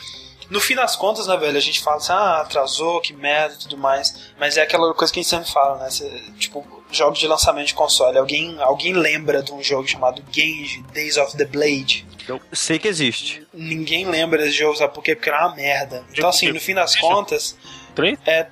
[SPEAKER 1] no fim das contas, né, velho, a gente fala assim, ah, atrasou, que merda e tudo mais. Mas é aquela coisa que a gente sempre fala, né? Cê, tipo, jogos de lançamento de console. Alguém, alguém lembra de um jogo chamado Genji, Days of the Blade?
[SPEAKER 4] Eu sei que existe.
[SPEAKER 1] Ninguém lembra desse jogo, sabe por quê? Porque era uma merda. Então, assim, no fim das contas.
[SPEAKER 2] 3?
[SPEAKER 1] É,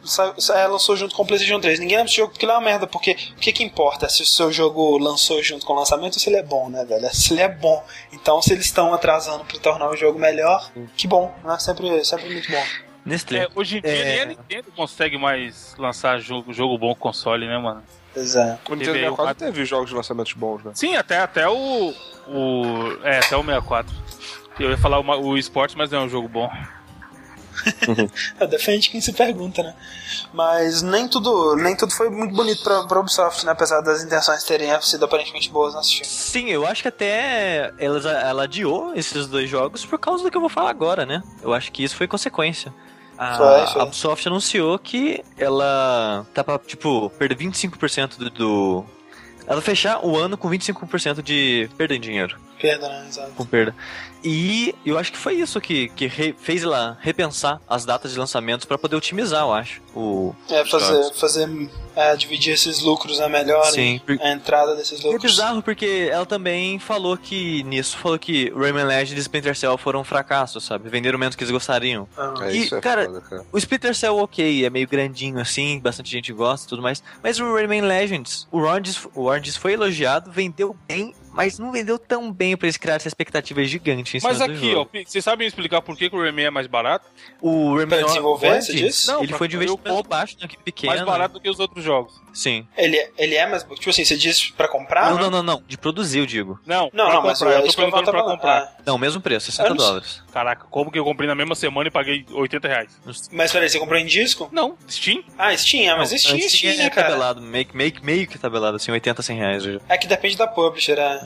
[SPEAKER 1] é, lançou junto com o PlayStation 3. Ninguém lembra desse jogo porque ele é uma merda. Porque o que, que importa? Se o seu jogo lançou junto com o lançamento ou se ele é bom, né, velho? Se ele é bom. Então, se eles estão atrasando para tornar o jogo melhor, que bom, né? Sempre, sempre muito bom.
[SPEAKER 2] Nestlé. É, hoje em dia é... nem a Nintendo consegue mais lançar jogo, jogo bom com console, né, mano?
[SPEAKER 1] Pois é.
[SPEAKER 3] O Nintendo 64 teve jogos de lançamentos bons, né?
[SPEAKER 2] Sim, até, até o, o. É, até o 64. Eu ia falar o, o esporte, mas não é um jogo bom.
[SPEAKER 1] Defende quem se pergunta, né? Mas nem tudo, nem tudo foi muito bonito pra, pra Ubisoft, né? Apesar das intenções terem sido aparentemente boas na Steam.
[SPEAKER 4] Sim, eu acho que até ela, ela adiou esses dois jogos por causa do que eu vou falar agora, né? Eu acho que isso foi consequência. A, foi, foi. a Ubisoft anunciou que ela tá pra, tipo, perder 25% do, do. Ela fechar o ano com 25% de perda em dinheiro.
[SPEAKER 1] Perda, né? Exato.
[SPEAKER 4] Com perda. E eu acho que foi isso que, que re, fez ela repensar as datas de lançamentos para poder otimizar, eu acho. O,
[SPEAKER 1] é, fazer, fazer é, dividir esses lucros né, melhor Sim. a entrada desses lucros.
[SPEAKER 4] É bizarro porque ela também falou que nisso, falou que Rayman Legends e Splinter Cell foram um fracasso, sabe? Venderam menos que eles gostariam.
[SPEAKER 3] Ah. É, e, é cara, foda, cara,
[SPEAKER 4] o Splinter Cell ok, é meio grandinho assim, bastante gente gosta e tudo mais. Mas o Rayman Legends, o Origins, o Origins foi elogiado, vendeu bem mas não vendeu tão bem pra eles criar essa expectativa gigante.
[SPEAKER 2] Mas aqui, ó, vocês sabem explicar por que, que o Rayman é mais barato?
[SPEAKER 1] O Rayman pra desenvolver, você disse?
[SPEAKER 4] Não, ele foi de investimento baixo, né, pequeno.
[SPEAKER 2] Mais barato do que os outros jogos.
[SPEAKER 4] Sim.
[SPEAKER 1] Ele, ele é mais. Tipo assim, você diz pra comprar?
[SPEAKER 4] Não, não, não, não. De produzir, eu digo.
[SPEAKER 2] Não,
[SPEAKER 1] não, não mas
[SPEAKER 2] comprar. eu tô perguntando pra comprar. Ah.
[SPEAKER 4] Não, mesmo preço, 60 dólares.
[SPEAKER 2] Caraca, como que eu comprei na mesma semana e paguei 80 reais?
[SPEAKER 1] Mas peraí, você comprou em disco?
[SPEAKER 2] Não, Steam.
[SPEAKER 1] Ah, Steam, é, mas não, Steam, Steam, Steam,
[SPEAKER 4] é,
[SPEAKER 1] né,
[SPEAKER 4] cara. tabelado, meio, meio, meio que tabelado, assim, 80, 100 reais.
[SPEAKER 1] É que depende da publisher, é.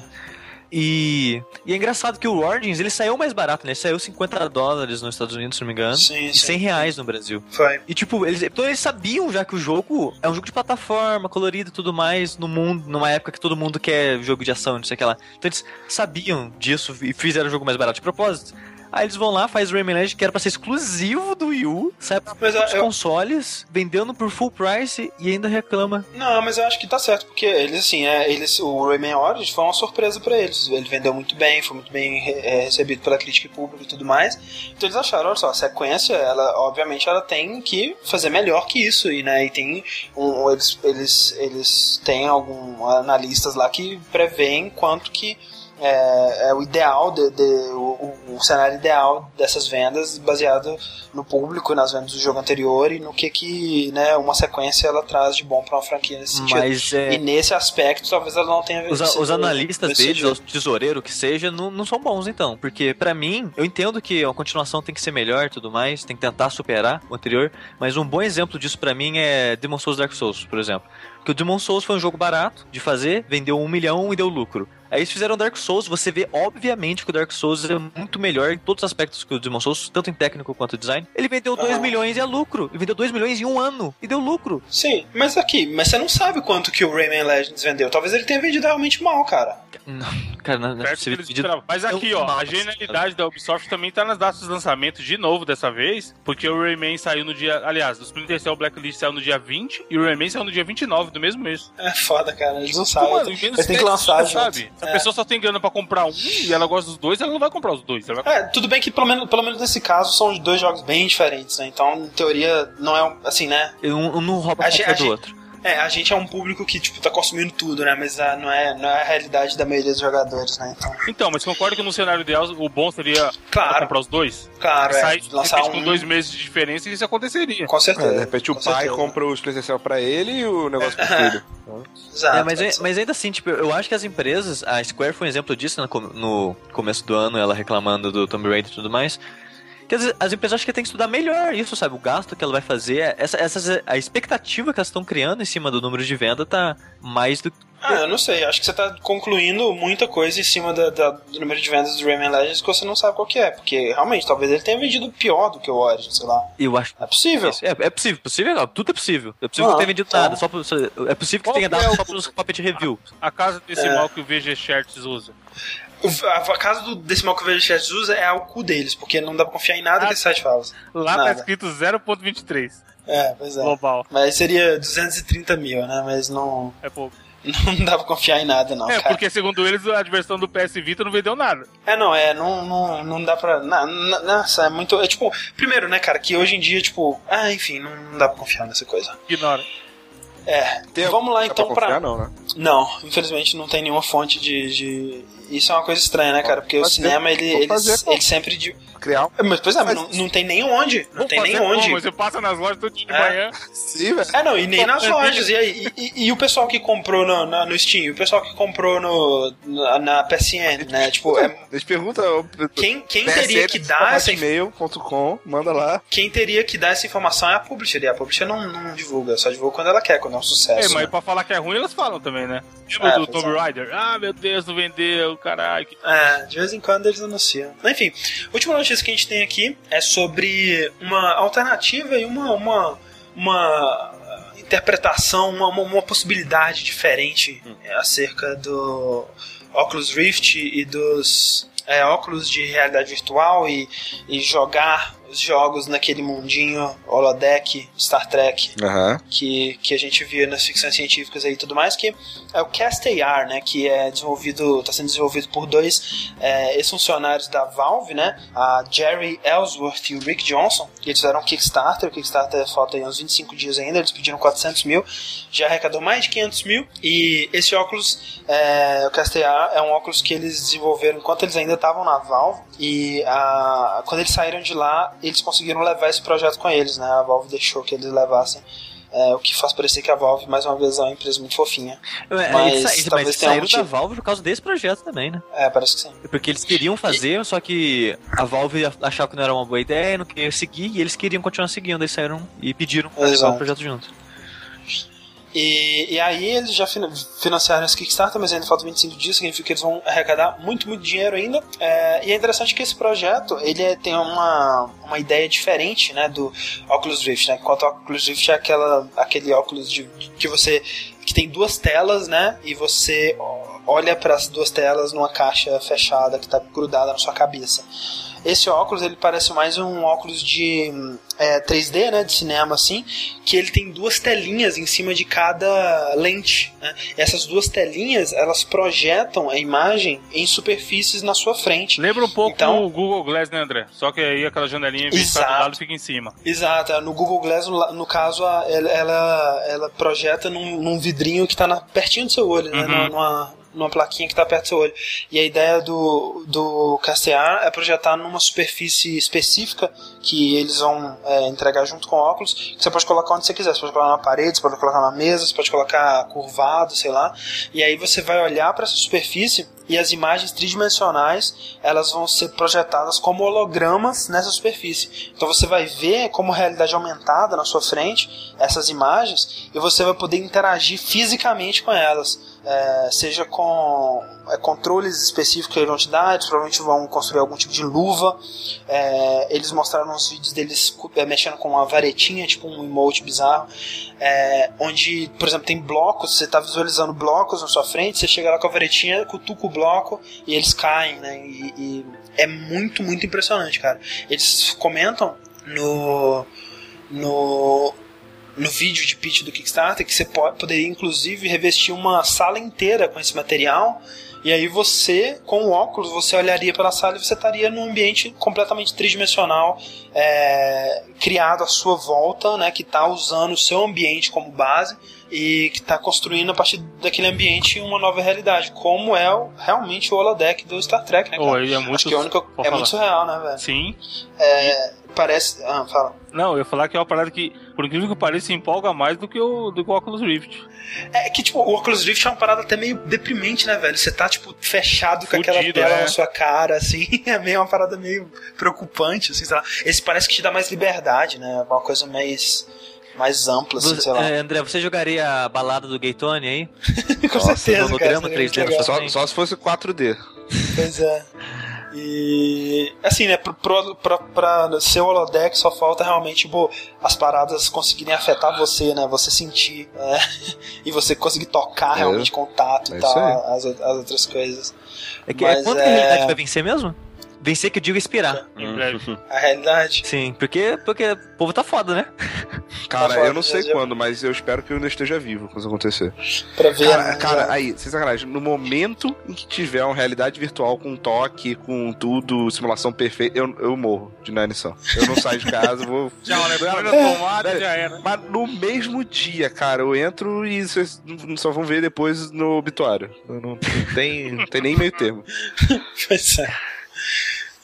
[SPEAKER 4] E, e é engraçado que o Origins ele saiu mais barato, né? Ele saiu 50 dólares nos Estados Unidos, se não me engano.
[SPEAKER 1] Sim,
[SPEAKER 4] e 100 reais no Brasil.
[SPEAKER 1] Foi.
[SPEAKER 4] E tipo, eles, então eles sabiam já que o jogo é um jogo de plataforma, colorido e tudo mais, no mundo, numa época que todo mundo quer jogo de ação, não sei o que lá. Então eles sabiam disso e fizeram o jogo mais barato de propósito. Aí eles vão lá, faz o Rayman Legends, que era pra ser exclusivo do Wii U, sai pra
[SPEAKER 1] Mas,
[SPEAKER 4] os
[SPEAKER 1] eu-
[SPEAKER 4] consoles, vendendo por full price e ainda reclama.
[SPEAKER 1] Não, mas eu acho que tá certo, porque eles, assim, é, eles, o Rayman Origins foi uma surpresa pra eles. Ele vendeu muito bem, foi muito bem é, recebido pela crítica e público e tudo mais. Então eles acharam, olha só, a sequência, ela, obviamente, ela tem que fazer melhor que isso, e, né, e tem um, eles, eles, eles têm alguns analistas lá que preveem quanto que é, é o ideal, de, de- o, o- o cenário ideal dessas vendas baseado no público, nas vendas do jogo anterior e no que que né, uma sequência ela traz de bom pra uma franquia nesse sentido.
[SPEAKER 4] Mas é,
[SPEAKER 1] E nesse aspecto, talvez ela não tenha
[SPEAKER 4] Os, os analistas deles,
[SPEAKER 1] decidido.
[SPEAKER 4] os tesoureiros que seja, não, não são bons então. Porque pra mim, eu entendo que a continuação tem que ser melhor e tudo mais, tem que tentar superar o anterior. Mas um bom exemplo disso pra mim é Demon Souls Dark Souls, por exemplo. Porque o Demon Souls foi um jogo barato de fazer, vendeu um milhão e deu lucro. Aí eles fizeram Dark Souls, você vê obviamente que o Dark Souls é muito melhor em todos os aspectos que o Demon Souls, tanto em técnico quanto em design. Ele vendeu 2
[SPEAKER 1] Aham.
[SPEAKER 4] milhões e é lucro. Ele vendeu 2 milhões em um ano e deu lucro.
[SPEAKER 1] Sim, mas aqui, mas você não sabe quanto que o Rayman Legends vendeu. Talvez ele tenha vendido realmente mal, cara.
[SPEAKER 4] Não, cara, não, não é possível.
[SPEAKER 2] esperavam. Mas aqui, ó, a genialidade da Ubisoft também tá nas datas de lançamento de novo dessa vez, porque o Rayman saiu no dia. Aliás, o Splinter Cell Blacklist saiu no dia 20 e o Rayman saiu no dia 29 do mesmo mês.
[SPEAKER 1] É foda, cara. Eles não sabem. Eles
[SPEAKER 2] menos
[SPEAKER 1] têm que
[SPEAKER 2] 10
[SPEAKER 1] lançar,
[SPEAKER 2] sabe? A pessoa só tem grana pra comprar um e ela gosta dos dois, ela não vai comprar os dois. Ela vai...
[SPEAKER 1] É, tudo bem que pelo menos, pelo menos nesse caso são dois jogos bem diferentes, né? Então, em teoria, não é um- assim, né?
[SPEAKER 4] Um, um não rouba
[SPEAKER 1] A
[SPEAKER 4] a
[SPEAKER 1] a
[SPEAKER 4] do outro.
[SPEAKER 1] É, a gente é um público que, tipo, tá consumindo tudo, né? Mas ah, não, é, não é a realidade da maioria dos jogadores, né? Então,
[SPEAKER 2] Então, mas concorda que no cenário ideal o bom seria
[SPEAKER 1] Claro.
[SPEAKER 2] comprar os dois?
[SPEAKER 1] claro, é,
[SPEAKER 2] Sair de
[SPEAKER 1] lançar
[SPEAKER 2] repente,
[SPEAKER 1] um...
[SPEAKER 2] com dois meses de diferença e isso aconteceria.
[SPEAKER 1] Com
[SPEAKER 3] É,
[SPEAKER 1] certeza.
[SPEAKER 3] de repente o pai
[SPEAKER 1] certeza.
[SPEAKER 3] compra o Cell pra ele e o negócio pro filho.
[SPEAKER 1] Exato.
[SPEAKER 4] É, mas,
[SPEAKER 1] ser.
[SPEAKER 4] mas ainda assim, tipo, eu acho que as empresas, a Square foi um exemplo disso no, com- no começo do ano, ela reclamando do Tomb Raider e tudo mais. Que as, as empresas acham que tem que estudar melhor isso, sabe? O gasto que ela vai fazer, essa, essa, a expectativa que elas estão criando em cima do número de venda tá mais do
[SPEAKER 1] Ah, eu não sei. Acho que você tá concluindo muita coisa em cima da, da- do número de vendas do Rayman Legends que você não sabe qual que é. Porque, realmente, talvez ele tenha vendido pior do que o Origins, sei lá.
[SPEAKER 4] Eu acho.
[SPEAKER 1] É possível.
[SPEAKER 4] É, é possível, possível, não, tudo é possível. É possível
[SPEAKER 1] Ah,
[SPEAKER 4] que tenha vendido
[SPEAKER 1] então.
[SPEAKER 4] nada, só, é possível que
[SPEAKER 2] Qual
[SPEAKER 4] tenha
[SPEAKER 2] que é
[SPEAKER 4] dado
[SPEAKER 2] o-
[SPEAKER 4] só pros puppet review.
[SPEAKER 2] A casa
[SPEAKER 1] É.
[SPEAKER 2] decimal que o VG Charts usa.
[SPEAKER 1] A, casa do decimal que o VGChat usa é o cu deles, porque não dá pra confiar em nada
[SPEAKER 2] Ah,
[SPEAKER 1] que esse site fala.
[SPEAKER 2] Lá
[SPEAKER 1] Nada.
[SPEAKER 2] tá escrito 0.23
[SPEAKER 1] É, pois é.
[SPEAKER 2] global.
[SPEAKER 1] Mas seria 230 mil, né? Mas não,
[SPEAKER 2] É pouco.
[SPEAKER 1] não dá pra confiar em nada, não,
[SPEAKER 2] é,
[SPEAKER 1] cara.
[SPEAKER 2] porque segundo eles a versão do PS Vita não vendeu nada.
[SPEAKER 1] É, não, é, não, não, não dá pra. Na, na- nossa, é muito. É tipo, primeiro, né, cara, que hoje em dia, tipo, ah, enfim, não, não dá pra confiar nessa coisa.
[SPEAKER 2] Ignora.
[SPEAKER 1] É,
[SPEAKER 3] Tem
[SPEAKER 1] vamos lá
[SPEAKER 3] dá
[SPEAKER 1] então
[SPEAKER 3] pra
[SPEAKER 1] pra.
[SPEAKER 3] confiar, não, né?
[SPEAKER 1] Não, infelizmente não tem nenhuma fonte de. de- Isso é uma coisa estranha, né, cara? Porque o
[SPEAKER 3] Fazer-
[SPEAKER 1] cinema, ele, ele,
[SPEAKER 3] fazer
[SPEAKER 1] ele sempre. de-
[SPEAKER 3] Criar um.
[SPEAKER 1] É, Mas, pois é, mas não, não tem nem onde. Não
[SPEAKER 2] Vou
[SPEAKER 1] tem nem onde.
[SPEAKER 2] como? Você passa nas lojas todo dia de
[SPEAKER 1] É.
[SPEAKER 2] manhã.
[SPEAKER 3] Sim, velho.
[SPEAKER 1] É, não, e nem nas
[SPEAKER 2] mas
[SPEAKER 1] lojas. E, aí, e, e- e o pessoal que comprou no, na- no Steam? E o pessoal que comprou no, na, na PSN, né? Tipo, é,
[SPEAKER 3] Eles perguntam.
[SPEAKER 1] quem, quem teria que dar essa inf-
[SPEAKER 3] e-mail.com, manda lá.
[SPEAKER 1] Quem teria que dar essa informação é a publisher. E a publisher não, não divulga, só divulga quando ela quer, quando é um
[SPEAKER 2] É,
[SPEAKER 1] sucesso.
[SPEAKER 2] mas
[SPEAKER 1] né?
[SPEAKER 2] pra falar que é ruim, elas falam também, né? Lembra
[SPEAKER 1] É,
[SPEAKER 2] do Tomb
[SPEAKER 1] é.
[SPEAKER 2] Raider? Ah, meu Deus, não vendeu, caralho. que-
[SPEAKER 1] É, de vez em quando eles anunciam. Enfim, a última notícia que a gente tem aqui é sobre uma alternativa e uma, uma, uma interpretação, uma, uma- possibilidade diferente é, acerca do Oculus Rift e dos é, óculos de realidade virtual e, e jogar os jogos naquele mundinho holodeck Star Trek
[SPEAKER 3] Aham.
[SPEAKER 1] que, que a gente via nas ficções científicas aí e tudo mais, que é o Cast AR, né, que é desenvolvido, está sendo desenvolvido por dois é, ex-funcionários da Valve, né, a Jerry Ellsworth e o Rick Johnson, que eles fizeram um Kickstarter, o Kickstarter falta aí uns 25 dias ainda, eles pediram 400 mil, já arrecadou mais de 500 mil, e esse óculos, é, o Cast AR, é um óculos que eles desenvolveram enquanto eles ainda estavam na Valve, e a, quando eles saíram de lá, eles conseguiram levar esse projeto com eles, né, a Valve deixou que eles levassem é, o que faz parecer que a Valve, mais uma vez, é uma empresa muito fofinha.
[SPEAKER 4] É,
[SPEAKER 1] Mas
[SPEAKER 4] eles, sa- eles-
[SPEAKER 1] talvez um
[SPEAKER 4] saíram da. Valve por causa desse projeto também, né?
[SPEAKER 1] É, parece que sim.
[SPEAKER 4] Porque eles queriam fazer, só que a Valve achava que não era uma boa ideia, não queria seguir, e eles queriam continuar seguindo, eles saíram e pediram pra levar
[SPEAKER 1] Exato.
[SPEAKER 4] o projeto junto.
[SPEAKER 1] E, e aí eles já fina- financiaram esse Kickstarter, mas ainda falta 25 dias, significa que eles vão arrecadar muito, muito dinheiro ainda. É, e é interessante que esse projeto, ele é- tem uma, uma ideia diferente, né, do Oculus Rift, né? Enquanto o Oculus Rift é aquela, aquele óculos de, que você que tem duas telas, né, e você olha para as duas telas numa caixa fechada que está grudada na sua cabeça. Esse óculos ele parece mais um óculos de é, 3D, né, de cinema assim, que ele tem duas telinhas em cima de cada lente. Né? Essas duas telinhas elas projetam a imagem em superfícies na sua frente.
[SPEAKER 2] Lembra um pouco então, o Google Glass, né, André? Só que aí aquela janelinha do lado fica em cima.
[SPEAKER 1] Exato. É, no Google Glass, no, caso, ela, ela, projeta num, num vidrinho que está pertinho do seu olho, né? Uhum. Numa, numa plaquinha que está perto do seu olho. E a ideia do, do KCA é projetar numa superfície específica que eles vão é, entregar junto com óculos, que você pode colocar onde você quiser. Você pode colocar na parede, você pode colocar na mesa, você pode colocar curvado, sei lá. E aí você vai olhar para essa superfície e as imagens tridimensionais elas vão ser projetadas como hologramas nessa superfície. Então você vai ver como realidade aumentada na sua frente essas imagens e você vai poder interagir fisicamente com elas é, seja com é, controles específicos que eles vão te dar, eles provavelmente vão construir algum tipo de luva. É, eles mostraram uns vídeos deles é, mexendo com uma varetinha, tipo um emote bizarro, é, onde, por exemplo, tem blocos, você está visualizando blocos na sua frente, você chega lá com a varetinha, cutuca o bloco e eles caem, né? E, e é muito, muito impressionante, cara. Eles comentam no no no vídeo de pitch do Kickstarter que você pode, poderia inclusive revestir uma sala inteira com esse material e aí você, com o óculos, você olharia pela sala e você estaria num ambiente completamente tridimensional, é, criado à sua volta, né, que está usando o seu ambiente como base e que está construindo a partir daquele ambiente uma nova realidade, como é o, realmente o holodeck do Star Trek, né?
[SPEAKER 2] Oh, é muito,
[SPEAKER 1] Acho que é, única, é muito surreal, né, velho?
[SPEAKER 2] Sim.
[SPEAKER 1] É, parece. Ah, fala.
[SPEAKER 2] Não, eu ia falar que é uma parada que, por incrível que pareça, empolga mais do que o, do que o Oculus Rift.
[SPEAKER 1] É que, tipo, o Oculus Rift é uma parada até meio deprimente, né, velho? Você tá, tipo, fechado com aquela tela é. na sua cara, assim. É meio uma parada meio preocupante, assim, sei lá. Esse parece que te dá mais liberdade, né? Uma coisa mais mais ampla, assim, sei lá.
[SPEAKER 4] É, André, você jogaria a balada do Gaytone aí?
[SPEAKER 1] Com Nossa, certeza, no cara,
[SPEAKER 3] 3D. Só, só se fosse 4D.
[SPEAKER 1] Pois é. E assim, né, pro, pra, pra ser o holodeck só falta realmente pô, as paradas conseguirem afetar você, né? Você sentir né? e você conseguir tocar é. realmente contato é e tal, as, as outras coisas.
[SPEAKER 4] É que, é Mas, é, quando é... a realidade vai vencer mesmo? Vencer que eu digo expirar.
[SPEAKER 1] Uhum. A realidade.
[SPEAKER 4] Sim, porque, porque o povo tá foda, né?
[SPEAKER 3] Cara, tá eu não sei quando, mas eu espero que eu ainda esteja vivo quando isso acontecer.
[SPEAKER 1] Pra ver.
[SPEAKER 3] Cara, né? cara aí, sem sacanagem, no momento em que tiver uma realidade virtual com toque, com tudo, simulação perfeita, eu, eu morro de inanição. Eu não saio de casa, vou.
[SPEAKER 2] Tchau, né? tomada já era.
[SPEAKER 3] Mas no mesmo dia, cara, eu entro e vocês só vão ver depois no obituário. Não, não, tem, não tem nem meio termo.
[SPEAKER 1] pois é.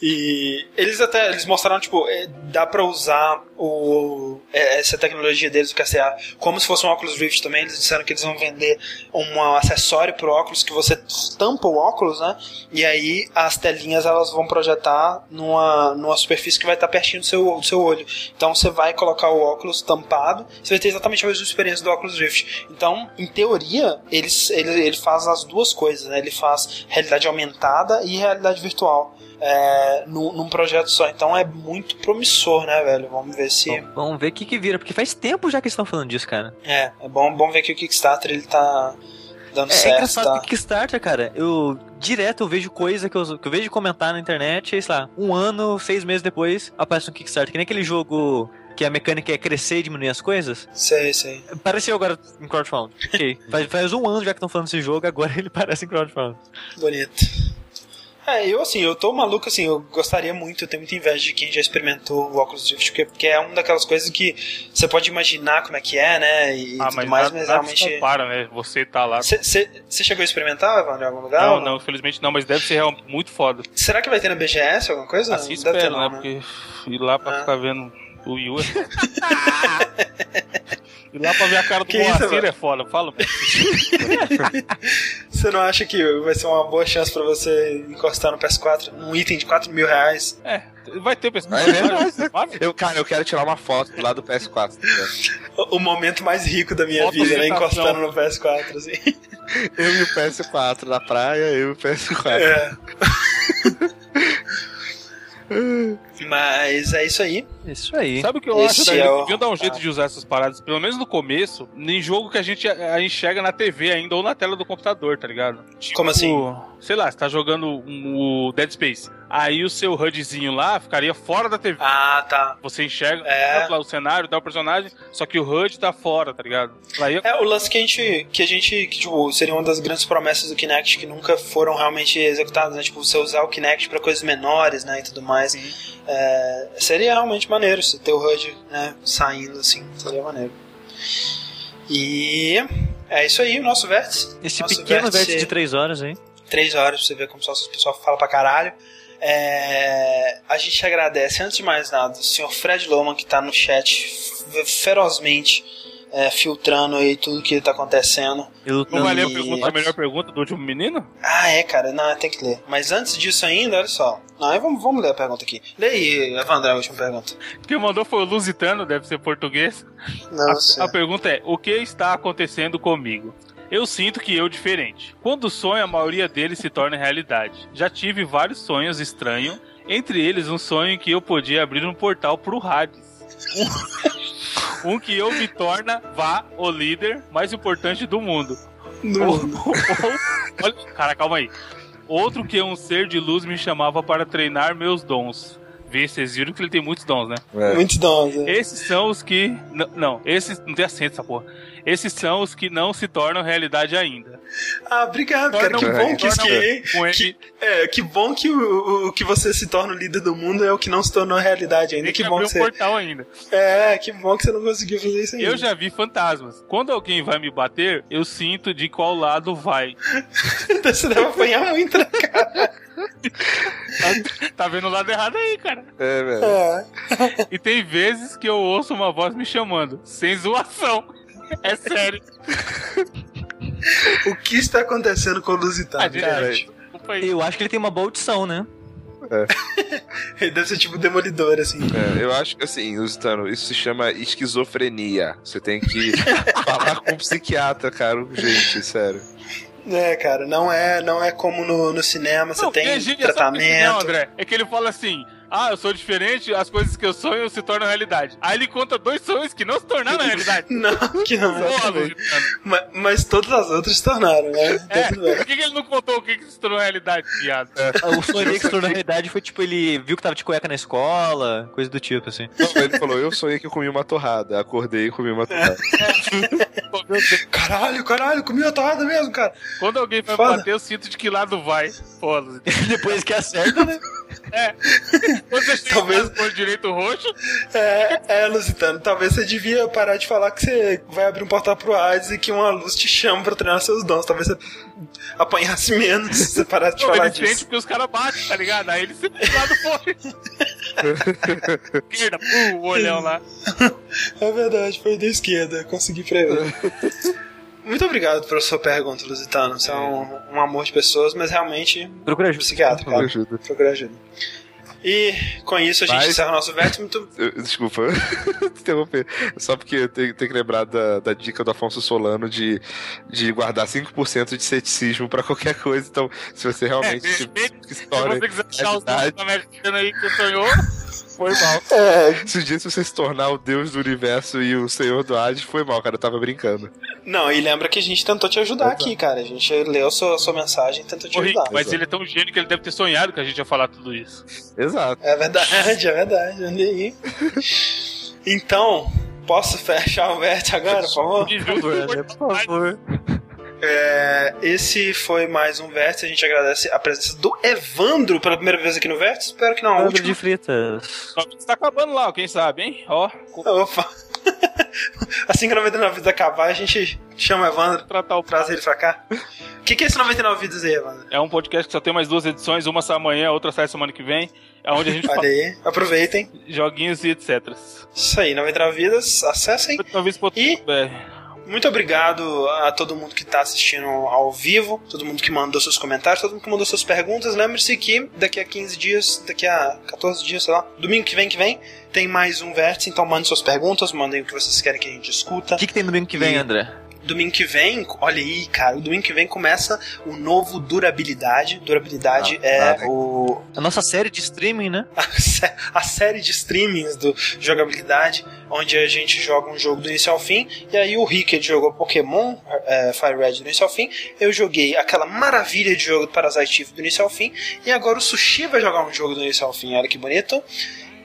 [SPEAKER 1] E eles até eles mostraram, tipo, é, dá pra usar o, é, essa tecnologia deles, o KCA, como se fosse um óculos Rift também. Eles disseram que eles vão vender um acessório pro óculos que você tampa o óculos, né? E aí as telinhas elas vão projetar numa, numa superfície que vai estar pertinho do seu, do seu olho. Então você vai colocar o óculos tampado, você vai ter exatamente a mesma experiência do óculos Rift. Então, em teoria, eles, ele, ele faz as duas coisas, né? Ele faz realidade aumentada e realidade virtual é, num, num, projeto só. Então é muito promissor, né, velho? Vamos ver se.
[SPEAKER 4] Bom, vamos ver o que, que vira, porque faz tempo já que estão falando disso, cara.
[SPEAKER 1] É, é bom, bom ver que o Kickstarter ele tá dando
[SPEAKER 4] é,
[SPEAKER 1] certo.
[SPEAKER 4] É engraçado
[SPEAKER 1] tá?
[SPEAKER 4] que Kickstarter, cara, eu direto eu vejo coisa que eu, que eu vejo comentar na internet, e, sei lá, um ano, seis meses depois, aparece um Kickstarter, que nem aquele jogo que a mecânica é crescer e diminuir as coisas.
[SPEAKER 1] Sei, sei.
[SPEAKER 4] Pareceu agora em crowdfunding. ok. faz, faz um ano já que estão falando desse jogo, agora ele parece em crowdfunding.
[SPEAKER 1] Bonito. É, eu assim, eu tô maluco assim, eu gostaria muito, eu tenho muita inveja de quem já experimentou o Oculus Rift, porque, porque é uma daquelas coisas que você pode imaginar como é que é, né? E
[SPEAKER 2] ah,
[SPEAKER 1] tudo
[SPEAKER 2] mas
[SPEAKER 1] mais,
[SPEAKER 2] nada, mas realmente. Compara, né? Você tá lá.
[SPEAKER 1] Você chegou a experimentar, Evandro, em algum lugar?
[SPEAKER 2] Não, não, infelizmente não, mas deve ser muito foda.
[SPEAKER 1] Será que vai ter na BGS alguma coisa?
[SPEAKER 2] Assim espero, ter, não, né? Porque ir lá pra ah. ficar vendo o Yu é E lá pra ver a cara do Moacir é foda, fala.
[SPEAKER 1] você não acha que vai ser uma boa chance pra você encostar no PS4 um item de 4 mil reais?
[SPEAKER 2] É, vai ter o PS4.
[SPEAKER 3] É eu, cara, eu quero tirar uma foto lá do PS4.
[SPEAKER 1] O, o momento mais rico da minha Foto vida, né? Encostando no PS4, assim.
[SPEAKER 3] Eu e o PS4 na praia, eu e o PS4. É.
[SPEAKER 1] Mas é isso aí.
[SPEAKER 4] Isso aí.
[SPEAKER 2] Sabe o que eu Esse acho? É o... Deviam dar um jeito de usar essas paradas, pelo menos no começo, em jogo que a gente enxerga na TV ainda ou na tela do computador, tá ligado?
[SPEAKER 1] Tipo, Como assim?
[SPEAKER 2] Sei lá, você tá jogando o Dead Space. Aí o seu HUDzinho lá ficaria fora da TV.
[SPEAKER 1] Ah, tá.
[SPEAKER 2] Você enxerga é. lá o cenário, dá o personagem, só que o HUD tá fora, tá ligado?
[SPEAKER 1] Aí... É, o lance que a gente. Que a gente. Que, tipo, seria uma das grandes promessas do Kinect que nunca foram realmente executadas, né? Tipo, você usar o Kinect pra coisas menores, né? E tudo mais. É, seria realmente maneiro se ter o HUD, né? Saindo assim. Seria maneiro. E. É isso aí, o nosso vértice.
[SPEAKER 4] Esse
[SPEAKER 1] nosso
[SPEAKER 4] pequeno vértice, vértice de 3 horas, hein?
[SPEAKER 1] 3 horas pra você ver como só o pessoal fala pra caralho. É, a gente agradece, antes de mais nada, o senhor Fred Loman, que está no chat ferozmente é, filtrando aí tudo que está acontecendo.
[SPEAKER 2] Eu não vai ler a, pergunta, a melhor pergunta do último menino?
[SPEAKER 1] Ah, é, cara, não, tem que ler. Mas antes disso ainda, olha só. Não, vamos, vamos ler a pergunta aqui. Lê aí, Evandro, a última pergunta.
[SPEAKER 2] Quem mandou foi o Lusitano, deve ser português.
[SPEAKER 1] Não,
[SPEAKER 2] a, a pergunta é: o que está acontecendo comigo? Eu sinto que eu diferente. Quando sonho, a maioria deles se torna realidade. Já tive vários sonhos estranhos, entre eles um sonho que eu podia abrir um portal pro Hades. um que eu me torna vá o líder mais importante do mundo.
[SPEAKER 1] Ou,
[SPEAKER 2] olha, cara, calma aí. Outro que um ser de luz me chamava para treinar meus dons. Vê, vocês viram que ele tem muitos dons, né?
[SPEAKER 1] É. Muitos dons, é.
[SPEAKER 2] Esses são os que. Não, esses. Não tem acento essa porra. Esses são os que não se tornam realidade ainda.
[SPEAKER 1] Ah, obrigado, cara. Que bom que, que, que, é, que bom que o, o, que você se torna o líder do mundo é o que não se tornou realidade ainda.
[SPEAKER 2] que,
[SPEAKER 1] que bom
[SPEAKER 2] que você... portal ainda.
[SPEAKER 1] É, que bom que você não conseguiu fazer isso ainda.
[SPEAKER 2] Eu já vi fantasmas. Quando alguém vai me bater, eu sinto de qual lado vai.
[SPEAKER 1] você deve apanhar muito, né, cara?
[SPEAKER 2] tá vendo o lado errado aí, cara.
[SPEAKER 3] É, velho. É.
[SPEAKER 2] E tem vezes que eu ouço uma voz me chamando, sem zoação. É sério.
[SPEAKER 1] o que está acontecendo com o Lusitano?
[SPEAKER 4] Ah, eu acho que ele tem uma boa audição, né?
[SPEAKER 1] É. ele deve ser tipo demolidor, assim.
[SPEAKER 3] É, eu acho que assim, Lusitano, isso se chama esquizofrenia. Você tem que falar com um psiquiatra, cara, gente, sério.
[SPEAKER 1] É, cara, não é, não é como no, no cinema, você tem é tratamento. É,
[SPEAKER 2] André, é que ele fala assim: ah, eu sou diferente, as coisas que eu sonho se tornam realidade. Aí ele conta dois sonhos que não se tornaram realidade.
[SPEAKER 1] não, que não. mas, mas, todas as outras se tornaram, né?
[SPEAKER 2] É, por que, que, ele não contou o que, que se tornou realidade, viado?
[SPEAKER 4] É. O sonho dele que se tornou realidade foi tipo, ele viu que tava de cueca na escola, coisa do tipo, assim.
[SPEAKER 3] Não, ele falou, eu sonhei que eu comi uma torrada. Acordei e comi uma torrada.
[SPEAKER 1] É. caralho, caralho, comi uma torrada mesmo, cara.
[SPEAKER 2] Quando alguém vai Foda. bater, eu sinto de que lado vai. Pô,
[SPEAKER 4] Depois que acerta, né?
[SPEAKER 2] É. Quando você talvez por direito roxo.
[SPEAKER 1] É, é, Lusitano, talvez você devia parar de falar que você vai abrir um portal pro Hades e que uma luz te chama pra treinar seus dons. Talvez você apanhasse menos se você parasse de Não, falar
[SPEAKER 2] ele disso. Sente porque os caras batem, tá ligado? Aí ele sempre do lado foi. esquerda, pum, o olhão lá.
[SPEAKER 1] É verdade, foi da esquerda, consegui prever. Muito obrigado pela sua pergunta, Lusitano. Você é um, um amor de pessoas, mas realmente.
[SPEAKER 4] Procura ajuda.
[SPEAKER 1] Psiquiatra, Procura ajuda. Procura ajuda. E com isso a gente mas... encerra o nosso vértice. Muito...
[SPEAKER 3] Desculpa interromper. Só porque tem, tem que lembrar da, da dica do Afonso Solano de, de guardar 5% de ceticismo pra qualquer coisa. Então, se você realmente. É,
[SPEAKER 2] se, se, se, se você quiser achar os aí que sonhou. Foi mal.
[SPEAKER 3] É. Se o dia você se tornar o deus do universo e o senhor do Hades, foi mal, cara. Eu tava brincando.
[SPEAKER 1] Não, e lembra que a gente tentou te ajudar Exato. aqui, cara. A gente leu a sua, a sua mensagem e tentou te Ô, ajudar.
[SPEAKER 2] Mas Exato. ele é tão gênio que ele deve ter sonhado que a gente ia falar tudo isso.
[SPEAKER 3] Exato.
[SPEAKER 1] É verdade, é verdade. Olha aí. Então, posso fechar o vértice agora, por favor?
[SPEAKER 4] Por favor.
[SPEAKER 1] É, esse foi mais um Vértice. A gente agradece a presença do Evandro pela primeira vez aqui no Vértice. Espero que não a última.
[SPEAKER 4] de fritas.
[SPEAKER 2] Tá acabando lá, quem sabe, hein? Ó.
[SPEAKER 1] Opa. assim que 99 vidas acabar, a gente chama o Evandro,
[SPEAKER 2] Tratar o
[SPEAKER 1] traz ele pra cá. O que, que é esse 99 vidas aí, Evandro?
[SPEAKER 2] É um podcast que só tem mais duas edições, uma sai amanhã, outra sai semana que vem. É onde a gente
[SPEAKER 1] Olha aí, aproveitem.
[SPEAKER 2] Joguinhos e etc.
[SPEAKER 1] Isso aí, 99 vidas, acessem.
[SPEAKER 2] 99
[SPEAKER 1] e... Muito obrigado a todo mundo que está assistindo ao vivo, todo mundo que mandou seus comentários, todo mundo que mandou suas perguntas. Lembre-se que daqui a 15 dias, daqui a 14 dias, sei lá, domingo que vem que vem, tem mais um vértice, então mandem suas perguntas, mandem o que vocês querem que a gente discuta.
[SPEAKER 4] O que, que tem domingo que vem, e... André?
[SPEAKER 1] Domingo que vem, olha aí, cara, o domingo que vem começa o novo Durabilidade. Durabilidade ah, é o.
[SPEAKER 4] A nossa série de streaming, né?
[SPEAKER 1] A, a série de streamings do jogabilidade, onde a gente joga um jogo do início ao fim. E aí o Rick jogou Pokémon é, Fire Red do início ao fim. Eu joguei aquela maravilha de jogo do Parasite Eve do início ao fim. E agora o Sushi vai jogar um jogo do início ao fim. Olha que bonito.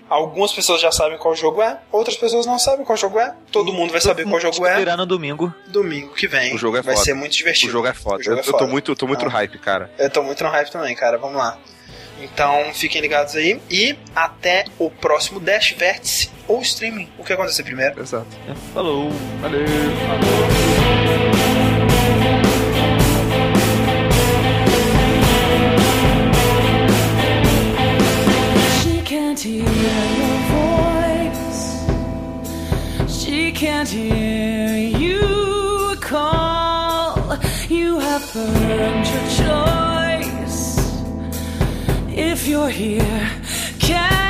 [SPEAKER 1] Algumas pessoas já sabem qual jogo é, outras pessoas não sabem qual jogo é. Todo mundo vai saber qual jogo é.
[SPEAKER 4] Será no domingo.
[SPEAKER 1] Domingo que vem.
[SPEAKER 5] O jogo é
[SPEAKER 1] vai
[SPEAKER 5] foda.
[SPEAKER 1] ser muito divertido.
[SPEAKER 5] O jogo é foda. Jogo eu, é foda. eu, tô muito, tô muito no hype, cara.
[SPEAKER 1] Eu tô muito no hype também, cara. Vamos lá. Então fiquem ligados aí e até o próximo Dash Vértice ou streaming. O que acontecer primeiro?
[SPEAKER 5] Exato.
[SPEAKER 4] Falou.
[SPEAKER 5] Valeu. Falou. Can't hear your voice. She can't hear you call. You have earned your choice. If you're here, can